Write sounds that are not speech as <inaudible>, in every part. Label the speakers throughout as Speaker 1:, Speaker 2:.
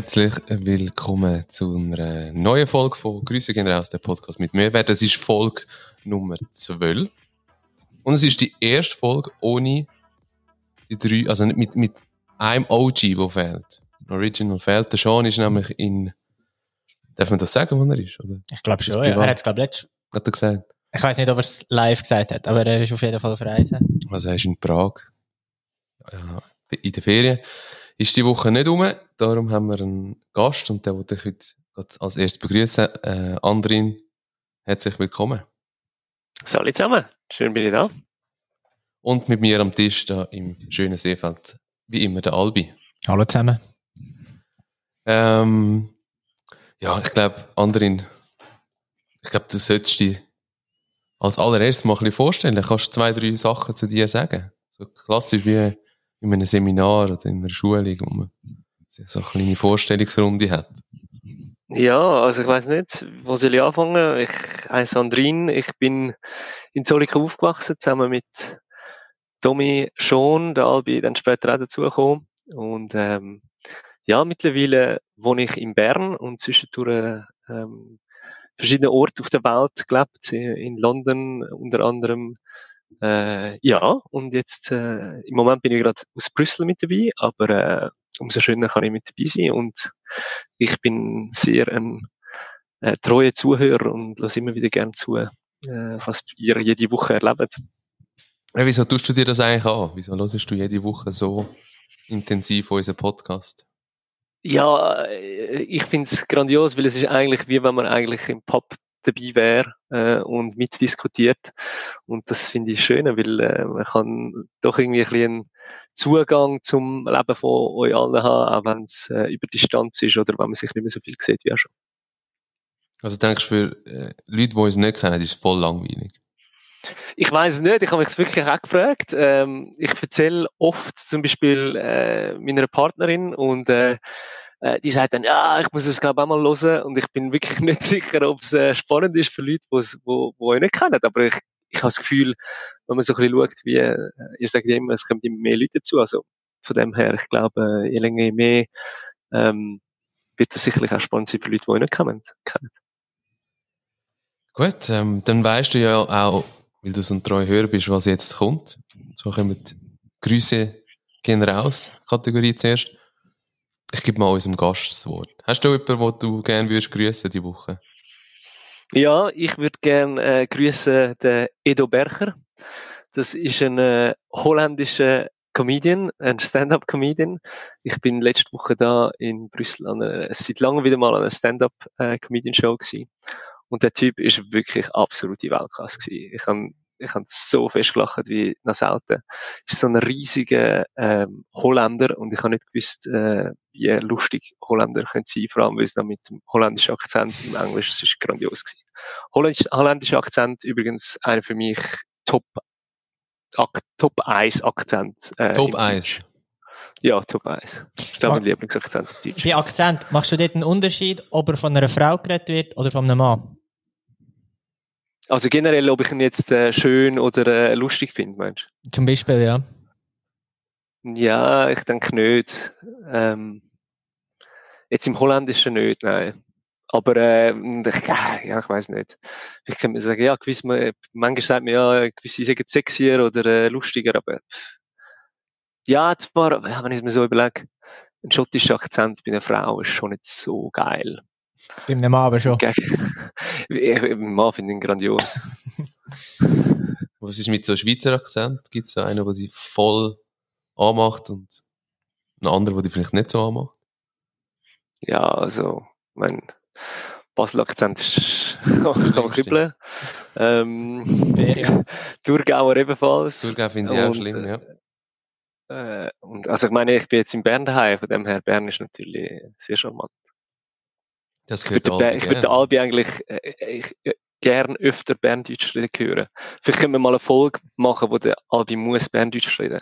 Speaker 1: Herzlich willkommen zu einer neuen Folge von Grüße gehen raus, der Podcast mit Mehrwert. Das ist Folge Nummer 12. Und es ist die erste Folge ohne die drei, also nicht mit, mit einem OG, der fehlt. Original fehlt. Der Sean ist nämlich in, darf man das sagen, wo er ist? Oder?
Speaker 2: Ich glaube schon, ja. Er hat es, glaube ich,
Speaker 1: Hat er gesagt?
Speaker 2: Ich weiß nicht, ob er es live gesagt hat, aber er ist auf jeden Fall auf Reisen.
Speaker 1: Also er ist in Prag. Ja, in der Ferien. Ist die Woche nicht rum, darum haben wir einen Gast und der wollte ich heute als erstes begrüßen. Äh, Andrin, herzlich willkommen.
Speaker 3: Salut zusammen, schön bin ich da.
Speaker 1: Und mit mir am Tisch da im schönen Seefeld, wie immer, der Albi.
Speaker 2: Hallo zusammen.
Speaker 1: Ähm, ja, ich glaube, Andrin, ich glaube, du solltest dich als allererstes mal ein bisschen vorstellen. Kannst du zwei, drei Sachen zu dir sagen? So klassisch wie in einem Seminar oder in einer Schulung, wo man so eine kleine Vorstellungsrunde hat.
Speaker 3: Ja, also ich weiß nicht, wo soll ich anfangen? Ich heiße Andrin, ich bin in Zollikow aufgewachsen, zusammen mit Tommy schon, der Albi dann später auch dazugekommen. Und ähm, ja, mittlerweile wohne ich in Bern und zwischendurch ähm, verschiedene Orte auf der Welt gelebt, in London unter anderem. Äh, ja, und jetzt äh, im Moment bin ich gerade aus Brüssel mit dabei, aber äh, umso schöner kann ich mit dabei sein und ich bin sehr ein äh, treuer Zuhörer und lasse immer wieder gerne zu, äh, was ihr jede Woche erlebt.
Speaker 1: Ja, wieso tust du dir das eigentlich an? Wieso hörst du jede Woche so intensiv unseren Podcast?
Speaker 3: Ja, äh, ich finde es grandios, weil es ist eigentlich wie wenn man eigentlich im Pub dabei wäre äh, und mitdiskutiert. Und das finde ich schön, weil äh, man kann doch irgendwie ein bisschen Zugang zum Leben von euch allen haben, auch wenn es äh, über Distanz ist oder wenn man sich nicht mehr so viel sieht wie auch schon.
Speaker 1: Also denkst du, für äh, Leute, die uns nicht kennen, ist es voll langweilig?
Speaker 3: Ich weiß es nicht, ich habe mich wirklich auch gefragt. Ähm, ich erzähle oft zum Beispiel äh, meiner Partnerin und äh, äh, die sagt dann, ja, ich muss es glaube auch mal hören und ich bin wirklich <laughs> nicht sicher, ob es äh, spannend ist für Leute, die wo, wo euch nicht kennen, aber ich, ich habe das Gefühl, wenn man so ein bisschen schaut, wie, äh, ihr sagt immer, es kommen immer mehr Leute dazu, also von dem her, ich glaube, äh, je länger, je mehr, ähm, wird es sicherlich auch spannend sein für Leute, die euch nicht kennen.
Speaker 1: Gut, ähm, dann weißt du ja auch, weil du so ein treuer Hörer bist, was jetzt kommt. So kommen die Grüße gehen raus, Kategorie zuerst. Ich gebe mal unserem Gast das Wort. Hast du jemanden, den du gerne würdest grüßen die Woche?
Speaker 3: Ja, ich würde gerne äh, grüßen den Edo Bercher. Das ist ein äh, holländischer Comedian, ein Stand-up-Comedian. Ich bin letzte Woche da in Brüssel an einer, seit langem wieder mal an einer Stand-up-Comedian-Show gewesen. Und der Typ ist wirklich absolute Weltklasse gewesen. Ich habe ich habe so fest gelacht wie noch selten. Ist so ein riesiger ähm, Holländer und ich habe nicht gewusst, äh, wie lustig Holländer können sein, vor allem weil es dann mit dem holländischen Akzent im Englisch, das ist grandios gewesen. Holländisch, holländischer Akzent übrigens einer für mich Top Top 1 Akzent.
Speaker 1: Äh, Top 1.
Speaker 3: Ja, Top 1. Ich glaube, mein Lieblingsakzent.
Speaker 2: Bei Akzent, machst du dort einen Unterschied, ob er von einer Frau geredet wird oder von einem Mann?
Speaker 3: Also generell, ob ich ihn jetzt äh, schön oder äh, lustig finde, meinst
Speaker 2: du? Zum Beispiel, ja.
Speaker 3: Ja, ich denke nicht. Ähm, jetzt im Holländischen nicht, nein. Aber äh, ich, ja, ich weiß nicht. Ich kann mir sagen, ja, gewiss, man, manchmal sagt man ja, gewisse sagen sexier oder äh, lustiger, aber ja, zwar, wenn ich es mir so überlege, ein schottischer Akzent bei einer Frau ist schon nicht so geil.
Speaker 2: Bei einem Mann aber schon.
Speaker 3: Beim Mann finde ihn grandios. <laughs>
Speaker 1: Was ist mit so einem Schweizer Akzent? Gibt es so einen, der dich voll anmacht und einen anderen, der dich vielleicht nicht so anmacht?
Speaker 3: Ja, also, mein Basel-Akzent ist, <laughs> kann man kribbeln. Ähm, ja. <laughs> Thurgauer ebenfalls.
Speaker 1: Thurgau finde ich auch schlimm, ja.
Speaker 3: Äh, und, also ich meine, ich bin jetzt in Bern daheim, von dem her, Bern ist natürlich sehr charmant.
Speaker 1: Das
Speaker 3: gehört ich würde, ich würde Albi eigentlich äh, ich, äh, gern öfter Berndeutsch reden hören. Vielleicht können wir mal eine Folge machen, wo der Albi muss Berndeutsch reden.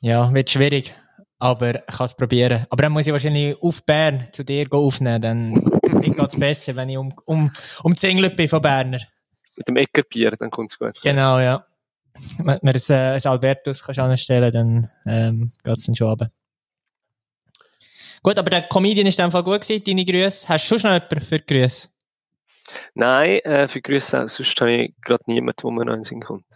Speaker 2: Ja, wird schwierig, aber ich kann es probieren. Aber dann muss ich wahrscheinlich auf Bern zu dir aufnehmen, dann <laughs> geht es besser, wenn ich um, um, um Zinglet bin von Berner.
Speaker 3: Mit dem Eckerbier, dann kommt es gut.
Speaker 2: Genau, ja. Wenn man ein, ein Albertus kannst anstellen dann ähm, geht es dann schon runter. Gut, aber der Comedian ist in dem Fall gut gewesen, deine Grüße. Hast du schon noch jemanden für die Grüße?
Speaker 3: Nein, äh, für Grüße sonst habe ich gerade niemanden, wo mir noch in den Sinn kommt.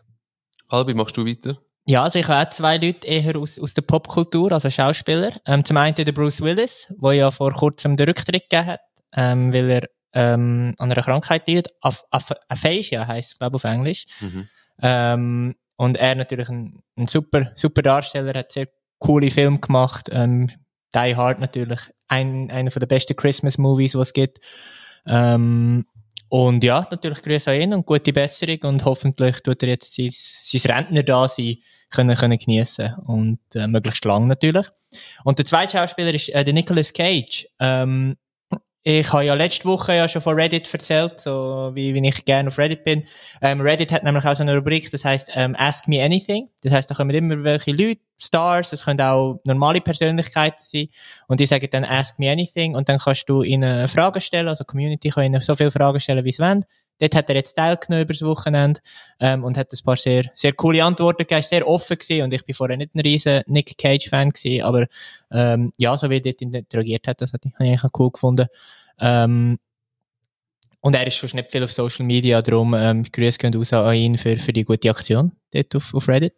Speaker 1: Albi, machst du weiter?
Speaker 2: Ja, also ich habe auch zwei Leute eher aus, aus der Popkultur, also Schauspieler. Ähm, zum einen der Bruce Willis, der ja vor kurzem den Rücktritt gegeben hat, ähm, weil er ähm, an einer Krankheit liegt. Aph Aphasia heisst es, glaube ich, auf Englisch.
Speaker 1: Mhm.
Speaker 2: Ähm, und er natürlich ein, ein super, super Darsteller, hat sehr coole Filme gemacht. Ähm, Die Hard natürlich, ein, einer der besten Christmas-Movies, was es gibt. Ähm, und ja, natürlich Grüße an ihn und gute Besserung und hoffentlich tut er jetzt sein, sein Rentner da sein können, können geniessen und äh, möglichst lang natürlich. Und der zweite Schauspieler ist äh, der Nicolas Cage. Ähm, ich habe ja letzte Woche ja schon von Reddit erzählt, so wie, wie ich gerne auf Reddit bin. Ähm, Reddit hat nämlich auch so eine Rubrik, das heißt ähm, Ask Me Anything. Das heißt, da kommen immer welche Leute, Stars, das können auch normale Persönlichkeiten sein. Und die sagen dann Ask Me Anything und dann kannst du ihnen Fragen stellen, also Community kann ihnen so viele Fragen stellen, wie sie wollen. Dort hat er jetzt teilgenommen übers Wochenende ähm, und hat ein paar sehr, sehr coole Antworten gegeben, sehr offen gewesen und ich bin vorher nicht ein riesen Nick Cage-Fan gewesen, aber ähm, ja, so wie er dort interagiert hat, das habe ich eigentlich cool gefunden. Ähm, und er ist schon nicht viel auf Social Media, darum ähm, Grüße gehen raus an ihn für, für die gute Aktion dort auf, auf Reddit.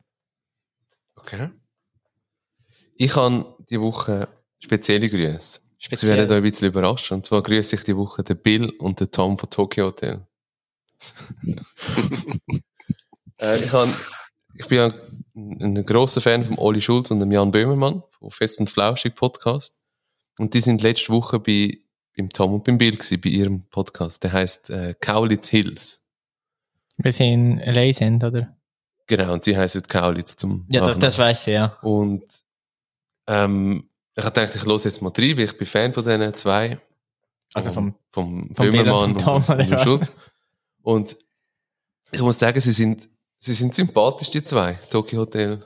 Speaker 1: Okay. Ich habe die Woche spezielle Grüße. Sie
Speaker 2: Speziell.
Speaker 1: werden euch ein bisschen überraschen. Und zwar grüße ich die Woche den Bill und den Tom von Tokyo Hotel. Äh, ich, han, ich bin ein, ein grosser Fan von Oli Schulz und dem Jan Böhmermann von Fest und Flauschig Podcast. Und die sind letzte Woche bei, beim Tom und beim Bill gewesen, bei ihrem Podcast. Der heißt äh, Kaulitz Hills.
Speaker 2: Weil sie in LA sind, oder?
Speaker 1: Genau, und sie heißen Kaulitz zum
Speaker 2: Ja, das, das weiß ich, ja.
Speaker 1: Und ähm, ich habe gedacht, ich höre jetzt mal rein, weil ich bin Fan von diesen zwei.
Speaker 2: Also vom,
Speaker 1: vom
Speaker 2: vom
Speaker 1: Böhmermann
Speaker 2: und
Speaker 1: und
Speaker 2: vom
Speaker 1: vom,
Speaker 2: Tom, oder was?
Speaker 1: Schulz. Und ich muss sagen, sie sind, sie sind sympathisch, die zwei Tokyo Hotel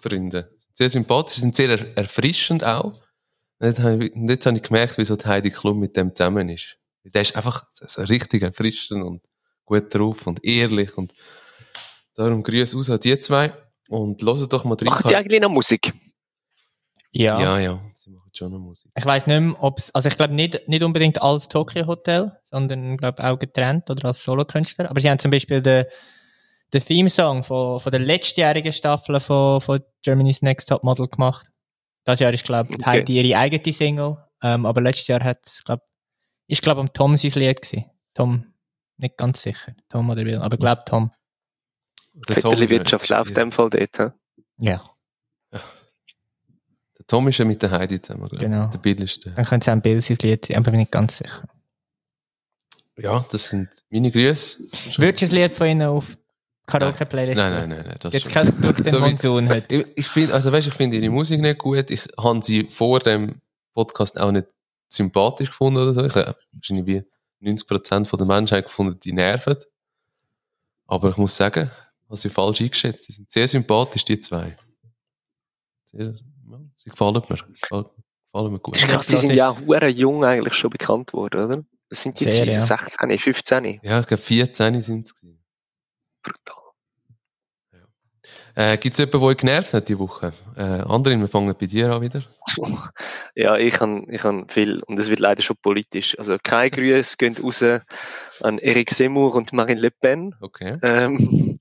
Speaker 1: Freunde. Sehr sympathisch, sie sind sehr er erfrischend auch. Und jetzt habe ich, jetzt habe ich gemerkt, wieso die Heidi Klum mit dem zusammen ist. Der ist einfach so richtig erfrischend und gut drauf und ehrlich und darum Grüße aus an die zwei und hört doch mal
Speaker 3: Macht die eigentlich noch Musik?
Speaker 2: Ja.
Speaker 1: Ja, ja, sie machen schon noch Musik.
Speaker 2: Ich weiß nicht mehr, ob also ich glaube nicht, nicht unbedingt als Tokyo Hotel, sondern glaube auch getrennt oder als Solokünstler. Aber sie haben zum Beispiel den, den Theme-Song von, von der letztjährigen Staffel von, von Germany's Next Top Model gemacht. Das Jahr ist, glaube ich,
Speaker 3: Okay.
Speaker 2: Heidi ihre eigene Single. Ähm, aber letztes Jahr hat es, glaube ich, glaube am Tom sein Lied gewesen. Tom, nicht ganz sicher. Tom oder Will, aber glaube Tom.
Speaker 1: Der Tom-
Speaker 3: Vetterli-Wirtschaft läuft in dem Fall dort. hä?
Speaker 2: Ja,
Speaker 1: Tom ist ja mit der Heidi zusammen, glaube ich.
Speaker 2: Genau.
Speaker 1: Der Bill ist der.
Speaker 2: dann könnte es auch ein Bill sein Lied aber bin nicht ganz sicher.
Speaker 1: Ja, das sind meine Grüße.
Speaker 2: Würdest du das Lied von ihnen auf Karaoke-Playlist
Speaker 1: Nein, nein, nein, nein. Das
Speaker 2: Jetzt kannst du den
Speaker 1: So
Speaker 2: Monsun heute.
Speaker 1: Ich, ich finde, also weißt, ich finde ihre Musik nicht gut. Ich habe sie vor dem Podcast auch nicht sympathisch gefunden oder so. Ich habe wahrscheinlich wie 90% von der Menschheit gefunden, die nerven. Aber ich muss sagen, habe sie falsch eingeschätzt. Die sind sehr sympathisch, die zwei. Sehr, sie gefallen mir. Sie gefallen, gefallen mir gut.
Speaker 3: Die
Speaker 2: das
Speaker 3: sind ja auch hure jung eigentlich schon bekannt worden, oder? Das sind die
Speaker 2: Sehr, ja.
Speaker 3: 16, 15.
Speaker 1: Ja, ich glaube 14 sind es. gewesen.
Speaker 3: Brutal.
Speaker 1: Äh, Gibt es jemanden, der euch genervt hat diese Woche? Äh, Andrin, wir fangen bei dir an wieder. <laughs>
Speaker 3: Ja, ich habe ich han viel, und es wird leider schon politisch. Also, keine <laughs> Grüße gehen raus an Eric Zemmour und Marine Le Pen.
Speaker 1: Okay.
Speaker 3: Ähm,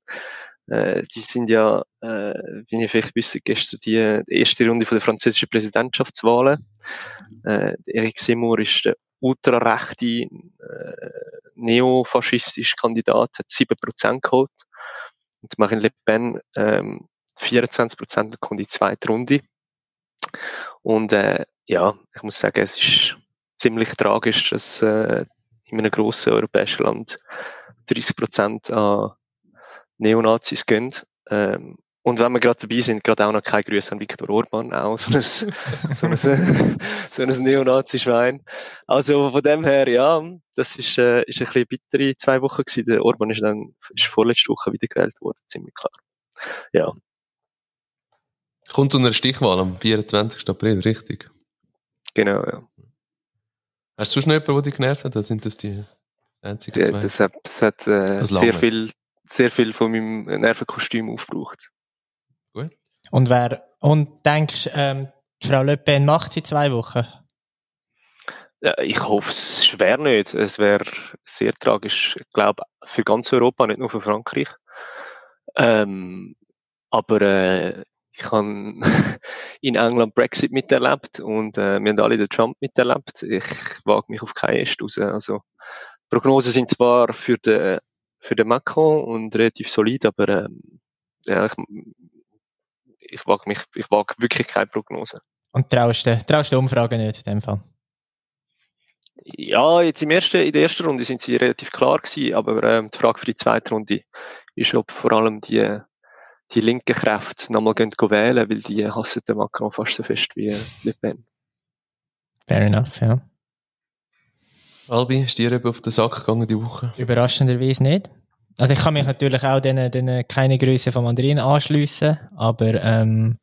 Speaker 3: äh, die sind ja, äh, wie ihr vielleicht wisst, gestern die, die erste Runde von der französischen Präsidentschaftswahlen. Äh, der Eric Zemmour ist der ultrarechte, äh, neofaschistische Kandidat, hat 7% geholt. Und Marine Le Pen ähm, 24% und kommt in die zweite Runde. Und äh, ja, ich muss sagen, es ist ziemlich tragisch, dass äh, in einem grossen europäischen Land 30% an Neonazis gehen. Ähm, und wenn wir gerade dabei sind, gerade auch noch kein Grüße an Viktor Orban, auch <laughs> <laughs> so ein, so ein, so ein Neonazi-Schwein. Also von dem her, ja, das ist, äh, ist ein bisschen bittere zwei Wochen gewesen. Der Orban ist dann, ist vorletzte Woche wieder gewählt worden, ziemlich klar. Ja,
Speaker 1: Kommt zu einer Stichwahl am 24. April, richtig?
Speaker 3: genau, ja.
Speaker 1: Hast du sonst noch jemanden, der dich genervt hat? Oder sind das die einzigen
Speaker 3: Ja,
Speaker 1: zwei?
Speaker 3: Das hat, das hat äh,
Speaker 1: Das
Speaker 3: sehr viel, sehr viel von meinem Nervenkostüm aufgebraucht.
Speaker 2: Und wer, und denkst, ähm, die Frau Le Pen macht sie zwei Wochen?
Speaker 3: Ja, ich hoffe es schwer nicht. Es wäre sehr tragisch, ich glaube, für ganz Europa, nicht nur für Frankreich. Ähm, aber äh, ich habe <laughs> in England Brexit miterlebt und äh, wir haben alle den Trump miterlebt. Ich wage mich auf keinen Est raus. Also, Prognosen sind zwar für den, für den Macron und relativ solid, aber ähm, ja, ich, ich wage mich, ich wage wirklich keine Prognose.
Speaker 2: Und traust du, traust du Umfragen nicht in dem Fall?
Speaker 3: Ja, jetzt im ersten, in der ersten Runde sind sie relativ klar gewesen, aber ähm, die Frage für die zweite Runde ist, ob vor allem die, die linken Kräfte nochmal gehen wählen, weil die hassen den Macron fast so fest wie Le Pen.
Speaker 2: Fair enough, ja.
Speaker 1: Albi, ist dir eben auf den Sack gegangen die Woche?
Speaker 2: Überraschenderweise nicht. Also ich kann mich natürlich auch den, den keine Grüße von Mandarin anschliessen, aber, ähm,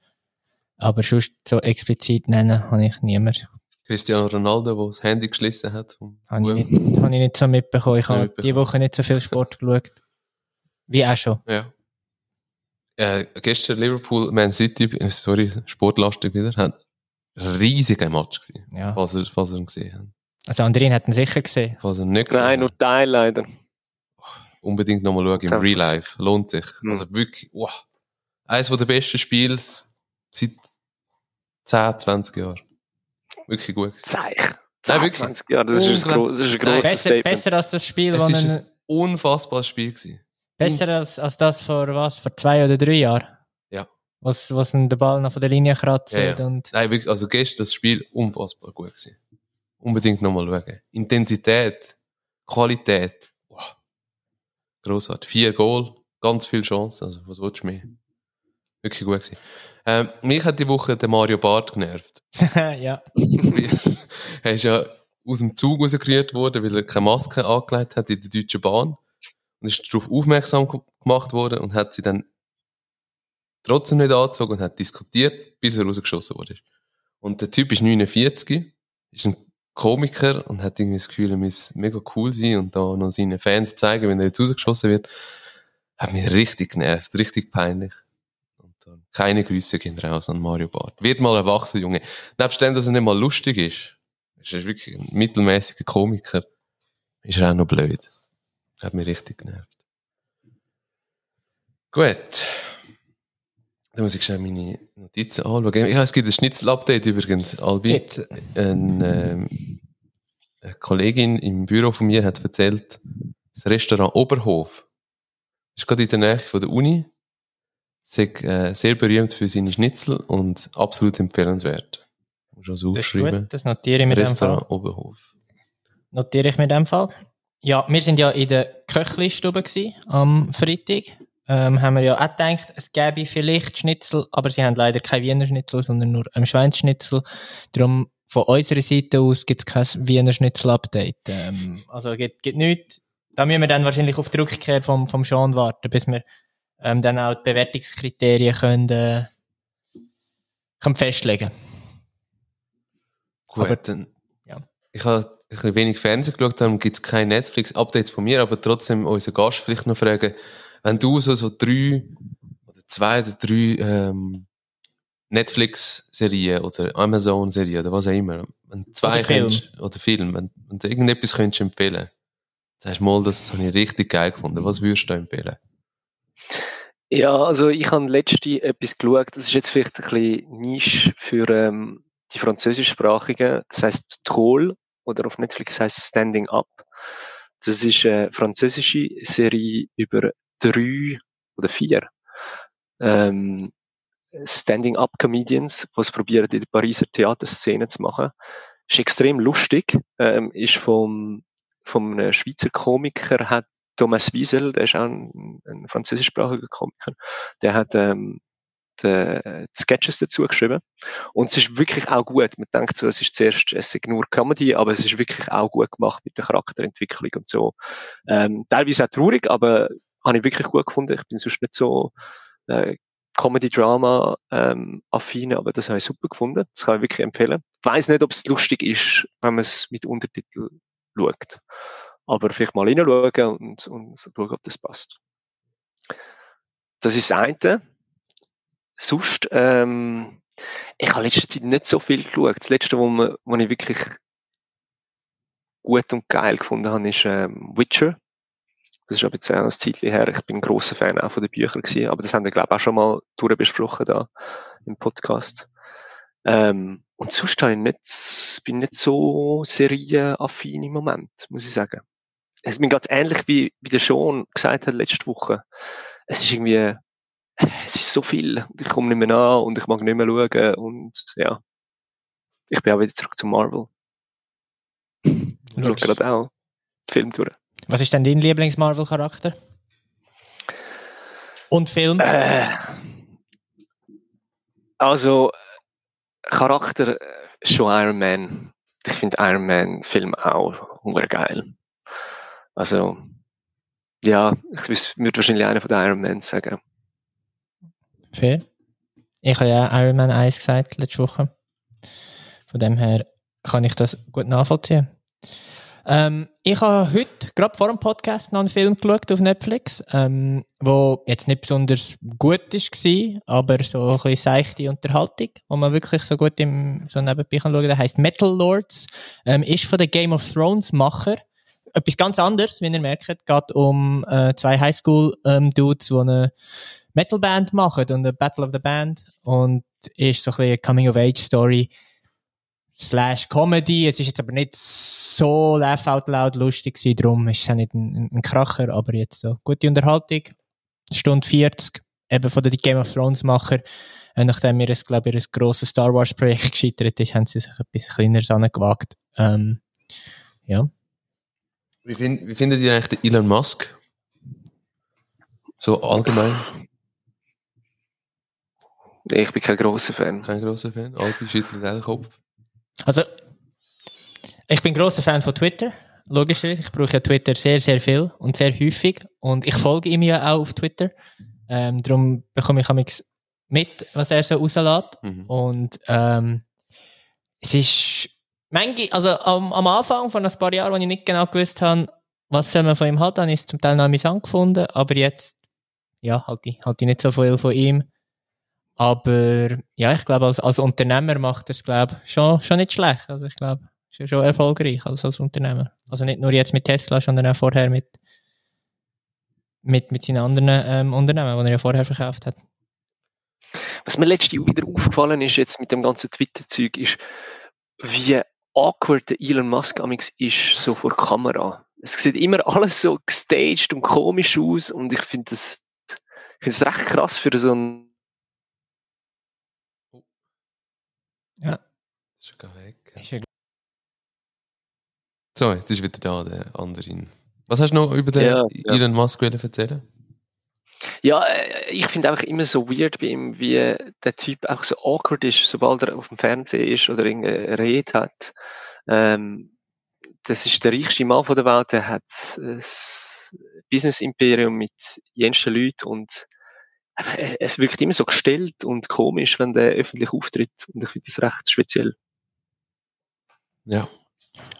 Speaker 2: aber sonst so explizit nennen habe ich niemand.
Speaker 1: Cristiano Ronaldo, der das Handy geschlossen hat.
Speaker 2: Habe ich, nicht, habe ich nicht so mitbekommen. Ich habe die Woche nicht so viel Sport geschaut. Wie auch schon.
Speaker 1: Ja. Äh, gestern Liverpool, Man City, äh, sorry, sportlastig wieder, hat ein riesiger Match gesehen.
Speaker 2: Ja.
Speaker 1: Falls ihr, falls ihr ihn gesehen habt.
Speaker 2: Also Andrin hat ihn sicher gesehen.
Speaker 1: Falls ihr nicht gesehen
Speaker 3: Nein, nur Teil leider.
Speaker 1: Unbedingt nochmal schauen im. Real Life. Lohnt sich.
Speaker 3: Mhm.
Speaker 1: Also wirklich, wow. Eines der besten Spiele seit 10, 20 Jahren. Wirklich gut.
Speaker 3: Zeich.
Speaker 1: Nein, wirklich.
Speaker 3: 20 Jahre, das ist ein, das ist ein grosses
Speaker 2: Besser,
Speaker 3: Statement.
Speaker 2: besser als das Spiel,
Speaker 1: Es
Speaker 2: wo
Speaker 1: ist
Speaker 2: ein,
Speaker 1: unfassbares Spiel gewesen.
Speaker 2: besser als, als das vor was? Vor zwei oder drei Jahren?
Speaker 1: Ja.
Speaker 2: Was, was den Ball noch von der Linie kratzt
Speaker 1: Ja, ja.
Speaker 2: und
Speaker 1: Nein, wirklich, also gestern das Spiel unfassbar gut gewesen. Unbedingt nochmal schauen. Intensität, Qualität, wow. Grossartig. Vier Goal, ganz viele Chancen, also was willst du mehr? Wirklich gut gewesen. Ähm, mich hat die Woche der Mario Barth genervt. <laughs> <laughs>
Speaker 2: ja.
Speaker 1: er ist ja aus dem Zug rausgerührt worden, weil er keine Maske angelegt hat in der Deutschen Bahn. Und ist darauf aufmerksam ge- gemacht worden und hat sie dann trotzdem nicht angezogen und hat diskutiert, bis er rausgeschossen wurde. Und der Typ ist 49, ist ein Komiker und hat irgendwie das Gefühl, er muss mega cool sein und da noch seinen Fans zeigen, wenn er jetzt rausgeschossen wird. Hat mich richtig genervt, richtig peinlich. Und dann keine Grüße gehen raus an Mario Barth. Wird mal erwachsen, Junge. Nebst dem, dass er nicht mal lustig ist, ist er wirklich ein mittelmäßiger Komiker, ist er auch noch blöd. Hat mich richtig genervt. Gut. Dann muss ich schnell meine Notizen anschauen. Ja, es gibt ein Schnitzel-Update übrigens, Albi.
Speaker 2: Jetzt,
Speaker 1: Ein, ähm, eine Kollegin im Büro von mir hat erzählt, das Restaurant Oberhof ist gerade in der Nähe von der Uni, sei, äh, sehr berühmt für seine Schnitzel und absolut empfehlenswert. Muss
Speaker 2: das ist
Speaker 1: aufschreiben.
Speaker 2: gut, das notiere ich mit dem Fall.
Speaker 1: Restaurant Oberhof.
Speaker 2: Notiere ich mit dem Fall. Ja, wir sind ja in der Köchli-Stube am Freitag. Ähm, haben wir ja auch gedacht, es gäbe vielleicht Schnitzel, aber sie haben leider kein Wiener Schnitzel, sondern nur ein Schweinsschnitzel. Darum von unserer Seite aus gibt es kein Wiener Schnitzel-Update. Ähm, also gibt, gibt nichts. Da müssen wir dann wahrscheinlich auf die Rückkehr vom, vom Sean warten, bis wir ähm, dann auch die Bewertungskriterien können, äh, können festlegen
Speaker 1: Gut,
Speaker 2: Aber-
Speaker 1: dann.
Speaker 2: ja.
Speaker 1: Ich habe ein bisschen wenig Fernsehen geschaut, darum gibt es keine Netflix-Updates von mir, aber trotzdem unseren Gast vielleicht noch fragen, wenn du so, so drei oder zwei oder drei ähm, Netflix-Serien oder Amazon-Serien oder was auch immer, wenn zwei
Speaker 2: Oder Film.
Speaker 1: könntest, oder Film, wenn, wenn du irgendetwas könntest empfehlen, sagst du mal, das habe ich richtig geil gefunden. Was würdest du empfehlen?
Speaker 3: Ja, also ich habe letzte etwas geschaut, das ist jetzt vielleicht ein bisschen Nische für ähm, die französischsprachigen, das heißt Troll oder auf Netflix heißt es Standing Up. Das ist eine französische Serie über drei oder vier ähm, Standing Up Comedians, die es probieren, in der Pariser Theaterszene zu machen. Ist extrem lustig, ähm, ist vom, vom Schweizer Komiker, hat Thomas Wiesel, der ist auch ein, ein französischsprachiger Komiker, der hat ähm, die Sketches dazu geschrieben. Und es ist wirklich auch gut. Man denkt so, es ist zuerst es ist nur Comedy, aber es ist wirklich auch gut gemacht mit der Charakterentwicklung und so. Ähm, teilweise auch traurig, aber habe ich wirklich gut gefunden. Ich bin sonst nicht so äh, Comedy-Drama ähm, aber das habe ich super gefunden. Das kann ich wirklich empfehlen. Ich weiss nicht, ob es lustig ist, wenn man es mit Untertitel schaut. Aber vielleicht mal hineinschauen und, und schauen, ob das passt. Das ist das eine. Sonst, ähm, ich habe in letzter Zeit nicht so viel geschaut. Das letzte, wo, wo ich wirklich gut und geil gefunden habe, ist ähm, Witcher. Das ist aber jetzt auch ein Zeitchen her. Ich bin ein grosser Fan auch von den Büchern gewesen, aber das haben wir, glaube ich, auch schon mal durchbesprochen da im Podcast. Ähm, und sonst habe ich nicht, bin nicht so serienaffin im Moment, muss ich sagen. Es ist mir ganz ähnlich wie, wie der Sean gesagt hat letzte Woche. Es ist irgendwie, es ist so viel. Ich komme nicht mehr nach und ich mag nicht mehr schauen und ja. Ich bin auch wieder zurück zu Marvel. Ich schaue gerade auch Film durch.
Speaker 2: Was ist denn dein Lieblings-Marvel-Charakter? Und Film?
Speaker 3: Äh, also, Charakter äh, schon Iron Man. Ich finde Iron Man Film auch geil. Also, ja, ich würde wahrscheinlich einer von den Iron Man sagen.
Speaker 2: Fair. Ich habe ja Iron Man 1 gesagt letzte Woche. Von dem her kann ich das gut nachvollziehen. Ähm, ich habe heute, gerade vor dem Podcast, noch einen Film geschaut auf Netflix, ähm, jetzt nicht besonders gut war, aber so ein bisschen seichte Unterhaltung, wo man wirklich so gut im, so nebenbei kann schauen. Der heisst Metal Lords, ähm, ist von den Game of Thrones Macher. Etwas ganz anderes, wie ihr merkt, geht um äh, zwei Highschool-Dudes, ähm, die eine Metalband machen und eine Battle of the Band und ist so ein bisschen eine Coming-of-Age-Story slash Comedy. Es ist jetzt aber nicht so laugh out loud lustig gewesen, darum ist es auch nicht ein, ein Kracher, aber jetzt so gute Unterhaltung. Stunde 40, eben von den Game of Thrones Macher. Und nachdem mir es, glaube ich, ein grosses Star Wars Projekt <laughs> gescheitert ist, haben sie sich etwas kleineres angewagt. Ähm, ja.
Speaker 1: Wie, find, wie findet ihr eigentlich Elon Musk? So allgemein?
Speaker 3: Ich bin kein großer Fan.
Speaker 1: Kein großer Fan? Alpi schüttelt den Kopf.
Speaker 2: Also, ich bin großer Fan von Twitter. Logischerweise, ich brauche ja Twitter sehr, sehr viel und sehr häufig. Und ich folge ihm ja auch auf Twitter. Ähm, darum bekomme ich mit, was er so rauslässt. Mhm. Und ähm, es ist manchmal, also am, am Anfang von ein paar Jahren, als ich nicht genau gewusst habe, was soll man von ihm halten, habe ich es zum Teil noch amüsant gefunden. Aber jetzt, ja, halte ich, halte ich nicht so viel von ihm. Aber ja, ich glaube, als, als Unternehmer macht er es, glaube schon, schon nicht schlecht. Also ich glaube, ist ja schon erfolgreich als, als Unternehmer. Also nicht nur jetzt mit Tesla, sondern auch vorher mit, mit, mit seinen anderen ähm, Unternehmen, die er ja vorher verkauft hat.
Speaker 3: Was mir letztes wieder aufgefallen ist, jetzt mit dem ganzen Twitter-Zeug, ist, wie awkward der Elon Musk amix ist, so vor Kamera. Es sieht immer alles so gestaged und komisch aus und ich finde das, ich finde es recht krass für so ein
Speaker 1: Ja. Ist schon weg. So, jetzt ist wieder da der andere. Was hast du noch über den ja, Elon Musk erzählen?
Speaker 3: Ja, äh, ich finde einfach immer so weird bei ihm, wie der Typ auch so awkward ist, sobald er auf dem Fernsehen ist oder eine Rede hat. Ähm, das ist der reichste Mann der Welt, der hat ein Business-Imperium mit jensten Leuten und es wirkt immer so gestellt und komisch, wenn der öffentlich auftritt. Und ich finde das recht speziell.
Speaker 1: Ja.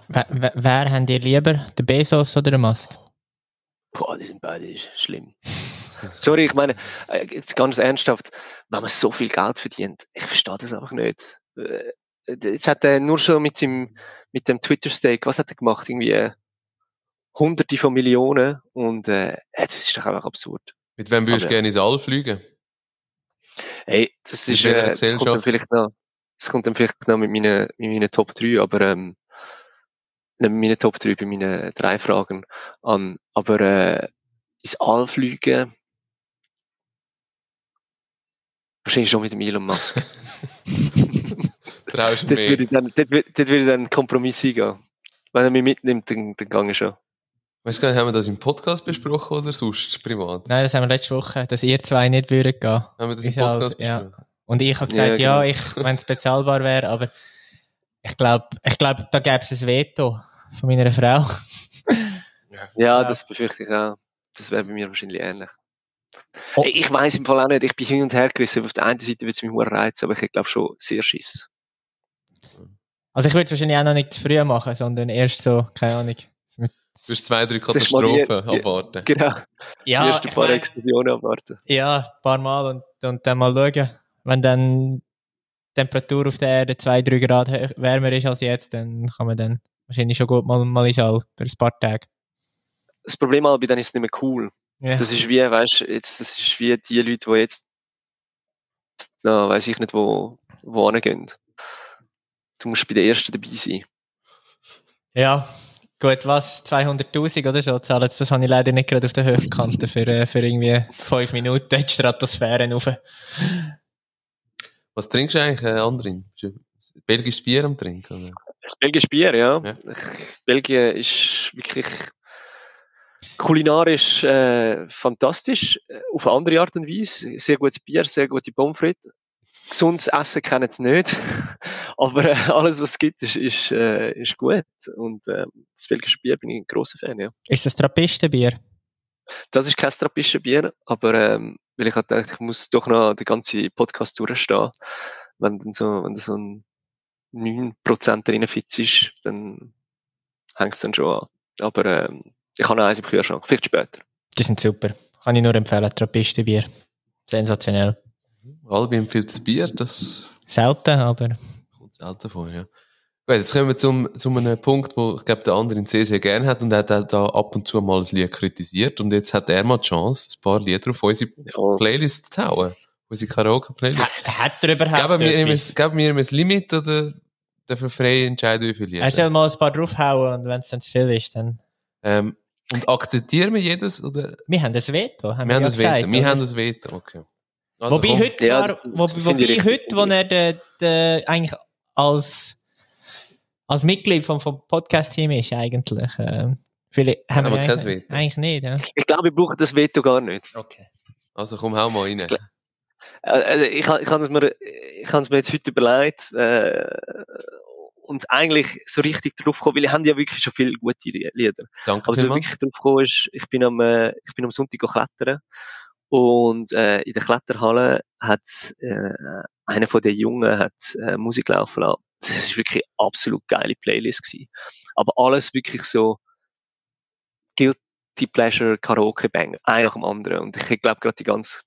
Speaker 2: Wer, wer, wer haben ihr lieber, der Bezos oder der Musk?
Speaker 3: Boah, die sind beide schlimm. Sorry, ich meine, äh, jetzt ganz ernsthaft, wenn man so viel Geld verdient, ich verstehe das einfach nicht. Äh, jetzt hat er nur schon mit, seinem, mit dem Twitter-Stake, was hat er gemacht? Irgendwie äh, hunderte von Millionen und äh, das ist doch einfach absurd.
Speaker 1: Mit wem würdest du gerne ins All fliegen?
Speaker 3: Hey, das ist, äh, das kommt dann vielleicht noch, das kommt dann vielleicht noch mit meinen, mit meinen Top 3, aber, ähm, nicht mit meinen Top 3, bei meinen drei Fragen an, aber, äh, ins All fliegen, wahrscheinlich schon mit dem Elon Musk. <laughs>
Speaker 1: Traust du dort
Speaker 3: würde, dann, dort, dort würde dann ein Kompromiss eingehen. Wenn er mich mitnimmt, dann, dann gehe ich schon.
Speaker 1: Weißt du, haben wir das im Podcast besprochen oder sonst privat?
Speaker 2: Nein, das haben wir letzte Woche, dass ihr zwei nicht würden gehen.
Speaker 1: Haben wir das im Podcast halt,
Speaker 2: besprochen? Ja. Und ich habe gesagt, ja, genau. ja ich, wenn es bezahlbar wäre, aber ich glaube, ich glaub, da gäbe es ein Veto von meiner Frau.
Speaker 3: ja, das befürchte ich auch. Das wäre bei mir wahrscheinlich ähnlich. Oh. Ich weiß im Fall auch nicht, ich bin hin und her gerissen. Auf der einen Seite würde es mich reizen, aber ich glaube schon sehr schiss.
Speaker 2: Also ich würde es wahrscheinlich auch noch nicht zu früh machen, sondern erst so, keine Ahnung,
Speaker 1: Du hast zwei, drei Katastrophen abwarten.
Speaker 3: Genau.
Speaker 2: Ja,
Speaker 3: die ersten paar Explosionen abwarten.
Speaker 2: Ja, ein paar Mal und, und dann mal schauen. Wenn dann die Temperatur auf der Erde zwei, drei Grad wärmer ist als jetzt, dann kann man dann wahrscheinlich schon gut mal, mal in Saal für ein paar Tage.
Speaker 3: Das Problem Albi, dann ist es nicht mehr cool.
Speaker 2: Ja.
Speaker 3: Das ist wie, weißt jetzt, das ist wie die Leute, die jetzt, na, weiß ich nicht, wo, wo hingehen. Du musst bei den Ersten dabei sein.
Speaker 2: Ja, gut, was? 200.000 oder so zahlen? Das habe ich leider nicht gerade auf der Höchkante für, äh, für irgendwie fünf Minuten die Stratosphäre rauf.
Speaker 1: Was trinkst du eigentlich, äh, Andrin? Bist du belgisches Bier am Trinken? Oder?
Speaker 3: Das belgische Bier, ja.
Speaker 1: Ja.
Speaker 3: Belgien ist wirklich kulinarisch äh, fantastisch, äh, auf eine andere Art und Weise. Sehr gutes Bier, sehr gute Pommes frites. Gesundes Essen kennen sie nicht, <laughs> aber äh, alles, was es gibt, ist, ist, äh, ist gut. Und äh, das belgische Bier bin ich ein grosser Fan, ja.
Speaker 2: Ist das Trappistenbier?
Speaker 3: Das ist kein strapisches Bier, aber ähm, weil ich halt gedacht, ich muss doch noch den ganzen Podcast durchstehen. Wenn dann so, wenn so ein 9% drin fitz ist, dann hängt es dann schon an. Aber ähm, ich habe noch eins im Kühlschrank, vielleicht später.
Speaker 2: Die sind super. Kann ich nur empfehlen, Trappistenbier. Sensationell.
Speaker 1: Albi empfiehlt das Bier, das
Speaker 2: Selten, aber
Speaker 1: kommt selten vor, ja. Gut, jetzt kommen wir zum, zu einem Punkt, wo ich glaube, der andere in sehr, sehr gerne hat und er hat auch da ab und zu mal ein Lied kritisiert und jetzt hat er mal die Chance, ein paar Lieder auf unsere
Speaker 3: Ja,
Speaker 1: Playlist zu hauen. Unsere Karaoke-Playlist.
Speaker 2: ha- hat er überhaupt
Speaker 1: Geben wir ihm ein- geben wir ihm ein Limit oder dürfen wir frei entscheiden, wie viele
Speaker 2: Er soll
Speaker 1: Lieder?
Speaker 2: mal ein paar draufhauen und wenn es dann zu viel ist, dann...
Speaker 1: Ähm, und akzeptieren wir jedes oder?
Speaker 2: Wir haben das Veto, haben
Speaker 1: Wir haben
Speaker 2: ja
Speaker 1: das Veto.
Speaker 2: gesagt,
Speaker 1: Wir
Speaker 2: oder?
Speaker 1: haben das Veto, okay. Also,
Speaker 2: wobei
Speaker 1: komm.
Speaker 2: heute
Speaker 3: Ja, das-
Speaker 2: wo, wobei
Speaker 3: ich
Speaker 2: heute, wo er der, der, eigentlich als, als Mitglied vom, vom Podcast-Team ist, eigentlich, ähm, viele, haben
Speaker 1: Aber
Speaker 2: wir
Speaker 1: kein
Speaker 2: eigentlich,
Speaker 1: Veto.
Speaker 2: eigentlich nicht, ja.
Speaker 3: Ich glaube, wir brauchen das Veto gar nicht.
Speaker 2: Okay.
Speaker 1: Also komm, hau mal rein.
Speaker 3: Äh, Also ich, ich habe es mir, ich mir jetzt heute überlegt äh, und eigentlich so richtig drauf gekommen, weil ich haben ja wirklich schon viele gute Lieder.
Speaker 1: Danke
Speaker 3: Aber so
Speaker 1: vielmals.
Speaker 3: wirklich drauf gekommen ist, ich bin am, äh, ich bin am Sonntag klettern und äh, in der Kletterhalle hat äh, einer von den Jungen hat äh, Musik laufen lassen. Das ist wirklich eine absolut geile Playlist gewesen. Aber alles wirklich so Guilty Pleasure Karaoke Bang, einer nach dem anderen. Und ich glaube gerade die ganze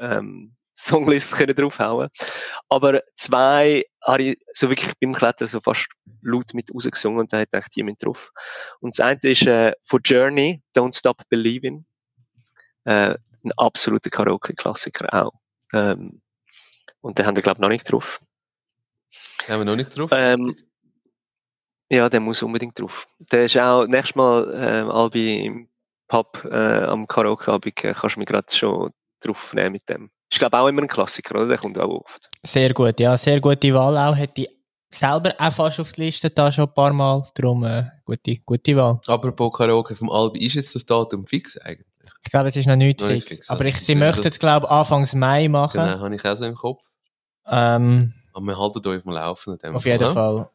Speaker 3: ähm, Songlist können draufhauen. Aber zwei habe ich so wirklich beim Klettern so fast laut mit rausgesungen und da hätte ich die mit drauf. Und das eine ist äh, von Journey, Don't Stop Believing. Äh, ein absoluter Karaoke-Klassiker auch. Ähm, und den haben wir, glaube ich, noch nicht drauf.
Speaker 1: Den haben wir noch nicht drauf.
Speaker 3: Ähm, Ja, der muss unbedingt drauf. Der ist auch nächstes Mal ähm, Albi im Pub äh, am Karaoke-Abend, äh, kannst du mich gerade schon drauf nehmen mit dem. Ist, glaube auch immer ein Klassiker, oder? Der kommt auch oft.
Speaker 2: Sehr gut, ja, sehr gute Wahl auch. Hätte ich selber auch fast auf die Liste da schon ein paar Mal. Darum, äh, gute, gute Wahl.
Speaker 1: Apropos Karaoke vom Albi, ist jetzt das Datum fix eigentlich?
Speaker 2: Ich glaube, es ist noch nicht
Speaker 1: Noch nicht
Speaker 2: fix.
Speaker 1: fix.
Speaker 2: Aber
Speaker 1: Also,
Speaker 2: ich, sie möchten es, glaube ich, Anfangs Mai machen.
Speaker 1: Genau, habe ich auch so im Kopf.
Speaker 2: Ähm,
Speaker 1: Aber wir halten euch mal laufen.
Speaker 2: auf jeden
Speaker 1: ja?
Speaker 2: Fall.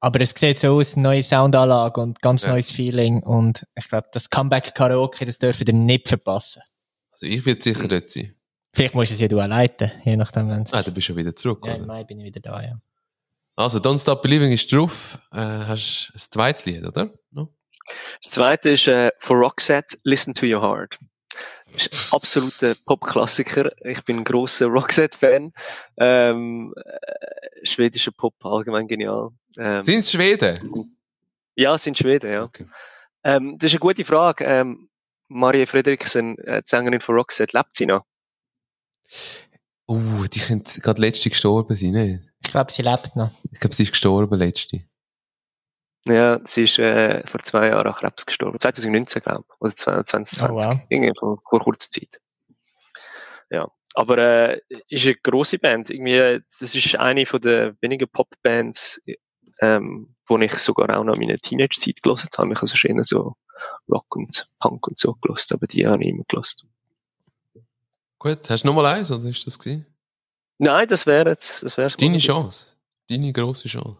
Speaker 2: Aber es sieht so aus, neue Soundanlage und ganz
Speaker 1: Ja.
Speaker 2: neues Feeling. Und ich glaube, das Comeback Karaoke, das dürfen ihr nicht verpassen.
Speaker 1: Also ich werde sicher dort sein.
Speaker 2: Vielleicht musst du es ja du auch leiten, je nachdem. Wenn
Speaker 1: Ah, du bist schon wieder zurück,
Speaker 2: ja, im
Speaker 1: oder?
Speaker 2: Mai bin ich wieder da, ja.
Speaker 1: Also, Don't Stop Believing ist drauf. Äh, hast ein zweites Lied, oder? No?
Speaker 3: Das zweite ist äh, von Roxette, Listen to Your Heart. Ist ein absoluter <laughs> Pop-Klassiker. Ich bin ein grosser Roxette-Fan. Ähm, äh, schwedischer Pop, allgemein genial. Ähm,
Speaker 1: Sind es Schweden?
Speaker 3: ja, es sind Schweden, ja.
Speaker 1: Okay.
Speaker 3: Ähm, das ist eine gute Frage. Ähm, Marie Frederiksen, äh, die Sängerin von Roxette, lebt sie noch?
Speaker 1: Uh, die könnte gerade letzte gestorben sein, ne?
Speaker 2: Ich glaube, sie lebt noch.
Speaker 1: Ich glaube, sie ist gestorben, letzte.
Speaker 3: Ja, sie ist äh, vor zwei Jahren an Krebs gestorben. 2019, glaube ich. Oder 2020.
Speaker 2: Oh, wow.
Speaker 3: Irgendwie vor, vor kurzer Zeit. Ja. Aber äh, ist eine grosse Band. Irgendwie, das ist eine von den wenigen Popbands, ähm, wo ich sogar auch noch in meiner Teenage-Zeit gelesen habe. Ich habe also eher so Rock und Punk und so gelesen, aber die habe ich immer gelesen.
Speaker 1: Gut, hast du noch mal eins, oder ist das gewesen?
Speaker 3: Nein, das wäre jetzt, das wäre
Speaker 1: Deine Chance. Deine grosse Chance.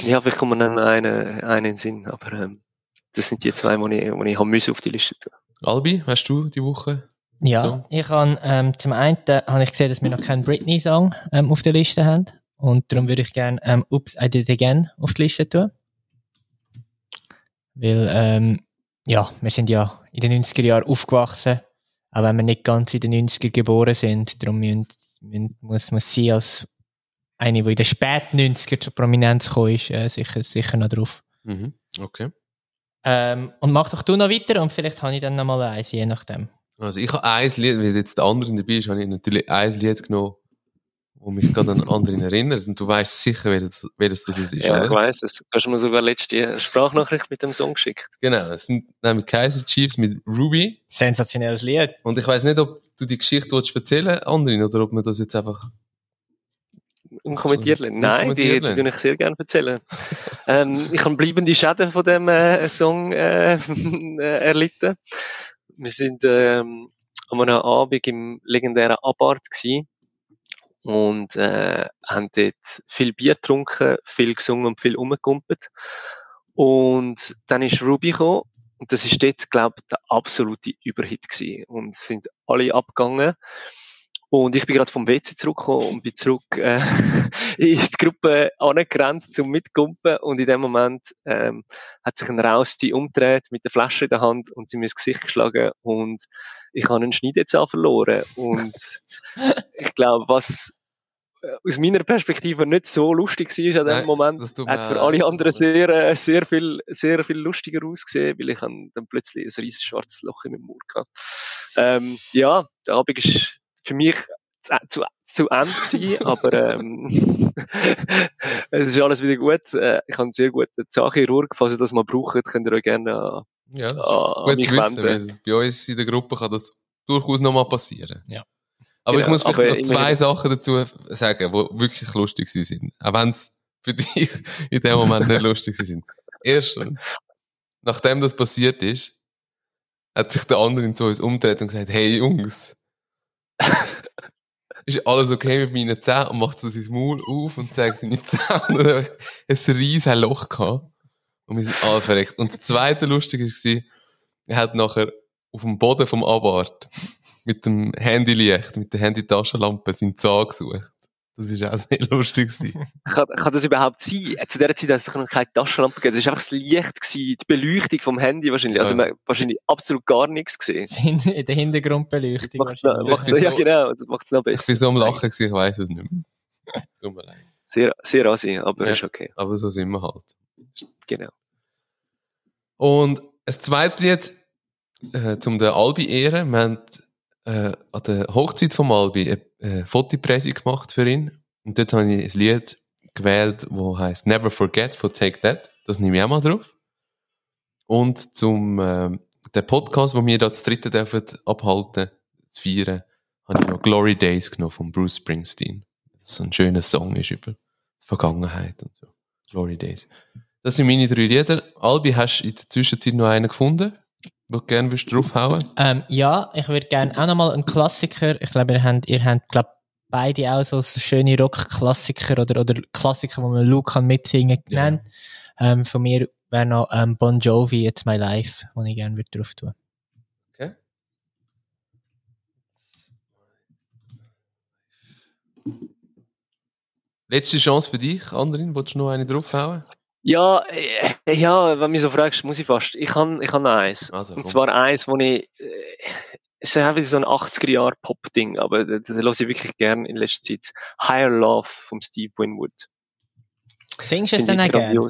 Speaker 3: Ja, vielleicht kommt mir dann eine, eine in den Sinn, aber ähm, das sind die zwei, die ich, die ich haben müssen auf die Liste tun.
Speaker 1: Albi, hast du die Woche?
Speaker 2: Ja,
Speaker 1: So.
Speaker 2: ich habe ähm, zum einen habe ich gesehen, dass wir noch keinen Britney-Song ähm, auf der Liste haben. Und darum würde ich gerne ähm, Oops, I Did It Again auf die Liste tun. Weil, ähm, ja, wir sind ja in den 90er Jahren aufgewachsen, auch wenn wir nicht ganz in den 90er geboren sind. Darum müssen, müssen, muss, muss sie als eine, die in den späten 90er zur Prominenz gekommen ist, äh, sicher, sicher noch drauf.
Speaker 1: Mhm. Okay.
Speaker 2: Ähm, und mach doch du noch weiter und vielleicht habe ich dann noch mal eins, je nachdem.
Speaker 1: Also ich habe ein Lied, weil jetzt der andere dabei ist, habe ich natürlich ein Lied genommen, wo mich gerade an anderen erinnert. Und du weißt sicher, welches, welches das ist,
Speaker 3: Ja,
Speaker 1: oder?
Speaker 3: ich weiss es. Du hast mir sogar letzte Sprachnachricht mit dem Song geschickt.
Speaker 1: Genau, es sind nämlich Kaiser Chiefs mit Ruby.
Speaker 2: Sensationelles Lied.
Speaker 1: Und ich weiß nicht, ob du die Geschichte willst erzählen anderen oder ob man das jetzt einfach.
Speaker 3: Unkommentiert lassen. Nein, die, die tue ich sehr gerne erzählen. ähm, ich habe bleibende Schäden von dem äh, Song äh, <laughs> äh, erlitten. Wir sind ähm, an einem Abend im legendären Abart gsi und äh, haben dort viel Bier getrunken, viel gesungen und viel rumgekumpelt. Und dann ist Ruby gekommen und das ist dort, glaube ich, der absolute Überhit gewesen. Und sind alle abgegangen. Und ich bin gerade vom WC zurückgekommen und bin zurück äh, <laughs> in die Gruppe angerannt zum Mitgumpen. Und in dem Moment ähm, hat sich ein Rausti umgedreht mit der Flasche in der Hand und sie mir ins Gesicht geschlagen. Und ich habe einen Schneidezahn verloren. Und <laughs> ich glaube, was äh, aus meiner Perspektive nicht so lustig war an dem
Speaker 1: Nein,
Speaker 3: Moment, hat für alle anderen sehr, äh, sehr viel, sehr viel lustiger ausgesehen, weil ich dann plötzlich ein riesiges schwarzes Loch in meinem Mund hatte. Ähm, ja, der Abend ist für mich zu, zu, zu Ende gewesen, <laughs> aber ähm, <laughs> es ist alles wieder gut. Äh, ich habe einen sehr guten Zahnchirurg, falls ihr das mal braucht, könnt ihr euch gerne an,
Speaker 1: Ja, das ist
Speaker 3: an
Speaker 1: gut
Speaker 3: mich
Speaker 1: wissen,
Speaker 3: wenden.
Speaker 1: bei uns in der Gruppe kann das durchaus nochmal passieren.
Speaker 2: Ja.
Speaker 1: Aber ich
Speaker 3: Genau,
Speaker 1: muss vielleicht noch zwei Sachen dazu sagen, die wirklich lustig sind. Auch wenn es für dich in dem Moment nicht lustig sind. Erstens, nachdem das passiert ist, hat sich der andere zu uns umgedreht und gesagt, hey Jungs, ist alles okay mit meinen Zähnen? Und macht so sein Maul auf und zeigt seine Zähne. Ein riesiges Loch gehabt. Und wir sind alle verreckt. Und das zweite Lustige war, er hat nachher auf dem Boden vom Abart mit dem Handylicht, mit der Handytaschenlampe seinen Zahn gesucht. Das ist auch sehr lustig gewesen. <laughs>
Speaker 3: Kann, kann das überhaupt sein? Zu der Zeit hat es noch keine Taschenlampe gegeben. Es war einfach das Licht, gewesen, die Beleuchtung vom Handy wahrscheinlich. Also
Speaker 1: Ja.
Speaker 3: man hat wahrscheinlich absolut gar nichts gesehen.
Speaker 2: In <laughs> der Hintergrundbeleuchtung
Speaker 3: Macht's noch,
Speaker 2: wahrscheinlich.
Speaker 3: macht's, ja,
Speaker 1: So-
Speaker 3: genau, das macht es noch
Speaker 1: Ich bin
Speaker 3: besser.
Speaker 1: so am Lachen gewesen, ich weiss es nicht mehr. <laughs> Tut mir leid.
Speaker 3: Sehr, sehr assi, aber
Speaker 1: Ja.
Speaker 3: ist okay.
Speaker 1: Aber so sind wir halt.
Speaker 3: Genau.
Speaker 1: Und ein zweites Lied, äh, zum den Albi ehren. Wir haben, äh, an der Hochzeit vom Albi eine, äh, Fotopresse gemacht für ihn. Und dort habe ich ein Lied gewählt, das heisst Never Forget von Take That. Das nehme ich auch mal drauf. Und zum, ähm, den Podcast, wo wir da das dritte dürfen abhalten, zu feiern, habe ich noch Glory Days genommen von Bruce Springsteen. Das so ein schöner Song ist über die Vergangenheit und so. Glory Days. Das sind meine drei Lieder. Albi, hast du in der Zwischenzeit noch einen gefunden, wo du gerne draufhauen?
Speaker 2: Ähm, ja, ich würde gerne auch nochmal einen Klassiker. Ich glaube, ihr habt, ihr habt glaub, beide auch so, schöne Rock-Klassiker oder, oder Klassiker, wo man Luke kann mitsingen
Speaker 1: Ja.
Speaker 2: genannt. Ähm, von mir wäre noch ähm, Bon Jovi, It's My Life, den ich gerne würde drauf tun.
Speaker 1: Okay. Letzte Chance für dich, Andrin. Wolltest du noch eine draufhauen?
Speaker 3: Ja, äh, ja, wenn du mich so fragst, muss ich fast. Ich kann, ich noch eins.
Speaker 1: Also,
Speaker 3: Und
Speaker 1: komm.
Speaker 3: zwar eins, wo ich, äh, es ist auch wieder so ein 80er-Jahr-Pop-Ding, aber das, das höre ich wirklich gern in letzter Zeit. Higher Love vom Steve Winwood.
Speaker 2: Singst du es dann auch gerne?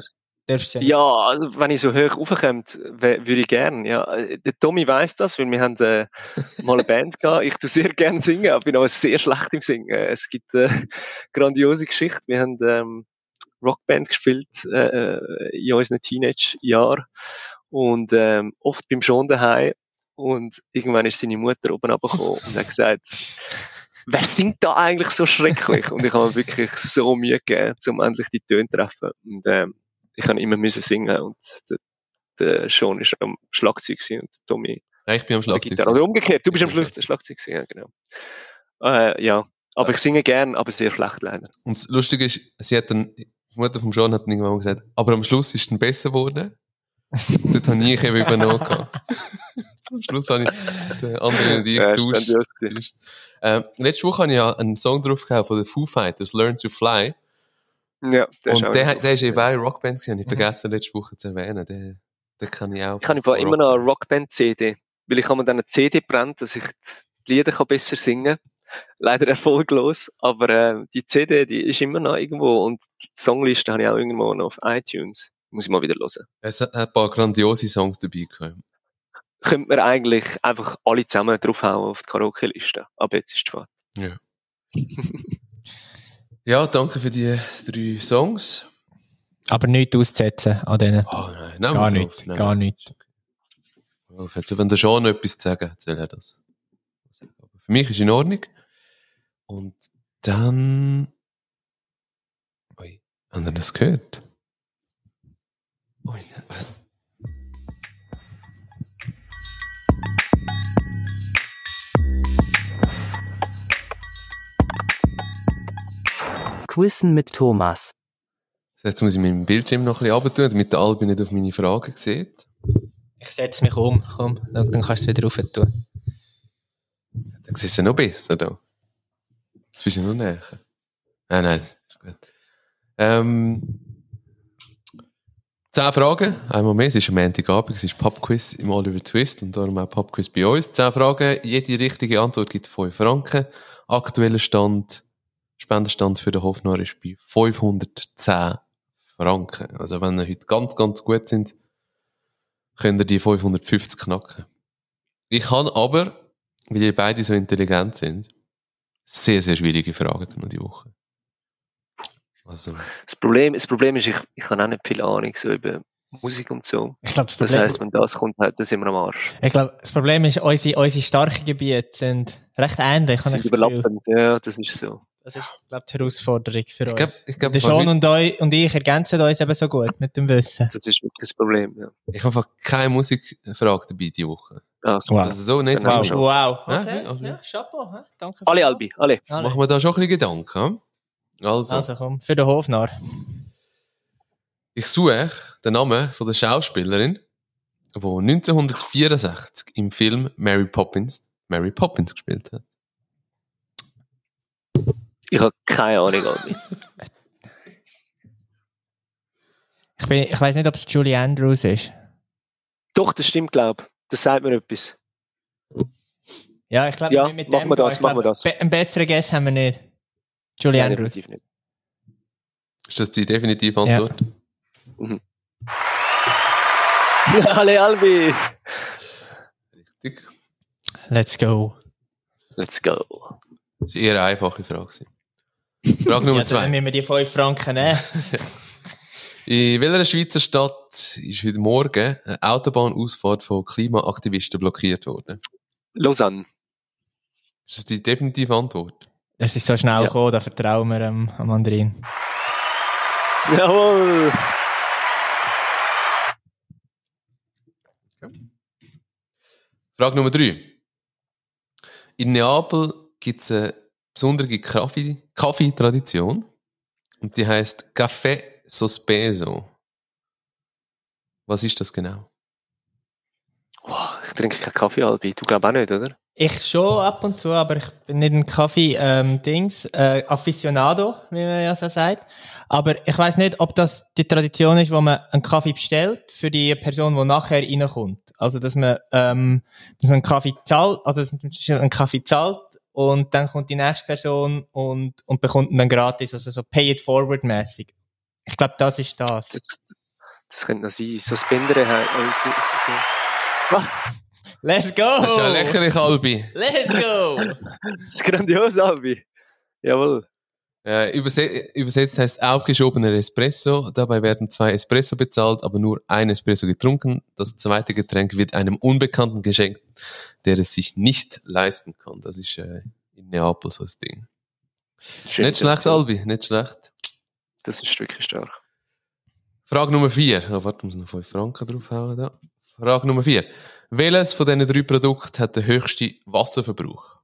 Speaker 3: Ja, also wenn ich so hoch raufkomme, würde ich gern. Ja. Äh, Der Tommy weiss das, weil wir haben äh, mal eine Band gehabt. Ich tue sehr gerne singen, aber bin aber sehr schlecht im Singen. Es gibt äh, grandiose Geschichte. Wir haben ähm, Rockband gespielt äh, äh, in unseren Teenage-Jahren und ähm, oft beim Schon daheim. Und irgendwann ist seine Mutter oben runtergekommen und hat gesagt, wer singt da eigentlich so schrecklich? Und ich habe mir wirklich so Mühe gegeben, um endlich die Töne zu treffen. Und ähm, ich habe immer müssen singen und der, der Sean ist am Schlagzeug und Tommy
Speaker 1: ich bin am Schlagzeug.
Speaker 3: Oder umgekehrt, du bist am Schlagzeug gewesen, ja, genau. Äh, ja, aber ich singe gern, aber sehr schlecht leider.
Speaker 1: Und das Lustige ist, sie hat dann, die Mutter vom John hat irgendwann mal gesagt, aber am Schluss ist es besser geworden. Dort habe ich eben übernommen. am Schluss habe ich den anderen und ich
Speaker 3: Ja, ist
Speaker 1: getauscht.
Speaker 3: gewesen.
Speaker 1: Ähm, letzte Woche habe ich ja einen Song drauf gehabt von den Foo Fighters, Learn to Fly.
Speaker 3: Ja, der
Speaker 1: und
Speaker 3: auch
Speaker 1: der, der ist eben auch eine Rockband gewesen, habe ich vergessen letzte Woche zu erwähnen. Den, den kann ich auch.
Speaker 3: Ich habe immer noch eine
Speaker 1: Rockband.
Speaker 3: Rockband-CD, weil ich habe mir dann eine CD brennt, dass ich die Lieder kann besser singen Leider erfolglos, aber äh, die CD, die ist immer noch irgendwo und die Songliste habe ich auch irgendwo noch auf iTunes. Muss ich mal wieder hören.
Speaker 1: Es hat ein paar grandiose Songs dabei gehabt.
Speaker 3: Könnte man eigentlich einfach alle zusammen draufhauen auf die Karaoke-Liste. Aber jetzt ist es spät.
Speaker 1: Ja. ja, danke für die drei Songs.
Speaker 2: Aber nichts auszusetzen an denen.
Speaker 1: Oh nein, nein
Speaker 2: Gar nicht, gar nicht.
Speaker 1: Also, wenn der noch etwas zu sagen hat, soll er das. Für mich ist in Ordnung. Und dann. Ui, haben ihr das gehört? Ui, was?
Speaker 4: Quizzen mit Thomas.
Speaker 1: Jetzt muss ich meinen Bildschirm noch ein bisschen runter tun, damit der Albi nicht auf meine Fragen sieht.
Speaker 2: Ich setze mich um. Komm, dann dann kannst du es wieder rauf tun.
Speaker 1: Dann siehst du ja noch besser da. Jetzt bist du noch näher. Nein, nein, ist gut. Ähm, zehn Fragen, einmal mehr. Es ist am Montagabend, es ist Pubquiz im Oliver Twist und darum auch Pubquiz bei uns. Zehn Fragen, jede richtige Antwort gibt 5 Franken. Aktueller Stand, Spendenstand für den Hofnar ist bei 510 Franken. Also wenn ihr heute ganz, ganz gut sind, könnt ihr die 550 knacken. Ich kann aber, weil ihr beide so intelligent sind, sehr, sehr schwierige Fragen genommen die Woche. Also,
Speaker 3: Das Problem, das Problem ist, ich, ich habe auch nicht viel Ahnung so über Musik und so.
Speaker 2: Ich glaube, das
Speaker 3: Das
Speaker 2: Problem,
Speaker 3: heisst, wenn das kommt, halt, dann sind wir am Arsch.
Speaker 2: ich glaub, das Problem ist, unsere, unsere starken Gebiete sind recht ähnlich. Ich
Speaker 3: sind überlappend, ja, das ist so.
Speaker 2: Das ist, glaube die Herausforderung für
Speaker 1: ich
Speaker 2: uns.
Speaker 1: glaube, ich glaube,
Speaker 2: Der Sean und, eu, und ich ergänzen uns eben so gut mit dem Wissen.
Speaker 3: Das ist wirklich das Problem, ja.
Speaker 1: ich habe einfach keine Musikfrage dabei diese Woche.
Speaker 3: Ah, so.
Speaker 2: Wow.
Speaker 1: Also so nicht.
Speaker 2: Wow.
Speaker 1: Ja,
Speaker 2: Okay.
Speaker 1: also-
Speaker 2: Ja, Chapeau. hä? Danke.
Speaker 3: Alle Albi, alle.
Speaker 2: Alle.
Speaker 1: Machen wir da schon ein bisschen Gedanken. Also,
Speaker 2: Also komm, für den Hofnarr.
Speaker 1: ich suche den Namen von der Schauspielerin, die 1964 im Film Mary Poppins, Mary Poppins gespielt hat.
Speaker 3: Ich habe keine Ahnung, Albi.
Speaker 2: Ich, bin, ich weiß nicht, ob es Julie Andrews ist.
Speaker 3: Doch, das stimmt, glaube ich. Das sagt mir etwas.
Speaker 2: Ja, ich glaube,
Speaker 3: Ja,
Speaker 2: mit
Speaker 3: machen
Speaker 2: dem
Speaker 3: wir das, machen wir das.
Speaker 2: be- Einen besseren Guess haben wir nicht. Julie
Speaker 3: Nein,
Speaker 2: Andrews.
Speaker 3: definitiv nicht.
Speaker 1: Ist das die definitive Antwort? <laughs>
Speaker 3: alle Albi.
Speaker 1: Richtig.
Speaker 2: Let's go.
Speaker 3: Let's go.
Speaker 1: Das war eher eine einfache Frage. <laughs> Frage Nummer
Speaker 2: Ja, dann
Speaker 1: zwei.
Speaker 2: müssen wir die 5 Franken nehmen. <laughs>
Speaker 1: In welcher Schweizer Stadt ist heute Morgen eine Autobahnausfahrt von Klimaaktivisten blockiert worden?
Speaker 3: Lausanne.
Speaker 1: Ist das die definitive Antwort?
Speaker 2: Es ist so schnell
Speaker 3: Ja.
Speaker 2: gekommen, da vertrauen wir ähm, am Mandarin.
Speaker 3: Jawohl.
Speaker 1: Frage Nummer drei. In Neapel gibt es eine besondere Kaffee- Kaffeetradition und die heißt Café Sospeso. Was ist das genau?
Speaker 3: Wow, ich trinke keinen Kaffee, Albi. Du glaubst auch nicht, oder?
Speaker 2: Ich schon ab und zu, aber ich bin nicht ein Kaffee-Dings, äh, Aficionado, wie man ja so sagt. Aber ich weiß nicht, ob das die Tradition ist, wo man einen Kaffee bestellt für die Person, die nachher reinkommt. Also, dass man, ähm, dass man einen Kaffee zahlt, also, dass man einen Kaffee zahlt und dann kommt die nächste Person und, und bekommt ihn dann gratis, also so pay it forward mäßig. Ich glaube, das ist das.
Speaker 3: Das, das könnte noch sein. Suspendere haben uns nicht so Ah,
Speaker 2: Let's go!
Speaker 1: Das ist ja lächerlich, Albi.
Speaker 2: Let's go!
Speaker 3: Das ist grandios, Albi. Jawohl.
Speaker 1: Äh, überse übersetzt heißt aufgeschobener Espresso. Dabei werden zwei Espresso bezahlt, aber nur ein Espresso getrunken. Das zweite Getränk wird einem Unbekannten geschenkt, der es sich nicht leisten kann. Das ist äh, in Neapel so das Ding.
Speaker 3: Schön
Speaker 1: nicht schlecht, Albi, nicht schlecht.
Speaker 3: Das ist wirklich stark.
Speaker 1: Frage Nummer vier. Oh, warte, muss noch 5 Franken draufhauen. Da. Frage Nummer vier. Welches von diesen drei Produkten hat den höchsten Wasserverbrauch?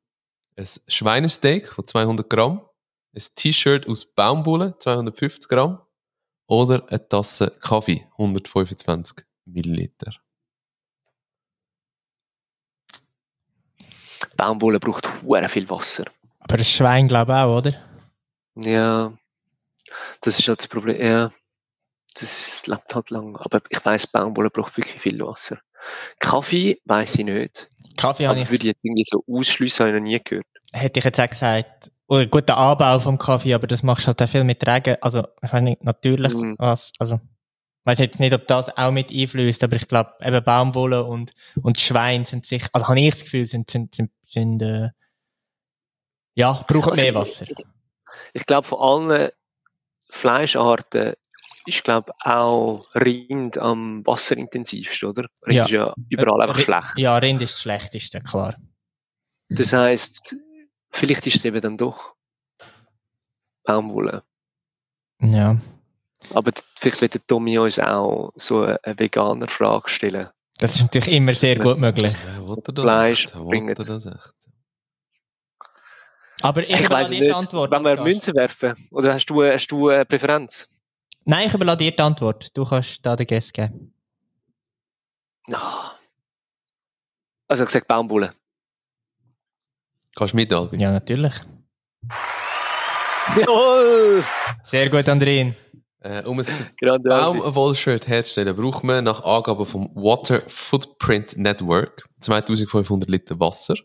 Speaker 1: Ein Schweinesteak von 200 Gramm, ein T-Shirt aus Baumwolle, 250 Gramm, oder eine Tasse Kaffee, 125 Milliliter.
Speaker 3: Baumwolle braucht hure viel Wasser.
Speaker 2: Aber das Schwein, glaube ich, auch, oder?
Speaker 3: Ja. Das ist halt das Problem. Ja. Das lebt halt lang. Aber ich weiss, Baumwolle braucht wirklich viel Wasser. Kaffee weiss ich nicht.
Speaker 2: Kaffee habe
Speaker 3: ich
Speaker 2: ich,
Speaker 3: würde jetzt irgendwie so ausschliessen, habe ich noch nie gehört.
Speaker 2: hätte ich jetzt auch gesagt. Oder gut, der Anbau vom Kaffee, aber das machst du halt auch viel mit Regen. Also, ich weiß nicht, natürlich
Speaker 3: Mhm.
Speaker 2: was, also, weiß jetzt nicht, ob das auch mit einflößt, aber ich glaube, eben Baumwolle und, und Schwein sind sich, also habe ich das Gefühl, sind, sind, sind, sind äh, ja, brauchen
Speaker 3: Also
Speaker 2: mehr
Speaker 3: ich-
Speaker 2: Wasser.
Speaker 3: Ich, ich glaube, von allen Fleischarten ist, glaube auch Rind am wasserintensivsten, oder? Rind
Speaker 2: Ja.
Speaker 3: ist ja überall einfach schlecht.
Speaker 2: Ja, Rind ist das Schlechteste, klar.
Speaker 3: Das heisst, vielleicht ist es eben dann doch Baumwolle.
Speaker 2: Ja.
Speaker 3: Aber vielleicht wird der Tommy uns auch so eine, veganer Frage stellen.
Speaker 2: Das ist natürlich immer sehr gut möglich.
Speaker 1: Ja,
Speaker 3: Fleisch bringt.
Speaker 1: Er?
Speaker 2: Aber ich,
Speaker 3: Ich, weiß nicht,
Speaker 2: die Antwort.
Speaker 3: wenn wir
Speaker 2: Gast.
Speaker 3: Münzen werfen, oder hast du, hast du eine Präferenz?
Speaker 2: Nein, ich überlasse dir die Antwort. Du kannst da den Guess geben.
Speaker 3: Ah. Also ich sage Baumwolle.
Speaker 1: Kannst du mit, Albi?
Speaker 2: Ja, natürlich. <laughs>
Speaker 3: Jawohl!
Speaker 2: Sehr gut, Andrin.
Speaker 1: Äh, um ein. Baumwollshirt herzustellen, braucht man nach Angaben vom Water Footprint Network 2500 Liter Wasser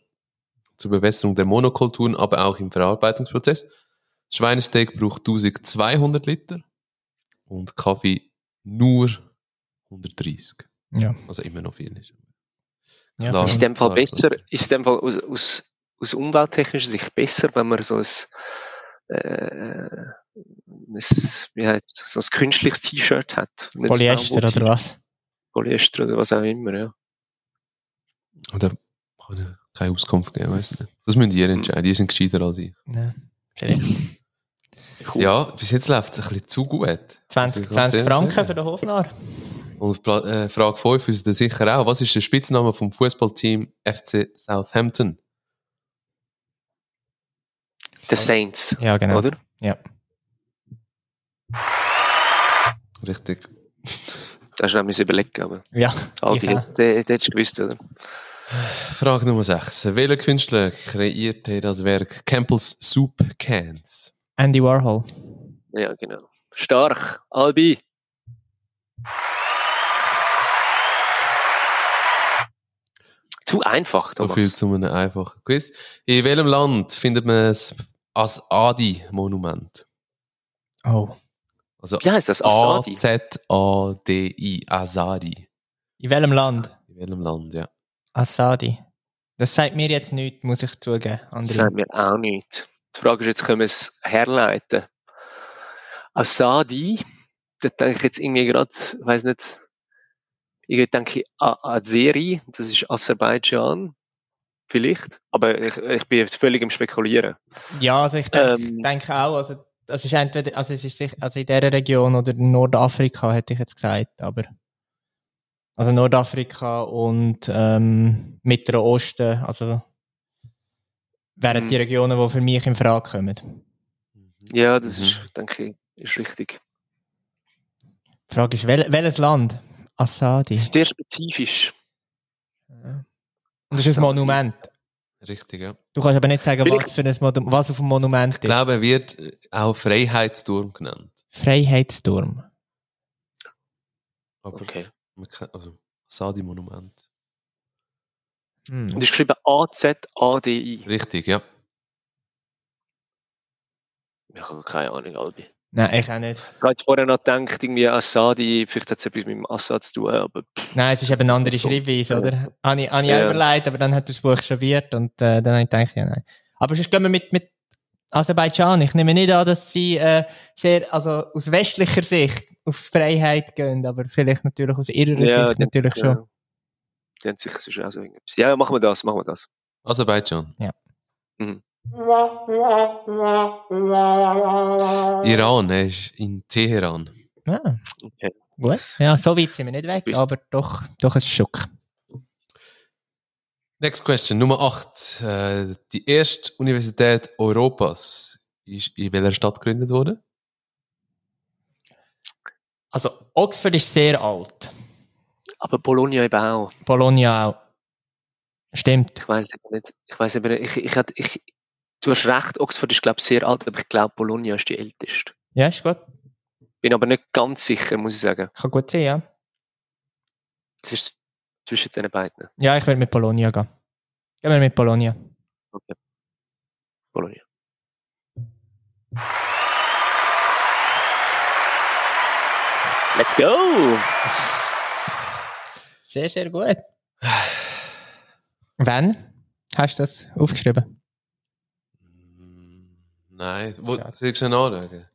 Speaker 1: zur Bewässerung der Monokulturen, aber auch im Verarbeitungsprozess. Schweinesteak braucht 1200 Liter und Kaffee nur 130.
Speaker 2: Ja.
Speaker 1: Also immer noch viel. Ist.
Speaker 2: Ja.
Speaker 3: Ist in dem Fall
Speaker 1: klar,
Speaker 3: besser, ist in dem Fall aus, aus, aus umwelttechnischer Sicht besser, wenn man so ein, äh, ein wie heißt so ein künstliches T-Shirt hat.
Speaker 2: Polyester oder was?
Speaker 3: Polyester oder was auch immer, ja.
Speaker 1: Oder kann ich keine Auskunft geben, weiß nicht. Das müssen ihr entscheiden, die sind gescheiter als ich.
Speaker 2: Ja. Vielleicht.
Speaker 3: Cool.
Speaker 1: Ja, bis jetzt läuft es ein bisschen zu gut.
Speaker 2: 20,
Speaker 1: Also ich kann
Speaker 2: 20
Speaker 1: sehr
Speaker 2: Franken
Speaker 1: sagen.
Speaker 2: für den Hofnar.
Speaker 1: Und äh, Frage 5 ist dann sicher auch. Was ist der Spitzname vom Fußballteam FC Southampton?
Speaker 3: The Saints,
Speaker 2: Ja, genau.
Speaker 3: oder?
Speaker 2: Ja.
Speaker 1: Richtig.
Speaker 3: Da hast du nämlich überlegen, aber
Speaker 2: Ja.
Speaker 3: Albi,
Speaker 2: Ja.
Speaker 3: der, der hättest du gewusst, oder?
Speaker 1: Frage Nummer 6. Welcher Künstler kreierte das Werk Campbell's Soup Cans?
Speaker 2: Andy Warhol.
Speaker 3: Ja, genau. Stark, Albi. Zu einfach,
Speaker 1: So
Speaker 3: Thomas.
Speaker 1: viel zu einem einfachen Quiz. In welchem Land findet man das Asadi-Monument?
Speaker 2: Oh.
Speaker 1: Also
Speaker 3: Wie heißt das? Asadi?
Speaker 1: A-Z-A-D-I. Asadi.
Speaker 2: In welchem Land?
Speaker 1: In welchem Land, ja.
Speaker 2: Asadi. Das sagt mir jetzt nichts, muss ich zugeben.
Speaker 3: Das
Speaker 2: André.
Speaker 3: sagt mir auch nicht. Die Frage ist jetzt, können wir es herleiten? Asadi, da denke ich jetzt irgendwie gerade, ich weiß nicht, ich denke A- Azeri, das ist Aserbaidschan, vielleicht, aber ich, ich bin jetzt völlig im Spekulieren.
Speaker 2: Ja, also ich denke
Speaker 3: Ähm.
Speaker 2: denke auch, also das ist entweder, also es ist sicher, also in dieser Region oder in Nordafrika hätte ich jetzt gesagt, aber also Nordafrika und ähm, Mittlerer Osten, also wären
Speaker 3: Mhm.
Speaker 2: die Regionen, die für mich in Frage kommen.
Speaker 3: Ja, das
Speaker 1: Mhm.
Speaker 3: ist, denke ich, ist richtig.
Speaker 2: Die Frage ist, wel, welches Land? Assadi.
Speaker 3: Das ist sehr spezifisch.
Speaker 2: Und das ist ein. Monument.
Speaker 1: Richtig, ja.
Speaker 2: Du kannst aber nicht sagen, was, für ein Monument, was auf dem Monument
Speaker 1: Ich
Speaker 2: ist.
Speaker 1: glaube, er wird äh, auch Freiheitsturm genannt.
Speaker 2: Freiheitsturm.
Speaker 1: Aber
Speaker 3: Okay.
Speaker 1: Man also Asadi-Monument.
Speaker 2: Hm.
Speaker 3: Und ist geschrieben A-Z-A-D-I.
Speaker 1: Richtig, ja.
Speaker 3: Ich habe keine Ahnung, Albi.
Speaker 2: Nein, ich auch nicht.
Speaker 3: Ich habe jetzt vorher noch gedacht, irgendwie Assadi, vielleicht hat es etwas mit dem Assad zu tun, aber pff,
Speaker 2: Nein, es ist eben eine andere Schreibweise, oder? Habe ich, habe ich auch
Speaker 3: Ja.
Speaker 2: überlegt, aber dann hat das Buch buchstabiert und äh, dann habe ich gedacht, ja, nein. Aber sonst gehen wir mit, mit Aserbaidschan. Ich nehme nicht an, dass sie äh, sehr, also aus westlicher Sicht auf Freiheit gehen, aber vielleicht natürlich aus ihrer Sicht
Speaker 3: die-
Speaker 2: natürlich schon.
Speaker 3: Ja. Die haben sicher auch so irgendetwas. Ja, ja, machen wir das, machen wir das.
Speaker 1: Aserbaidschan.
Speaker 3: Mhm.
Speaker 1: Iran, er ist in Teheran.
Speaker 2: Ah,
Speaker 3: Okay.
Speaker 2: gut. Ja, so weit sind wir nicht weg,
Speaker 3: Bist-
Speaker 2: aber doch, doch ein Schock.
Speaker 1: Next question, Nummer 8. Äh, die erste Universität Europas ist in welcher Stadt gegründet worden?
Speaker 2: Also, Oxford ist sehr alt.
Speaker 3: Aber Bologna eben auch.
Speaker 2: Bologna auch. Stimmt.
Speaker 3: Ich weiß eben nicht. Ich weiß eben nicht. Ich, ich, ich, du hast recht, Oxford ist, glaube ich, sehr alt, aber ich glaube, Bologna ist die älteste.
Speaker 2: Ja, ist gut.
Speaker 3: Bin aber nicht ganz sicher, muss ich sagen.
Speaker 2: Kann gut sein, ja.
Speaker 3: Das ist zwischen den beiden.
Speaker 2: Ja, ich will mit Bologna gehen. Gehen wir mit Bologna.
Speaker 3: Okay. Bologna. Let's go!
Speaker 2: Sehr, sehr gut. Wann hast du das aufgeschrieben?
Speaker 1: Nein, wo,
Speaker 2: Schade.
Speaker 1: soll ich schon anschauen?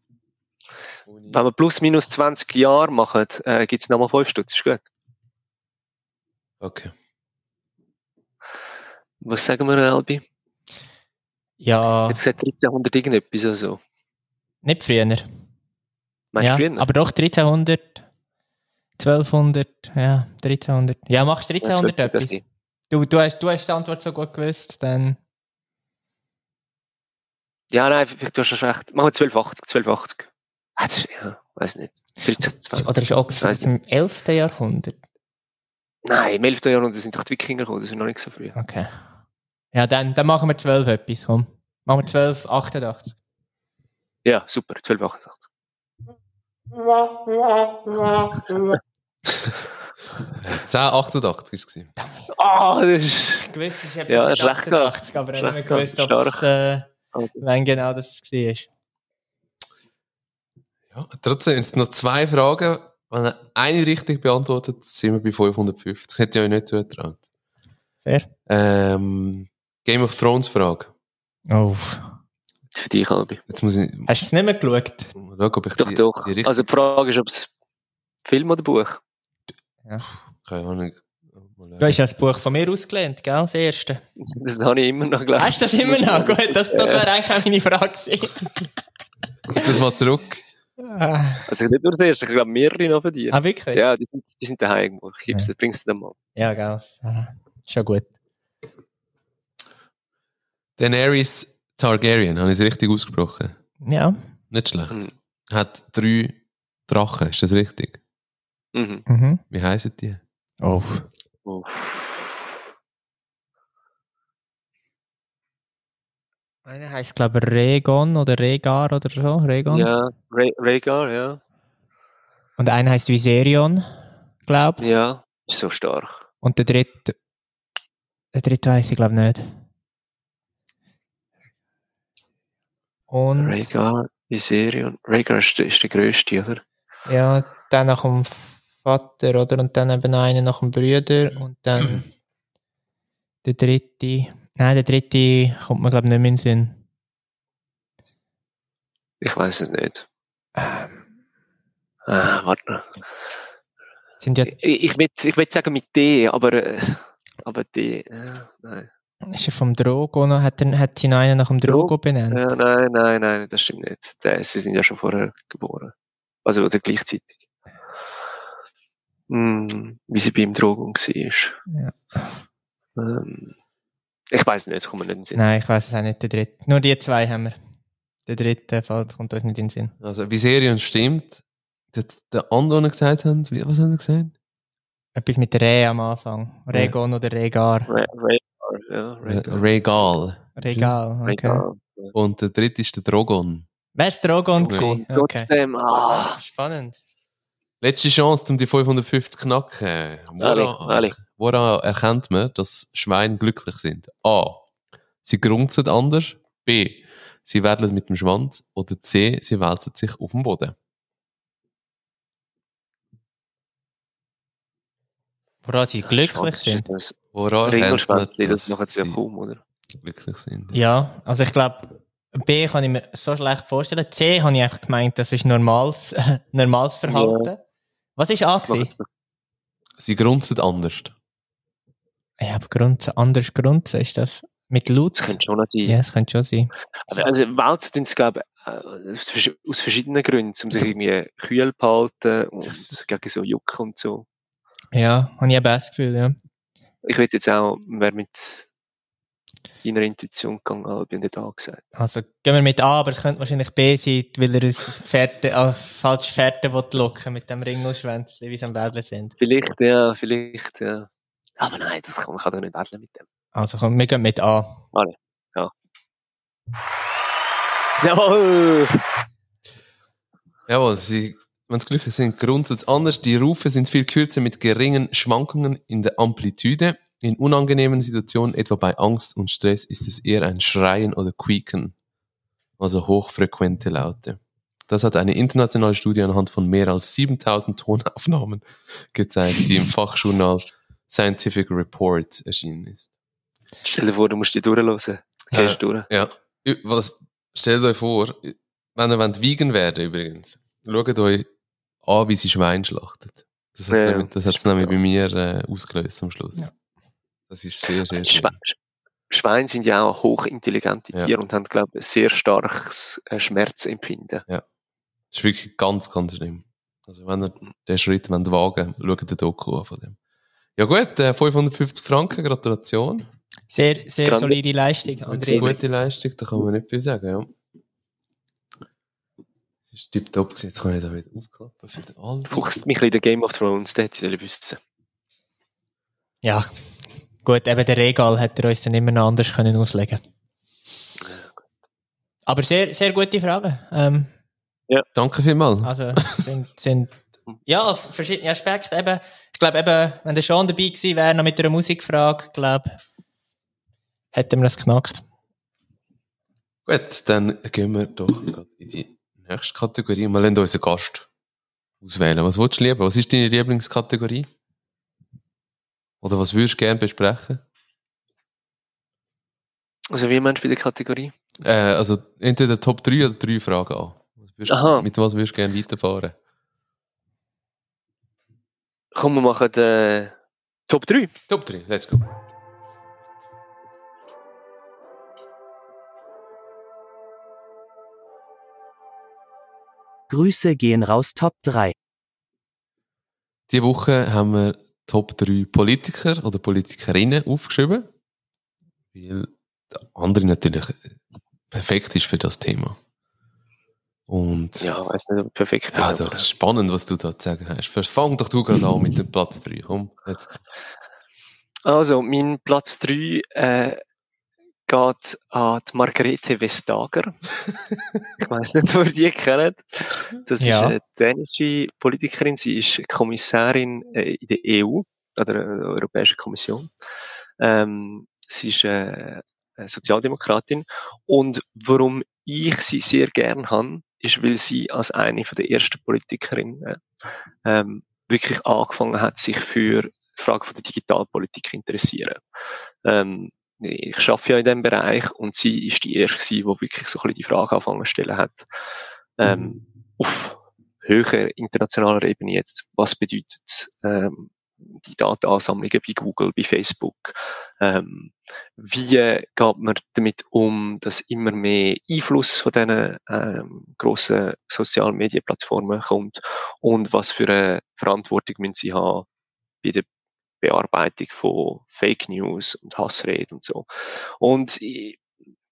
Speaker 3: Wenn wir plus minus 20 Jahre machen, äh, gibt es nochmal 5 Stutz. Ist gut.
Speaker 1: Okay.
Speaker 3: Was sagen wir, Albi?
Speaker 2: Ja,
Speaker 3: Jetzt seit 1300 irgendetwas oder so.
Speaker 2: nicht früher.
Speaker 3: Meinst
Speaker 2: ja,
Speaker 3: du
Speaker 2: aber doch 1300, 1200, ja, 1300. Ja, machst du
Speaker 3: Ja,
Speaker 2: 1300
Speaker 3: sollte das
Speaker 2: etwas? Du, du, hast, du hast die Antwort so gut gewusst, dann...
Speaker 3: Ja, nein, vielleicht du hast schon recht. Machen wir 1280, 1280. Ah, ja, weiß nicht. 13, 20.
Speaker 2: Oder ist Oxford aus dem 11. Jahrhundert?
Speaker 3: Nein, im 11. Jahrhundert sind doch die Wikinger gekommen, das ist noch nicht so früh.
Speaker 2: Okay. Ja, dann, dann machen wir 12 etwas, komm. Machen wir 12, 88.
Speaker 3: Ja, super, 1288.
Speaker 1: Äh, 1088 ist es. gewesen.
Speaker 3: Ah, das ist.
Speaker 2: Ich gewusst, es ist etwas
Speaker 3: Ja,
Speaker 2: mit
Speaker 3: schlecht
Speaker 2: 88, aber ich habe nicht gewusst, ob es, äh, wann genau das war.
Speaker 1: Ja, trotzdem sind es noch zwei Fragen. Wenn ihr eine richtig beantwortet, sind wir bei 550. Hätte ich euch nicht zugetraut.
Speaker 2: Fair.
Speaker 1: Ähm, Game of Thrones Frage.
Speaker 2: Oh.
Speaker 3: Für dich, Albi.
Speaker 1: Jetzt muss ich
Speaker 2: Hast du es nicht mehr geschaut?
Speaker 1: mal schauen, ob ich
Speaker 3: Doch,
Speaker 1: die,
Speaker 3: doch.
Speaker 1: die richtig...
Speaker 3: Also die Frage ist, ob es Film oder Buch?
Speaker 1: Keine Ahnung.
Speaker 2: Du hast ja das Buch von mir ausgelehnt, gell? Das erste.
Speaker 3: Das habe ich immer noch geglaubt.
Speaker 2: Hast du das immer noch? <laughs> Gut, das, das wäre eigentlich auch meine Frage gewesen.
Speaker 1: Gib das mal zurück.
Speaker 2: ah,
Speaker 3: Also nicht nur das erste, ich glaube mehrere noch von dir.
Speaker 2: ah, wirklich?
Speaker 3: Ja, die sind, die sind daheim irgendwo. Ich gib's
Speaker 2: Ja.
Speaker 3: dir, bringst du dir mal.
Speaker 2: Ja, gell. Ah, schon gut.
Speaker 1: Daenerys Targaryen, habe ich es richtig ausgesprochen?
Speaker 2: Ja.
Speaker 1: Nicht schlecht.
Speaker 3: Hm.
Speaker 1: Hat drei Drachen, ist das richtig?
Speaker 3: Mhm.
Speaker 2: Mhm.
Speaker 1: Wie heißen die?
Speaker 2: Oh.
Speaker 3: Uff.
Speaker 2: Einer heisst, glaube ich, Regon oder Regar oder so. Regon.
Speaker 3: Ja, Ray, Rhaegar, ja.
Speaker 2: Und einer heisst Viserion, glaube ich.
Speaker 3: Ja, ist so stark.
Speaker 2: Und der dritte. Der dritte weiß ich, glaube ich, nicht. Und
Speaker 3: Rhaegar, Viserion. Rhaegar ist, der- ist der grösste, oder?
Speaker 2: ja, dann nach dem Vater, oder? Und dann eben einer nach dem Brüder. Und dann <clears throat> der dritte. Nein, der dritte kommt mir, glaube ich, nicht mehr in den Sinn.
Speaker 3: Ich weiß es nicht.
Speaker 2: Ähm,
Speaker 3: Ah, warte noch.
Speaker 2: sind ja,
Speaker 3: Ich, ich will, ich sagen mit D, aber, äh, aber D, äh, nein.
Speaker 2: Ist er vom Drogo noch? Hat, er, hat sie noch einen nach dem Drogo benannt?
Speaker 3: Ja, nein, nein, nein, das stimmt nicht. Der, sie sind ja schon vorher geboren. Also, oder gleichzeitig. Hm, wie sie beim Drogen war. Ähm, ich weiß nicht, es kommt mir nicht in den Sinn.
Speaker 2: Nein, ich weiß es auch nicht, der dritte. Nur die zwei haben wir. Der dritte fällt, kommt uns nicht in den Sinn.
Speaker 1: Also Viserion stimmt. Der, der andere, gesagt haben, wie, was haben sie gesagt?
Speaker 2: Etwas mit Re am Anfang. Regon oder Regar.
Speaker 3: Ra- Rhaegar, ja,
Speaker 1: Äh. Regal.
Speaker 2: Regal. Okay.
Speaker 1: Und der dritte ist der Drogon.
Speaker 2: Wer ist Drogon?
Speaker 1: Okay.
Speaker 2: gewesen? Okay.
Speaker 3: Trotzdem, ah,
Speaker 2: Spannend.
Speaker 1: Letzte Chance, um die 550 knacken.
Speaker 3: Ali,
Speaker 1: Woran, woran erkennt man, dass Schweine glücklich sind? A. Sie grunzen anders. B. Sie werden mit dem Schwanz. Oder C. Sie wälzen sich auf dem Boden.
Speaker 2: Woran sie glücklich sind.
Speaker 1: Erkennt
Speaker 3: das sie ja
Speaker 1: sie
Speaker 3: kaum, oder?
Speaker 1: glücklich sind?
Speaker 2: Ja, also ich glaube, B kann ich mir so schlecht vorstellen. C habe ich einfach gemeint, das ist normales, <laughs> normales Verhalten. Was ist A
Speaker 3: sie
Speaker 1: grunzen anders.
Speaker 2: Ja, aber Grunzen, anders Grunzen, ist das mit Laut?
Speaker 3: Das könnte schon noch sein.
Speaker 2: Ja, das könnte schon sein.
Speaker 3: Aber Also, Wälzen tun sie, glaube ich, äh, aus versch- aus verschiedenen Gründen, um sich irgendwie kühl behalten und gegen so Jucken und so.
Speaker 2: Ja, habe ich eben auch das Gefühl, ja.
Speaker 3: Ich würde jetzt auch, wer mit deiner Intuition gegangen, habe ich nicht A gesagt.
Speaker 2: Also gehen wir mit A, aber es könnte wahrscheinlich B sein, weil er uns Pferde, äh, falsche Pferde locken mit dem Ringelschwänzchen, wie sie am Wädler sind.
Speaker 3: Vielleicht, ja, vielleicht, ja. Aber nein, das kann, man kann doch nicht wedeln mit dem.
Speaker 2: Also komm, wir gehen mit A.
Speaker 3: Jawohl!
Speaker 1: Jawohl, sie, wenn sie glücklich sind, sie anders. Die Rufe sind viel kürzer mit geringen Schwankungen in der Amplitude. In unangenehmen Situationen, etwa bei Angst und Stress, ist es eher ein Schreien oder Quieken. Also hochfrequente Laute. Das hat eine internationale Studie anhand von mehr als 7000 Tonaufnahmen gezeigt, die im Fachjournal Scientific Report erschienen ist.
Speaker 3: Stell dir vor, du musst die durchhören. Gehst
Speaker 1: Äh,
Speaker 3: durch.
Speaker 1: Ja, was, stellt euch vor, wenn ihr wollt vegan werden übrigens, schaut euch an, wie sie Schwein schlachtet. Das hat
Speaker 3: Ja,
Speaker 1: nämlich, das hat's nämlich bei mir äh, ausgelöst am Schluss.
Speaker 2: Ja.
Speaker 1: Das ist sehr, sehr schön.
Speaker 3: Schwe Schweine sind ja auch hochintelligente
Speaker 1: Ja.
Speaker 3: Tiere und haben, glaube ich, ein sehr starkes äh, Schmerzempfinden.
Speaker 1: Das ist wirklich ganz, ganz schlimm. Also wenn ihr den Schritt wollt wagen schaut den Doku an von dem. Ja gut, äh, 550 Franken, Gratulation.
Speaker 2: Sehr, sehr
Speaker 3: Grande.
Speaker 2: solide Leistung, André.
Speaker 1: Gute Leistung, da kann man nicht viel sagen, ja. Das ist tipptopp gewesen. Jetzt kann ich da wieder aufklappen für den Albi.
Speaker 3: Fuchst mich in der Game of Thrones, das hätte ich wissen.
Speaker 2: Ja, gut, eben der Regal hätte er uns dann immer noch anders können auslegen Aber sehr, sehr gute Fragen. Ähm,
Speaker 1: Danke vielmals.
Speaker 2: also sind, sind ja verschiedene Aspekte. Eben, ich glaube, eben, wenn der Sean dabei gewesen wäre, noch mit einer Musikfrage, glaube hätten wir das geknackt.
Speaker 1: Gut, dann gehen wir doch gerade in die nächste Kategorie. Wir lassen unseren Gast auswählen. Was willst du lieber? Was ist deine Lieblingskategorie? Oder was würdest du gerne besprechen?
Speaker 3: Also wie meinst du bei der Kategorie?
Speaker 1: Äh, also entweder Top 3 oder 3 Fragen an.
Speaker 3: Aha.
Speaker 1: mit was würdest du gerne weiterfahren?
Speaker 3: Komm, wir machen den Top 3.
Speaker 1: Top 3, let's go.
Speaker 4: Grüße gehen raus Top 3.
Speaker 1: Diese Woche haben wir Top 3 Politiker oder Politikerinnen aufgeschrieben. Weil der andere natürlich perfekt ist für das Thema. Und
Speaker 3: Ja, weiß nicht, ob perfekt.
Speaker 1: Ja, also, das ist spannend, was du da zu sagen hast. Fang doch du gerade an mit dem Platz 3. Komm, jetzt.
Speaker 3: Also, mein Platz 3 äh, geht an die Margarete Vestager. ich weiß nicht, ob ihr die kennt. Das
Speaker 2: Ja.
Speaker 3: ist eine dänische Politikerin. Sie ist Kommissarin äh, in der EU, oder der Europäischen Kommission. Ähm, sie ist äh, eine Sozialdemokratin. Und warum ich sie sehr gern habe, ist, weil sie als eine von der ersten Politikerinnen ähm, wirklich angefangen hat, sich für die Frage von der Digitalpolitik interessieren. Ähm, ich arbeite ja in diesem Bereich und sie ist die erste, die wirklich so ein bisschen die Frage angefangen zu stellen hat, ähm, auf höherer internationaler Ebene jetzt, was bedeutet ähm, die Datenansammlungen bei Google, bei Facebook, ähm, wie geht man damit um, dass immer mehr Einfluss von diesen ähm, grossen sozialen Medienplattformen kommt? Und was für eine Verantwortung müssen sie haben bei der Bearbeitung von Fake News und Hassrede und so. Und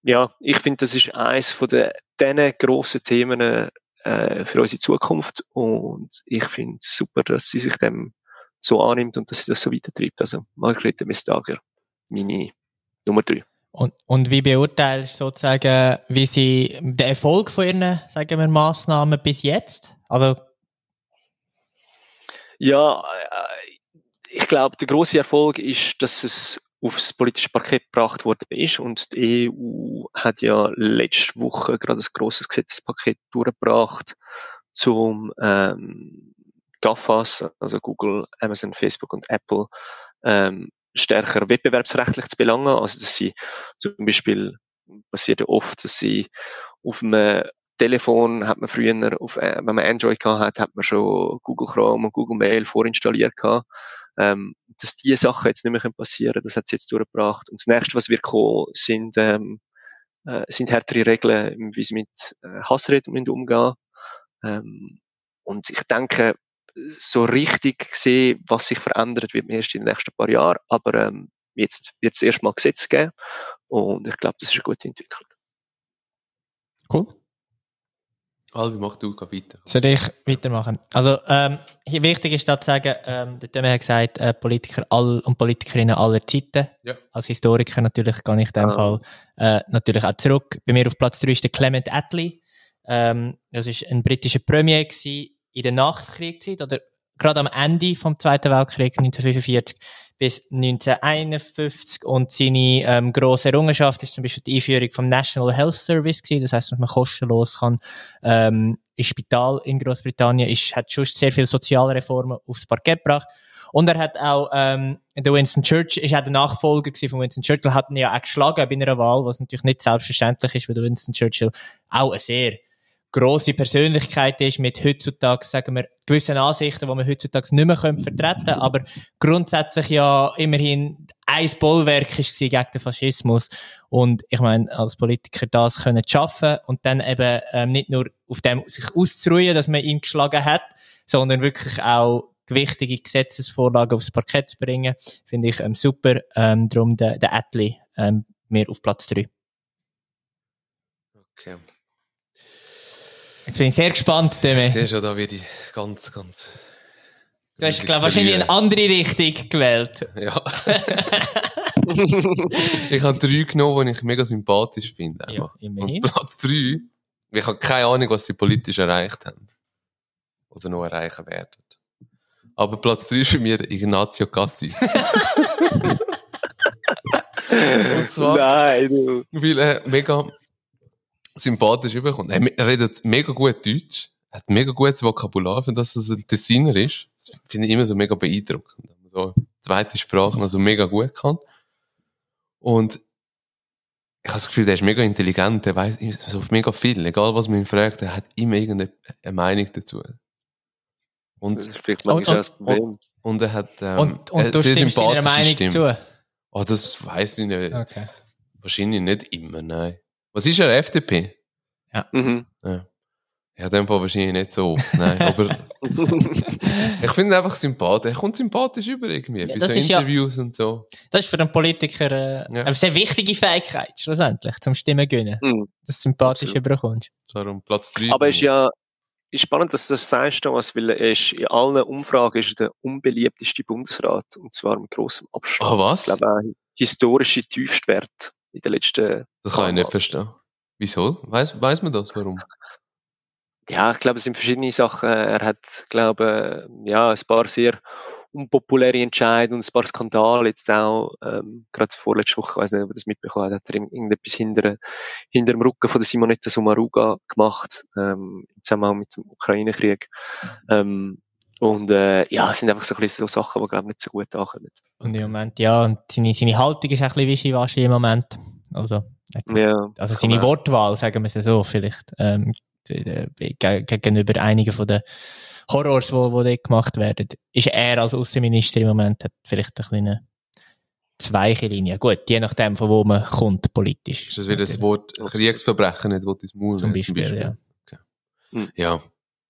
Speaker 3: ja, ich finde, das ist eines von den grossen Themen äh, für unsere Zukunft und ich finde es super, dass sie sich dem so annimmt und dass sie das so weitertreibt. Also Margrethe Vestager, meine Nummer drei.
Speaker 2: Und, und wie beurteilst du sozusagen, wie sie den Erfolg von ihren, sagen wir, Massnahmen bis jetzt? Also,
Speaker 3: Ja, äh, ich glaube, der große Erfolg ist, dass es aufs politische Parkett gebracht worden ist und die EU hat ja letzte Woche gerade ein grosses Gesetzespaket durchgebracht zum ähm, GAFAs, also Google, Amazon, Facebook und Apple, ähm, stärker wettbewerbsrechtlich zu belangen. Also dass sie zum Beispiel passiert ja oft, dass sie auf einem Telefon hat man früher, auf, äh, wenn man Android gehabt hat, hat man schon Google Chrome und Google Mail vorinstalliert gehabt. Ähm, dass diese Sachen jetzt nicht mehr passieren können, das hat sie jetzt durchgebracht. Und das nächste, was wird kommen, sind, ähm, äh, sind härtere Regeln, wie sie mit äh, Hassreden umgehen ähm, Und ich denke, so richtig gesehen, was sich verändert, wird erst in den nächsten paar Jahren. Aber ähm, jetzt wird es erstmal Gesetz geben. Und ich glaube, das ist eine gute Entwicklung.
Speaker 2: cool.
Speaker 1: Albi, mach du, geh weiter.
Speaker 2: Soll ich weitermachen? Also, ähm, hier wichtig ist da zu sagen, ähm, der Tömme hat gesagt, äh, Politiker all und Politikerinnen aller Zeiten.
Speaker 1: Ja.
Speaker 2: Als Historiker natürlich kann ich in dem
Speaker 3: Ah.
Speaker 2: Fall äh, natürlich auch zurück. Bei mir auf Platz 3 ist der Clement Attlee. Ähm, das ist ein britischer Premier gewesen, in der Nachkriegszeit oder gerade am Ende vom Zweiten Weltkrieg 1945 bis 1951 und seine ähm, grosse Errungenschaft ist zum Beispiel die Einführung vom National Health Service gewesen. Das heißt, dass man kostenlos kann ähm, ins Spital in Großbritannien ist, hat schon sehr viele Sozialreformen aufs Parkett gebracht. Und er hat auch, ähm, der Winston Churchill, ist auch der Nachfolger von Winston Churchill, hat ihn ja auch geschlagen bei einer Wahl, was natürlich nicht selbstverständlich ist, weil der Winston Churchill auch eine sehr grosse Persönlichkeit ist, mit heutzutage, sagen wir, gewissen Ansichten, die man heutzutage nicht mehr vertreten können, aber grundsätzlich ja immerhin ein Bollwerk ist gegen den Faschismus. Und ich meine, als Politiker das können schaffen und dann eben ähm, nicht nur auf dem sich auszuruhen, dass man ihn geschlagen hat, sondern wirklich auch gewichtige Gesetzesvorlagen aufs Parkett zu bringen, finde ich ähm, super. Ähm, darum der, der Atli ähm, mehr auf Platz 3.
Speaker 1: Okay.
Speaker 2: Jetzt bin ich sehr gespannt, Demi.
Speaker 1: Ich sehe schon, da werde ich ganz, ganz.
Speaker 2: Du hast, glaube wahrscheinlich eine andere Richtung gewählt.
Speaker 1: Ja. ich habe drei genommen, die ich mega sympathisch finde.
Speaker 2: Ja, immerhin.
Speaker 1: Und Platz drei, ich habe keine Ahnung, was sie politisch erreicht haben. Oder noch erreichen werden. Aber Platz drei ist für mich Ignazio Cassis. <laughs> Und zwar,
Speaker 3: Nein, du.
Speaker 1: weil er mega sympathisch überkommt. Er er redet mega gut Deutsch, er hat mega gutes Vokabular, für das er ein Designer ist. Das finde ich immer so mega beeindruckend, so zweite Sprachen also mega gut kann. Und ich habe das Gefühl, der ist mega intelligent, der weiß so mega viel. Egal was man ihn fragt, er hat immer irgendeine Meinung dazu.
Speaker 3: Das
Speaker 1: Und,
Speaker 3: ist vielleicht
Speaker 2: Und-
Speaker 3: manchmal das
Speaker 2: und-
Speaker 3: Problem.
Speaker 1: und er hat ähm,
Speaker 2: und, und
Speaker 1: eine
Speaker 2: du
Speaker 1: sehr sympathische
Speaker 2: Meinung
Speaker 1: Stimme.
Speaker 2: zu?
Speaker 1: Oh, das weiß ich nicht.
Speaker 2: Okay.
Speaker 1: Wahrscheinlich nicht immer, nein. Was ist er, FDP?
Speaker 3: Mhm.
Speaker 1: Ja, in dem Fall wahrscheinlich nicht so nein. <laughs> Aber ich finde ihn einfach sympathisch. Er kommt sympathisch über irgendwie,
Speaker 2: Ja,
Speaker 1: bei
Speaker 2: das
Speaker 1: so
Speaker 2: ist ja-
Speaker 1: Interviews und so.
Speaker 2: Das ist für einen Politiker äh,
Speaker 1: Ja.
Speaker 2: eine sehr wichtige Fähigkeit, schlussendlich, zum Stimmen gewinnen.
Speaker 3: Mhm.
Speaker 2: Dass du sympathisch
Speaker 3: Absolut.
Speaker 2: überkommst.
Speaker 1: Darum Platz 3.
Speaker 3: Aber ist ja ist spannend, dass du das sagst, Thomas, weil er ist in allen Umfragen ist er der unbeliebteste Bundesrat und zwar mit grossem Abstand.
Speaker 1: Ah, was?
Speaker 3: Ich glaube auch historische Tiefstwert in den letzten.
Speaker 1: Das kann ich nicht verstehen. Wieso? Weiß, weiß man das? Warum?
Speaker 3: Ja, ich glaube, es sind verschiedene Sachen. Er hat, glaube ja, ein paar sehr unpopuläre Entscheidungen und ein paar Skandale jetzt auch, ähm, gerade vorletzte Woche, ich weiß nicht, ob er das mitbekommen hat, hat er irgendetwas hinter, hinter dem Rücken von der Simonetta Sommaruga gemacht, ähm, im Zusammenhang mit dem Ukraine-Krieg. Ähm, und äh, ja, es sind einfach so, ein bisschen so Sachen, die, glaube ich, nicht so gut ankommen.
Speaker 2: Und im Moment, ja, und seine, seine Haltung ist ein bisschen wischiwaschi im Moment. Also, er-
Speaker 3: Ja,
Speaker 2: also seine
Speaker 3: man-
Speaker 2: Wortwahl, sagen wir es so, vielleicht, ähm, ge- gegenüber einigen von den Horrors, die, die dort gemacht werden, ist er als Außenminister im Moment, hat vielleicht eine kleine Zweichenlinie. Gut, je nachdem, von wo man kommt, politisch.
Speaker 1: Ist das wieder das Wort Kriegsverbrechen nicht, wo das Maul
Speaker 2: Zum Beispiel, ja.
Speaker 1: Okay.
Speaker 3: Hm.
Speaker 1: Ja.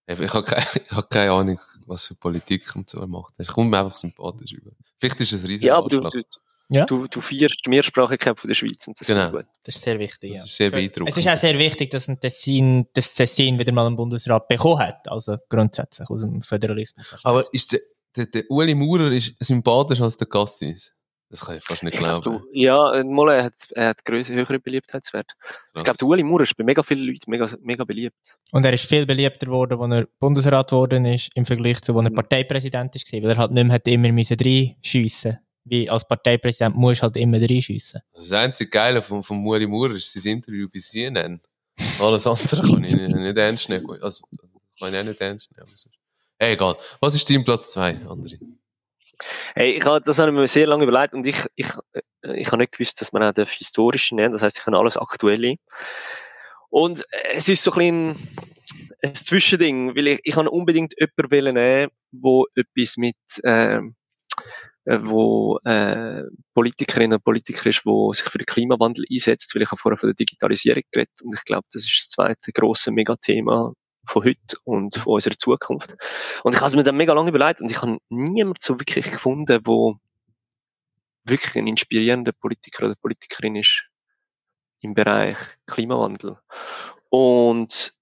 Speaker 1: Ich habe keine, <laughs> ich habe keine Ahnung, was für Politik und so er macht. Er kommt mir einfach sympathisch über. Vielleicht ist es ein riesiger
Speaker 3: Ja, aber du, du,
Speaker 2: Ja.
Speaker 3: du, du feierst die Mehrsprachigkeit von der Schweiz und das
Speaker 1: Genau.
Speaker 3: ist gut.
Speaker 2: Das ist sehr wichtig.
Speaker 1: Das
Speaker 2: ja.
Speaker 1: ist sehr beeindruckend.
Speaker 2: Es ist auch sehr wichtig, dass ein Tessin, das Tessin wieder mal einen Bundesrat bekommen hat. Also grundsätzlich aus dem Föderalismus.
Speaker 1: Aber ist der, der, der Uli Maurer ist sympathischer als der Cassis? Das kann ich fast nicht
Speaker 3: Ich glaub,
Speaker 1: glauben.
Speaker 3: du, ja, äh, mal, er hat, er hat größer, höhere Beliebtheitswert. Ich glaube, der Uli Maurer ist bei mega vielen Leuten mega, mega beliebt.
Speaker 2: Und er ist viel beliebter geworden, als er Bundesrat geworden ist, im Vergleich zu, als er
Speaker 3: Mhm.
Speaker 2: Parteipräsident war. Weil er halt nicht mehr hat immer müssen reinschiessen Wie als Parteipräsident musst du halt immer reinschiessen.
Speaker 1: Das einzige Geile von, von Uli Maurer ist sein Interview bei CNN. Alles andere kann ich nicht, nicht ernst nehmen. Also, kann ich auch nicht ernst nehmen. Hey, egal. Was ist dein Platz 2, André?
Speaker 3: Hey, ich hab, das habe ich mir sehr lange überlegt und ich, ich, äh, ich habe nicht gewusst, dass man auch den historischen nennen. Das heißt, ich kann alles aktuelle. Und äh, es ist so ein, bisschen ein Zwischending, weil ich, ich habe unbedingt jemanden nehmen, wo etwas mit, ähm, äh, wo äh, Politikerinnen und Politiker ist, wo sich für den Klimawandel einsetzt, weil ich habe vorher von der Digitalisierung geredet und ich glaube, das ist das zweite große Megathema von heute und von unserer Zukunft. Und ich habe es mir dann mega lange überlegt und ich habe niemanden so wirklich gefunden, wo wirklich ein inspirierender Politiker oder Politikerin ist im Bereich Klimawandel. Und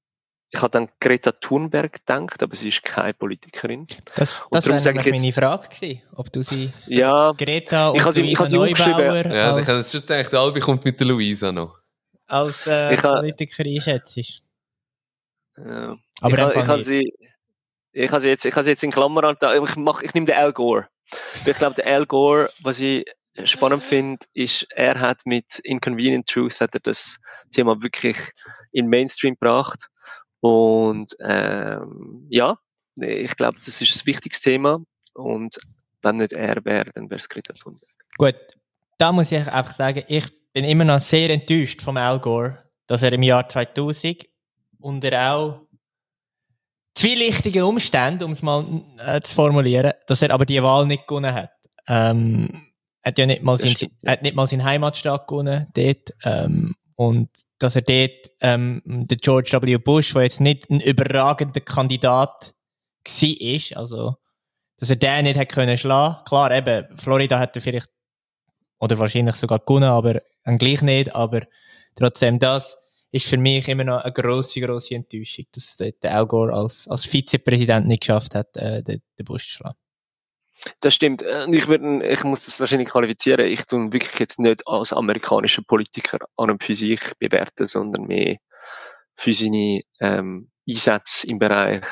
Speaker 3: ich habe dann Greta Thunberg gedacht, aber sie ist keine Politikerin.
Speaker 2: Das, das
Speaker 3: darum
Speaker 2: wäre
Speaker 3: sage ich
Speaker 2: nämlich meine
Speaker 3: jetzt-
Speaker 2: Frage gewesen. Ob du sie
Speaker 3: Ja,
Speaker 2: Greta und
Speaker 3: Ich habe sie- ich
Speaker 2: Luisa
Speaker 3: habe sie.
Speaker 2: Neubauer
Speaker 1: Ja, ich
Speaker 2: als,
Speaker 1: hätte jetzt schon gedacht, Albi kommt mit der Luisa noch.
Speaker 2: als äh,
Speaker 3: Ich
Speaker 2: Politiker einschätzt.
Speaker 3: Ja.
Speaker 2: Aber
Speaker 3: ich, ich habe
Speaker 2: nicht.
Speaker 3: sie, ich sie jetzt, ich habe sie jetzt in Klammern, an- ich mach, ich nehme den Al Gore. Ich glaube, der Al Gore, was ich spannend finde, ist, er hat mit Inconvenient Truth hat er das Thema wirklich in Mainstream gebracht. Und ähm, ja, ich glaube, das ist ein wichtiges Thema. Und wenn nicht er wäre, dann wäre es Greta Thunberg.
Speaker 2: Gut, da muss ich einfach sagen, ich bin immer noch sehr enttäuscht vom Al Gore, dass er im Jahr 2000 unter auch zwielichtigen Umständen, um es mal äh, zu formulieren, dass er aber die Wahl nicht gewonnen hat. Ähm, er hat ja nicht mal, sein, hat nicht mal seinen Heimatstaat gewonnen dort. Ähm, und dass er dort ähm, der George W. Bush, der jetzt nicht ein überragender Kandidat war, also dass er den nicht hat können schlagen. Klar, eben, Florida er vielleicht oder wahrscheinlich sogar gewonnen, aber gleich nicht, aber trotzdem das ist für mich immer noch eine grosse, grosse Enttäuschung, dass der Al Gore als, als Vizepräsident nicht geschafft hat, äh, den, den Bush zu schlagen.
Speaker 3: Das stimmt. Äh, ich, würde, ich muss das wahrscheinlich qualifizieren. Ich tue wirklich jetzt nicht als amerikanischer Politiker an und für sich bewerten, sondern mehr für seine ähm, Einsätze im Bereich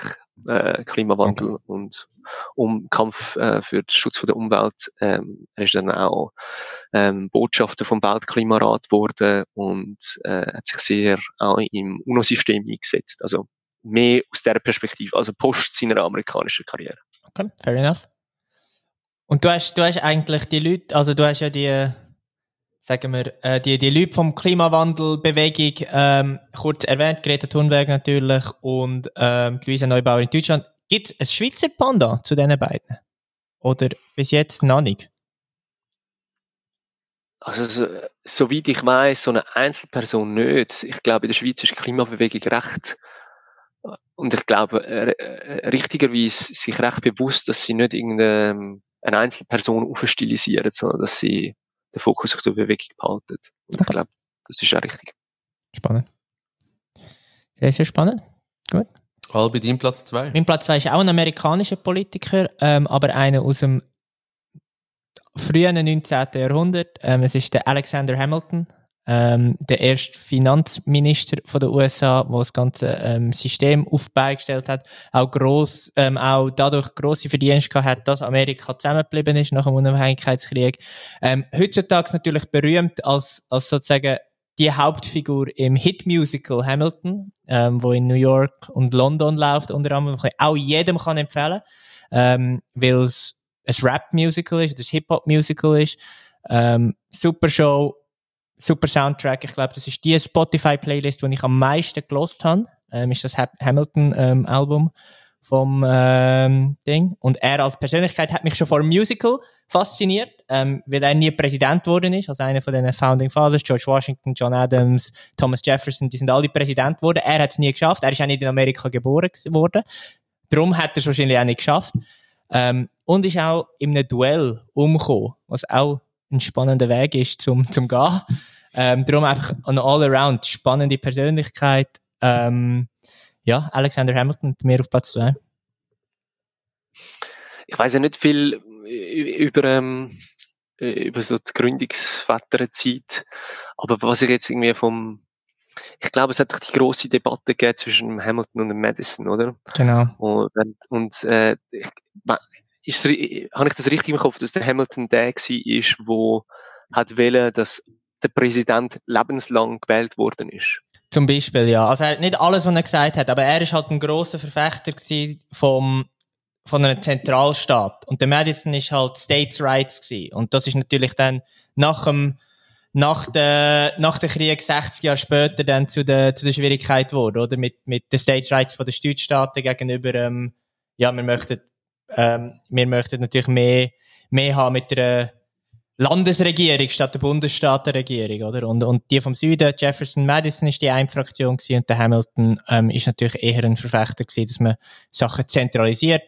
Speaker 3: äh, Klimawandel okay. und um Kampf äh, für den Schutz von der Umwelt. Ähm, er ist dann auch ähm, Botschafter vom Weltklimarat geworden und äh, hat sich sehr auch im UNO-System eingesetzt. Also mehr aus der Perspektive, also post seiner amerikanischen Karriere.
Speaker 2: Okay, fair enough. Und du hast, du hast eigentlich die Leute, also du hast ja die, sagen wir, äh, die, die Leute vom Klimawandelbewegung ähm, kurz erwähnt, Greta Thunberg natürlich und ähm, Luisa Neubauer in Deutschland. Gibt es ein Schweizer Panda zu diesen beiden? Oder bis jetzt noch nicht?
Speaker 3: Also, so, soweit ich weiß, so eine Einzelperson nicht. Ich glaube, in der Schweiz ist die Klimabewegung recht und ich glaube, äh, äh, richtigerweise sich recht bewusst, dass sie nicht irgendeine eine Einzelperson aufstilisieren, sondern dass sie den Fokus auf der Bewegung behalten. Und ich glaube, das ist auch richtig.
Speaker 2: Spannend. Sehr, sehr spannend. Gut.
Speaker 1: Albi, dein Platz 2?
Speaker 2: Mein Platz 2 ist auch ein amerikanischer Politiker, ähm, aber einer aus dem frühen 19. Jahrhundert. Ähm, es ist der Alexander Hamilton ähm, der erste Finanzminister von der USA, der das ganze ähm, System aufbeigestellt hat, auch gross, ähm, auch dadurch große Verdienste gehabt hat, dass Amerika zusammengeblieben ist nach dem Unabhängigkeitskrieg. Ähm, heutzutage natürlich berühmt als, als sozusagen die Hauptfigur im Hit-Musical Hamilton, ähm, wo in New York und London läuft, unter anderem, ich auch jedem kann empfehlen, ähm, weil es ein Rap-Musical ist, ein Hip-Hop-Musical ist. Ähm, super Show, super Soundtrack. Ich glaube, das ist die Spotify-Playlist, die ich am meisten gelost habe. Ähm, ist das Hamilton-Album ähm, vom ähm, Ding. Und er als Persönlichkeit hat mich schon vor Musical fasziniert, ähm, weil er nie Präsident geworden ist, also einer von den Founding Fathers, George Washington, John Adams, Thomas Jefferson, die sind alle Präsident geworden. Er hat es nie geschafft. Er ist auch nicht in Amerika geboren worden. Darum hat er es wahrscheinlich auch nicht geschafft. Ähm, und ist auch in einem Duell umgekommen, was auch ein spannender Weg ist zum, zum Gehen. Ähm, darum einfach eine all-around spannende Persönlichkeit. Ähm, ja, Alexander Hamilton, mir auf Platz 2.
Speaker 3: Ich weiß ja nicht viel über, ähm, über so die Gründungsväterzeit, aber was ich jetzt irgendwie vom, ich glaube, es hat doch die große Debatte gegeben zwischen Hamilton und Madison, oder?
Speaker 2: Genau.
Speaker 3: Und, und äh, ich, ist, habe ich das richtig im Kopf, dass der Hamilton der war, ist, wo hat wählen, dass der Präsident lebenslang gewählt worden ist?
Speaker 2: Zum Beispiel, ja. Also er nicht alles, was er gesagt hat, aber er ist halt ein großer Verfechter vom, von einem Zentralstaat. Und der Madison ist halt States Rights gewesen. Und das ist natürlich dann nach dem, nach der, nach der Krieg 60 Jahre später dann zu der, zu der Schwierigkeit geworden, oder? Mit, mit den States Rights von den Südstaaten gegenüber, ähm, ja, wir möchten ähm, wir möchten natürlich mehr, mehr haben mit der Landesregierung statt der Bundesstaatenregierung, oder? Und, und die vom Süden, Jefferson Madison ist die eine Fraktion gewesen, und der Hamilton ähm, ist natürlich eher ein Verfechter gewesen, dass man Sachen zentralisiert.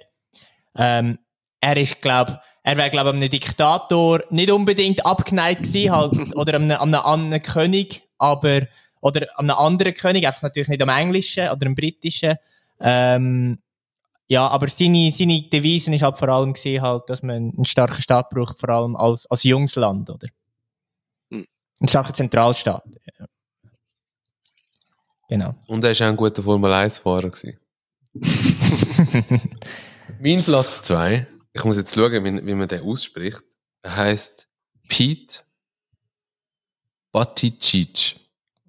Speaker 2: Ähm, er ist, glaub, er wäre, glaube ich, einem Diktator nicht unbedingt abgeneigt gewesen, halt, <laughs> oder einem, einem anderen König, aber, oder einem anderen König, einfach natürlich nicht am englischen oder am britischen, ähm, ja, aber seine, seine Devise ist halt vor allem gesehen halt, dass man einen starken Staat braucht, vor allem als, als junges Land, oder? Mhm. Ein starker Zentralstaat. Ja. Genau.
Speaker 1: Und er war auch ein guter Formel 1-Fahrer. <laughs> mein Platz 2 Ich muss jetzt schauen, wie, wie man den ausspricht. Er heißt Pete Buttigieg.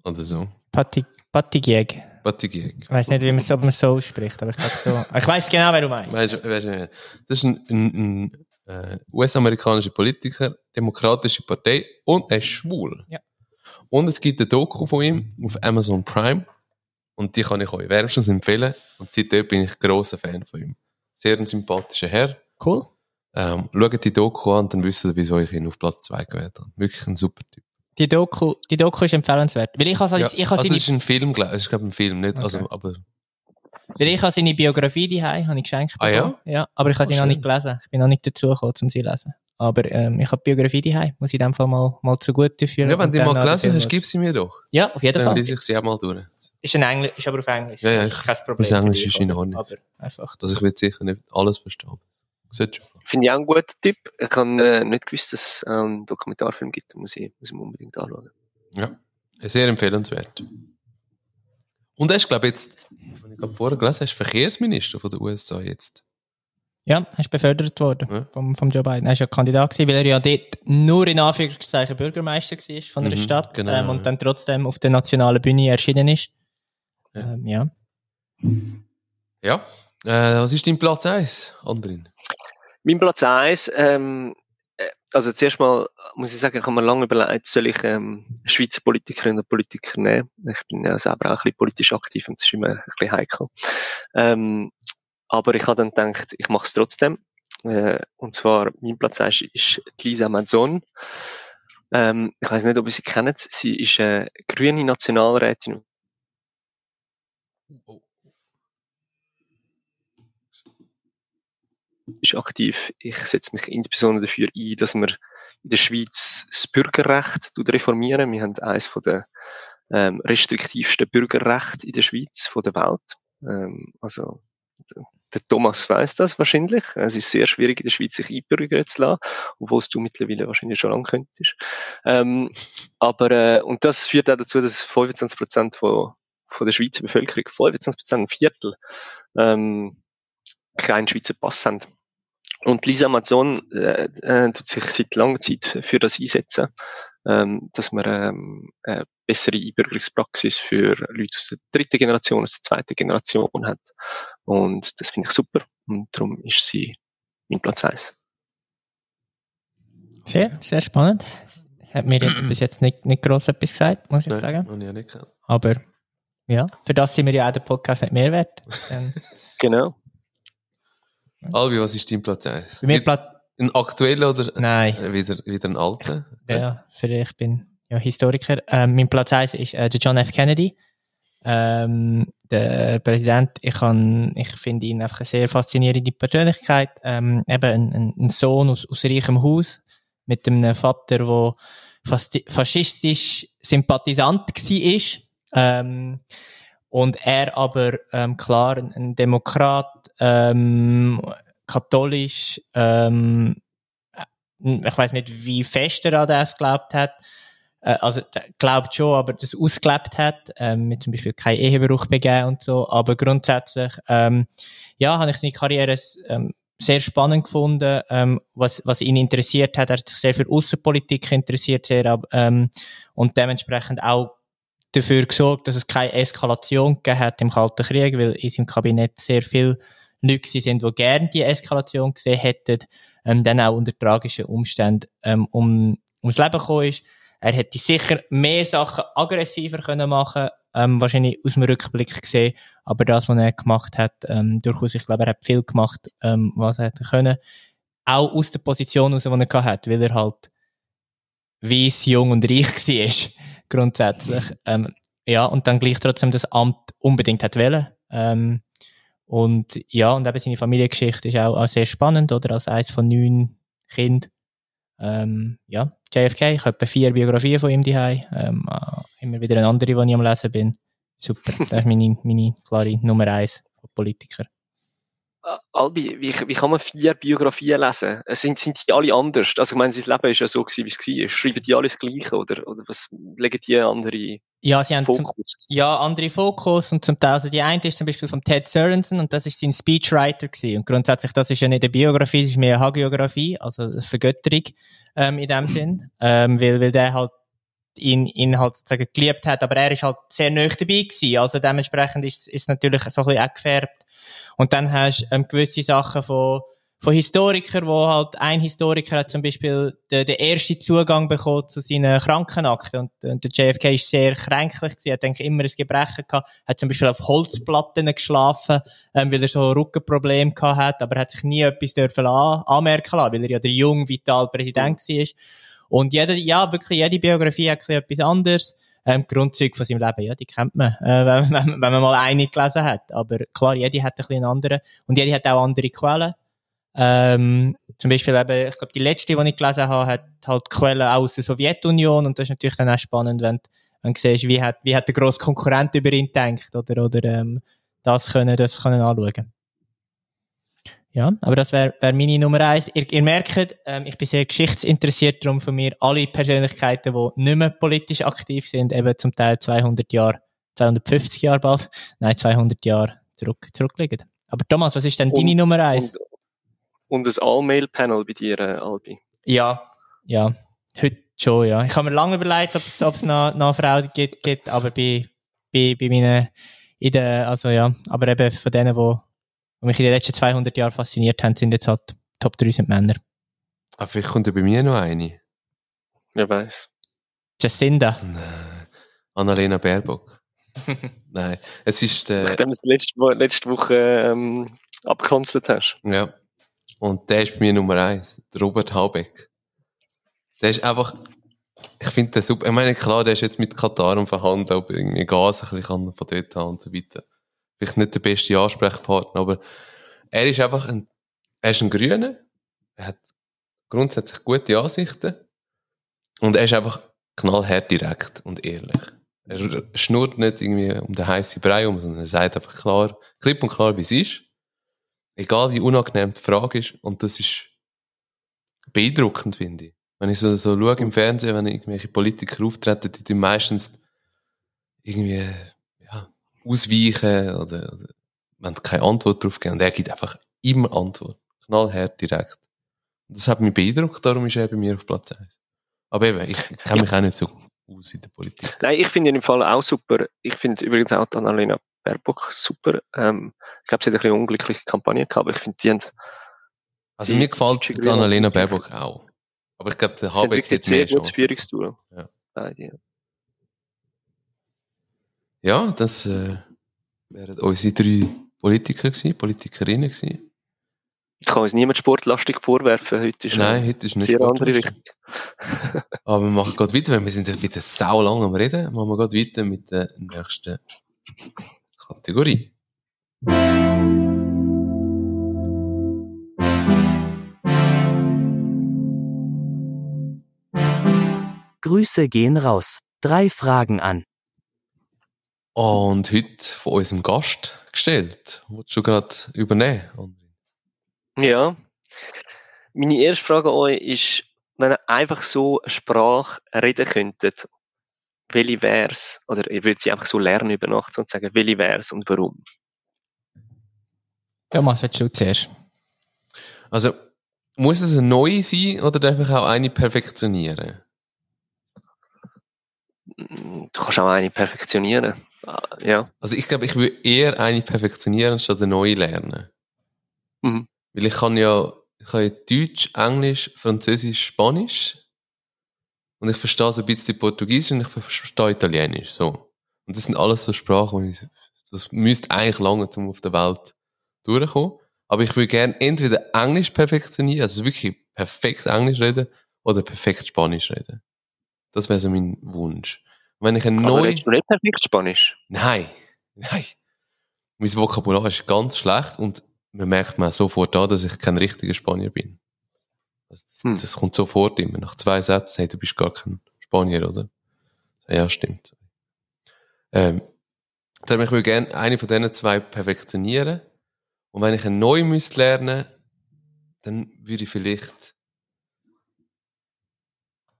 Speaker 1: Oder so.
Speaker 2: Patti, Pattigieg.
Speaker 1: Buttigieg.
Speaker 2: Ich weiß nicht, wie man es, ob man so ausspricht, aber ich glaube so. Ich weiß genau, wer du meinst.
Speaker 1: Weißt weißt das ist ein, ein, ein äh, US-amerikanischer Politiker, demokratische Partei und er ist schwul.
Speaker 2: Ja.
Speaker 1: Und es gibt ein Doku von ihm auf Amazon Prime und die kann ich euch wärmstens empfehlen und seitdem bin ich grosser Fan von ihm. Sehr ein sympathischer Herr.
Speaker 2: Cool.
Speaker 1: Ähm, schaut die Doku an, dann wisst ihr, wieso ich ihn auf Platz 2 gewählt habe. Wirklich ein super Typ.
Speaker 2: Die Doku, die Doku ist empfehlenswert. Weil ich habe,
Speaker 1: Ja,
Speaker 2: ich
Speaker 1: also
Speaker 2: seine,
Speaker 1: es ist ein Film, glaube ich. Es ist, glaube ich, ein Film, nicht, also,
Speaker 2: Okay.
Speaker 1: aber,
Speaker 2: weil ich habe seine Biografie daheim, habe ich geschenkt
Speaker 1: Ah, ja?
Speaker 2: bekommen. Ja, aber ich habe
Speaker 1: Oh,
Speaker 2: sie noch nicht gelesen. Ich bin noch nicht dazu gekommen, um sie zu lesen. Aber ähm, ich habe die Biografie daheim. Muss ich in dem Fall mal, mal zugute führen.
Speaker 1: ja, wenn du
Speaker 2: dann
Speaker 1: mal gelesen hast, gib sie mir doch.
Speaker 2: Ja, auf jeden
Speaker 1: Dann
Speaker 2: Fall.
Speaker 1: lese ich sie auch mal durch.
Speaker 2: Ist, ein Engl ist aber auf Englisch.
Speaker 1: Ja, ja,
Speaker 2: ist kein Problem.
Speaker 1: das Englisch ist in? Ordnung.
Speaker 2: Aber einfach.
Speaker 1: Also ich will sicher nicht alles verstehen. Sollte schon.
Speaker 3: Finde ich auch ein guter Typ. Ich habe äh, nicht gewusst, dass es einen Dokumentarfilm gibt. Muss ich, muss ich mir unbedingt anschauen.
Speaker 1: Ja, sehr empfehlenswert. Und er ist, glaube ich, jetzt, wenn ich gerade vorher gelesen habe, ist Verkehrsminister von den USA jetzt.
Speaker 2: Ja, er ist befördert worden
Speaker 1: Ja.
Speaker 2: vom, vom Joe Biden. Er ist ja Kandidat gewesen, weil er ja dort nur in Anführungszeichen Bürgermeister war von einer
Speaker 1: Mhm,
Speaker 2: Stadt
Speaker 1: genau,
Speaker 2: ähm, und
Speaker 1: ja.
Speaker 2: dann trotzdem auf der nationalen Bühne erschienen ist.
Speaker 1: Ja.
Speaker 2: Ähm, ja.
Speaker 1: Ja. Äh, was ist dein Platz 1, Andrin?
Speaker 3: Mein Platz 1, ähm, äh, also zuerst mal muss ich sagen, ich habe mir lange überlegt, soll ich ähm, Schweizer Politikerin oder Politiker nehmen. Ich bin ja selber auch ein bisschen politisch aktiv und es ist immer ein bisschen heikel. Ähm, aber ich habe dann gedacht, ich mache es trotzdem. Äh, und zwar, mein Platz 1 ist Lisa Manzon. Ähm, ich weiß nicht, ob ihr sie kennt. Sie ist eine grüne Nationalrätin ist aktiv. Ich setze mich insbesondere dafür ein, dass wir in der Schweiz das Bürgerrecht reformieren. Wir haben eines von der ähm, restriktivsten Bürgerrechte in der Schweiz von der Welt. Ähm, also der- Thomas weiß das wahrscheinlich. Es ist sehr schwierig in der Schweiz sich einbürgern zu lassen, obwohl es du mittlerweile wahrscheinlich schon lange könntest. Ähm, aber äh, und das führt auch dazu, dass 25 Prozent von von der Schweizer Bevölkerung, 25 Prozent, ein Viertel, ähm, keinen Schweizer Pass haben. Und Lisa Amazon äh, äh, tut sich seit langer Zeit für das einsetzen, ähm, dass man ähm, eine bessere Einbürgerungspraxis für Leute aus der dritten Generation, aus der zweiten Generation hat. Und das finde ich super. Und darum ist sie mein Platz 1.
Speaker 2: Sehr, sehr spannend. Hat mir jetzt bis jetzt nicht, nicht gross etwas gesagt, muss ich
Speaker 1: Nein,
Speaker 2: sagen.
Speaker 1: ich ja nicht.
Speaker 2: Aber ja, für das sind wir ja auch der Podcast mit Mehrwert.
Speaker 3: Genau.
Speaker 1: Albi, was ist dein Platz 1?
Speaker 2: bei mir Platz.
Speaker 1: Ein aktueller oder
Speaker 2: Nein.
Speaker 1: wieder, wieder ein alter?
Speaker 2: Ja, für ich bin ja Historiker. Ähm, mein Platz 1 ist äh, der John F. Kennedy. Ähm, der Präsident, ich, kann, ich finde ihn einfach eine sehr faszinierende Persönlichkeit. Ähm, eben ein, ein, Sohn aus, aus reichem Haus mit einem Vater, der fast, faschistisch Sympathisant war. Ähm, und er aber ähm, klar ein Demokrat, ähm, katholisch, ähm, ich weiß nicht, wie fest er an das glaubt hat. Äh, also glaubt schon, aber das ausgelebt hat, ähm, mit zum Beispiel kein Ehebruch begehen und so. Aber grundsätzlich, ähm, ja, habe ich seine Karriere ähm, sehr spannend gefunden. Ähm, was, was ihn interessiert hat, er hat sich sehr für Außenpolitik interessiert, sehr ähm, und dementsprechend auch dafür gesorgt, dass es keine Eskalation gegeben hat im Kalten Krieg, weil in seinem Kabinett sehr viele Leute sind, die gerne die Eskalation gesehen hätten, ähm, dann auch unter tragischen Umständen ähm, um, ums Leben gekommen ist. Er hätte sicher mehr Sachen aggressiver können machen ähm, wahrscheinlich aus dem Rückblick gesehen, aber das, was er gemacht hat, ähm, durchaus, ich glaube, er hat viel gemacht, ähm, was er hätte können. Auch aus der Position heraus, die er hatte, weil er halt weiss, jung und reich <laughs> war, grundsätzlich. Ähm, ja, und dann gleich trotzdem das Amt unbedingt hat wollen. Ähm, und ja, und eben seine Familiengeschichte ist auch, auch sehr spannend, oder? Als eines von neun Kindern. Ähm, ja, JFK, ich habe vier Biografien von ihm daheim. Ähm, äh, immer wieder eine andere, die ich am Lesen bin. Super, das ist meine, <laughs> meine klare Nummer eins von Politiker.
Speaker 3: Albi, wie, wie kann man vier Biografien lesen? Sind, sind die alle anders? Also ich meine, sein Leben ist ja so gewesen, wie es war. Schreiben die alles Gleiche oder, oder was legen die andere
Speaker 2: Ja, sie haben zum,
Speaker 3: Fokus?
Speaker 2: ja, andere Fokus und zum Teil, also die eine ist zum Beispiel von Ted Sorensen und das ist sein Speechwriter gewesen. Und grundsätzlich, das ist ja nicht eine Biografie, das ist mehr eine Hagiografie, also eine Vergötterung, ähm, in dem Sinn. Ähm, weil, weil der halt ihn, ihn halt sozusagen geliebt hat, aber er ist halt sehr nöch dabei gewesen. Also dementsprechend ist, ist natürlich so ein bisschen auch gefärbt. Und dann hast du ähm, gewisse Sachen von, von Historikern, wo halt ein Historiker hat zum Beispiel den, den ersten Zugang bekommen zu seinen Krankenakten. Und, und der JFK ist sehr kränklich gewesen, hat denke immer ein Gebrechen gehabt, hat zum Beispiel auf Holzplatten geschlafen, ähm, weil er so Rückenprobleme gehabt hat, aber hat sich nie etwas dürfen an, anmerken lassen, weil er ja der jung, vital Präsident war. Und jede, ja, wirklich jede Biografie hat ein etwas anderes. Ähm, die Grundzüge von seinem Leben, ja, die kennt man, äh, wenn, <laughs> wenn, wenn man mal eine gelesen hat. Aber klar, jede hat ein bisschen andere. Und jede hat auch andere Quellen. Ähm, zum Beispiel eben, ich glaube, die letzte, die ich gelesen habe, hat halt Quellen aus der Sowjetunion. Und das ist natürlich dann auch spannend, wenn, wenn du siehst, wie hat, wie hat der grosse Konkurrent über ihn gedacht, oder, oder, ähm, das können, das können anschauen. Ja, aber das wäre wär meine Nummer eins. Ihr, ihr merkt, ähm, ich bin sehr geschichtsinteressiert, darum von mir alle Persönlichkeiten, die nicht mehr politisch aktiv sind, eben zum Teil 200 Jahre, 250 Jahre bald, nein, 200 Jahre zurück, zurückliegen. Aber Thomas, was ist denn deine
Speaker 3: Und-
Speaker 2: Nummer eins?
Speaker 3: Und, und ein All-Mail-Panel bei dir, äh, Albi.
Speaker 2: Ja, ja, heute schon, ja. Ich habe mir lange überlegt, ob es noch, noch eine Frau gibt, gibt aber bei, bei, bei meinen, in der, also ja, aber eben von denen, die, die mich in den letzten 200 Jahren fasziniert haben, sind jetzt halt Top 3 sind Männer.
Speaker 1: Ah, vielleicht kommt ja bei mir noch eine.
Speaker 3: Wer weiß.
Speaker 2: Jacinda.
Speaker 1: Nein. Annalena Baerbock. <laughs> Nein, es ist der,
Speaker 3: Nachdem du es letzte, letzte Woche ähm, abgekanzelt hast.
Speaker 1: ja. Und der ist bei mir Nummer eins, der Robert Habeck. Der ist einfach, ich finde den super. Ich meine, klar, der ist jetzt mit Katar am Verhandeln, ob er irgendwie Gas ein bisschen kann von dort haben und so weiter. Vielleicht nicht der beste Ansprechpartner, aber er ist einfach ein, er ist ein Grüner. Er hat grundsätzlich gute Ansichten. Und er ist einfach knallhart direkt und ehrlich. Er schnurrt nicht irgendwie um den heißen Brei um, sondern er sagt einfach klar, klipp und klar, wie es ist. Egal wie unangenehm die Frage ist. Und das ist beeindruckend, finde ich. Wenn ich so, so schaue im Fernsehen, wenn irgendwelche Politiker auftreten, die tun meistens irgendwie, ausweichen oder, oder wenn keine Antwort drauf geben. Und er gibt einfach immer Antwort. Knallhart direkt. Und das hat mich beeindruckt, darum ist er bei mir auf Platz 1. Aber eben, ich kenne mich auch nicht so aus in der Politik.
Speaker 3: Nein, ich finde ihn im Fall auch super. Ich finde übrigens auch Annalena Baerbock super. Ähm, ich glaube, sie hat ein bisschen eine unglückliche Kampagne gehabt, aber ich finde, die haben
Speaker 1: Also mir gefällt die Annalena Baerbock auch. Aber ich glaube, der Habeck hat mehr
Speaker 3: sehr gutes. Führungstool.
Speaker 1: Ja.
Speaker 3: Beide.
Speaker 1: Ja, das äh, wären unsere drei Politiker gewesen, Politikerinnen gewesen.
Speaker 3: Ich kann uns niemand sportlastig vorwerfen. Heute ist äh,
Speaker 1: Nein, heute ist nicht
Speaker 3: sehr andere
Speaker 1: sportlastig.
Speaker 3: Richtung. <laughs>
Speaker 1: Aber wir machen gerade weiter, weil wir sind ja wieder sau lang am Reden. Machen wir gerade weiter mit der nächsten Kategorie.
Speaker 4: Grüße gehen raus. Drei Fragen an.
Speaker 1: Und heute von unserem Gast gestellt. Wolltest du gerade übernehmen? André?
Speaker 3: Ja. Meine erste Frage an euch ist, wenn ihr einfach so eine Sprache reden könntet, welche wär's? Oder ihr würdet sie einfach so lernen über Nacht und sagen, welche wär's und warum?
Speaker 2: Thomas, willst du zuerst?
Speaker 1: Also, muss es eine neue sein oder darf ich auch eine perfektionieren?
Speaker 3: Du kannst auch eine perfektionieren. Ja.
Speaker 1: Also ich glaube, ich würde eher eine perfektionieren, statt eine neue lernen.
Speaker 3: Mhm.
Speaker 1: Weil ich kann ja, ich kann ja Deutsch, Englisch, Französisch, Spanisch. Und ich verstehe so ein bisschen Portugiesisch und ich verstehe Italienisch. So. Und das sind alles so Sprachen, die ich, das müsste eigentlich lange, um auf der Welt durchkommen. Aber ich würde gerne entweder Englisch perfektionieren, also wirklich perfekt Englisch reden, oder perfekt Spanisch reden. Das wäre so mein Wunsch. Wenn ich eine
Speaker 3: Aber
Speaker 1: neue...
Speaker 3: du nicht perfekt Spanisch?
Speaker 1: Nein, nein. Mein Vokabular ist ganz schlecht und man merkt mir sofort an, dass ich kein richtiger Spanier bin. Also das,
Speaker 3: Hm.
Speaker 1: das kommt sofort immer. Nach zwei Sätzen, hey, du bist gar kein Spanier, oder? Ja, stimmt. Ähm, darum, ich würde gerne eine von diesen zwei perfektionieren Und wenn ich ein neu müsste lernen, dann würde ich vielleicht,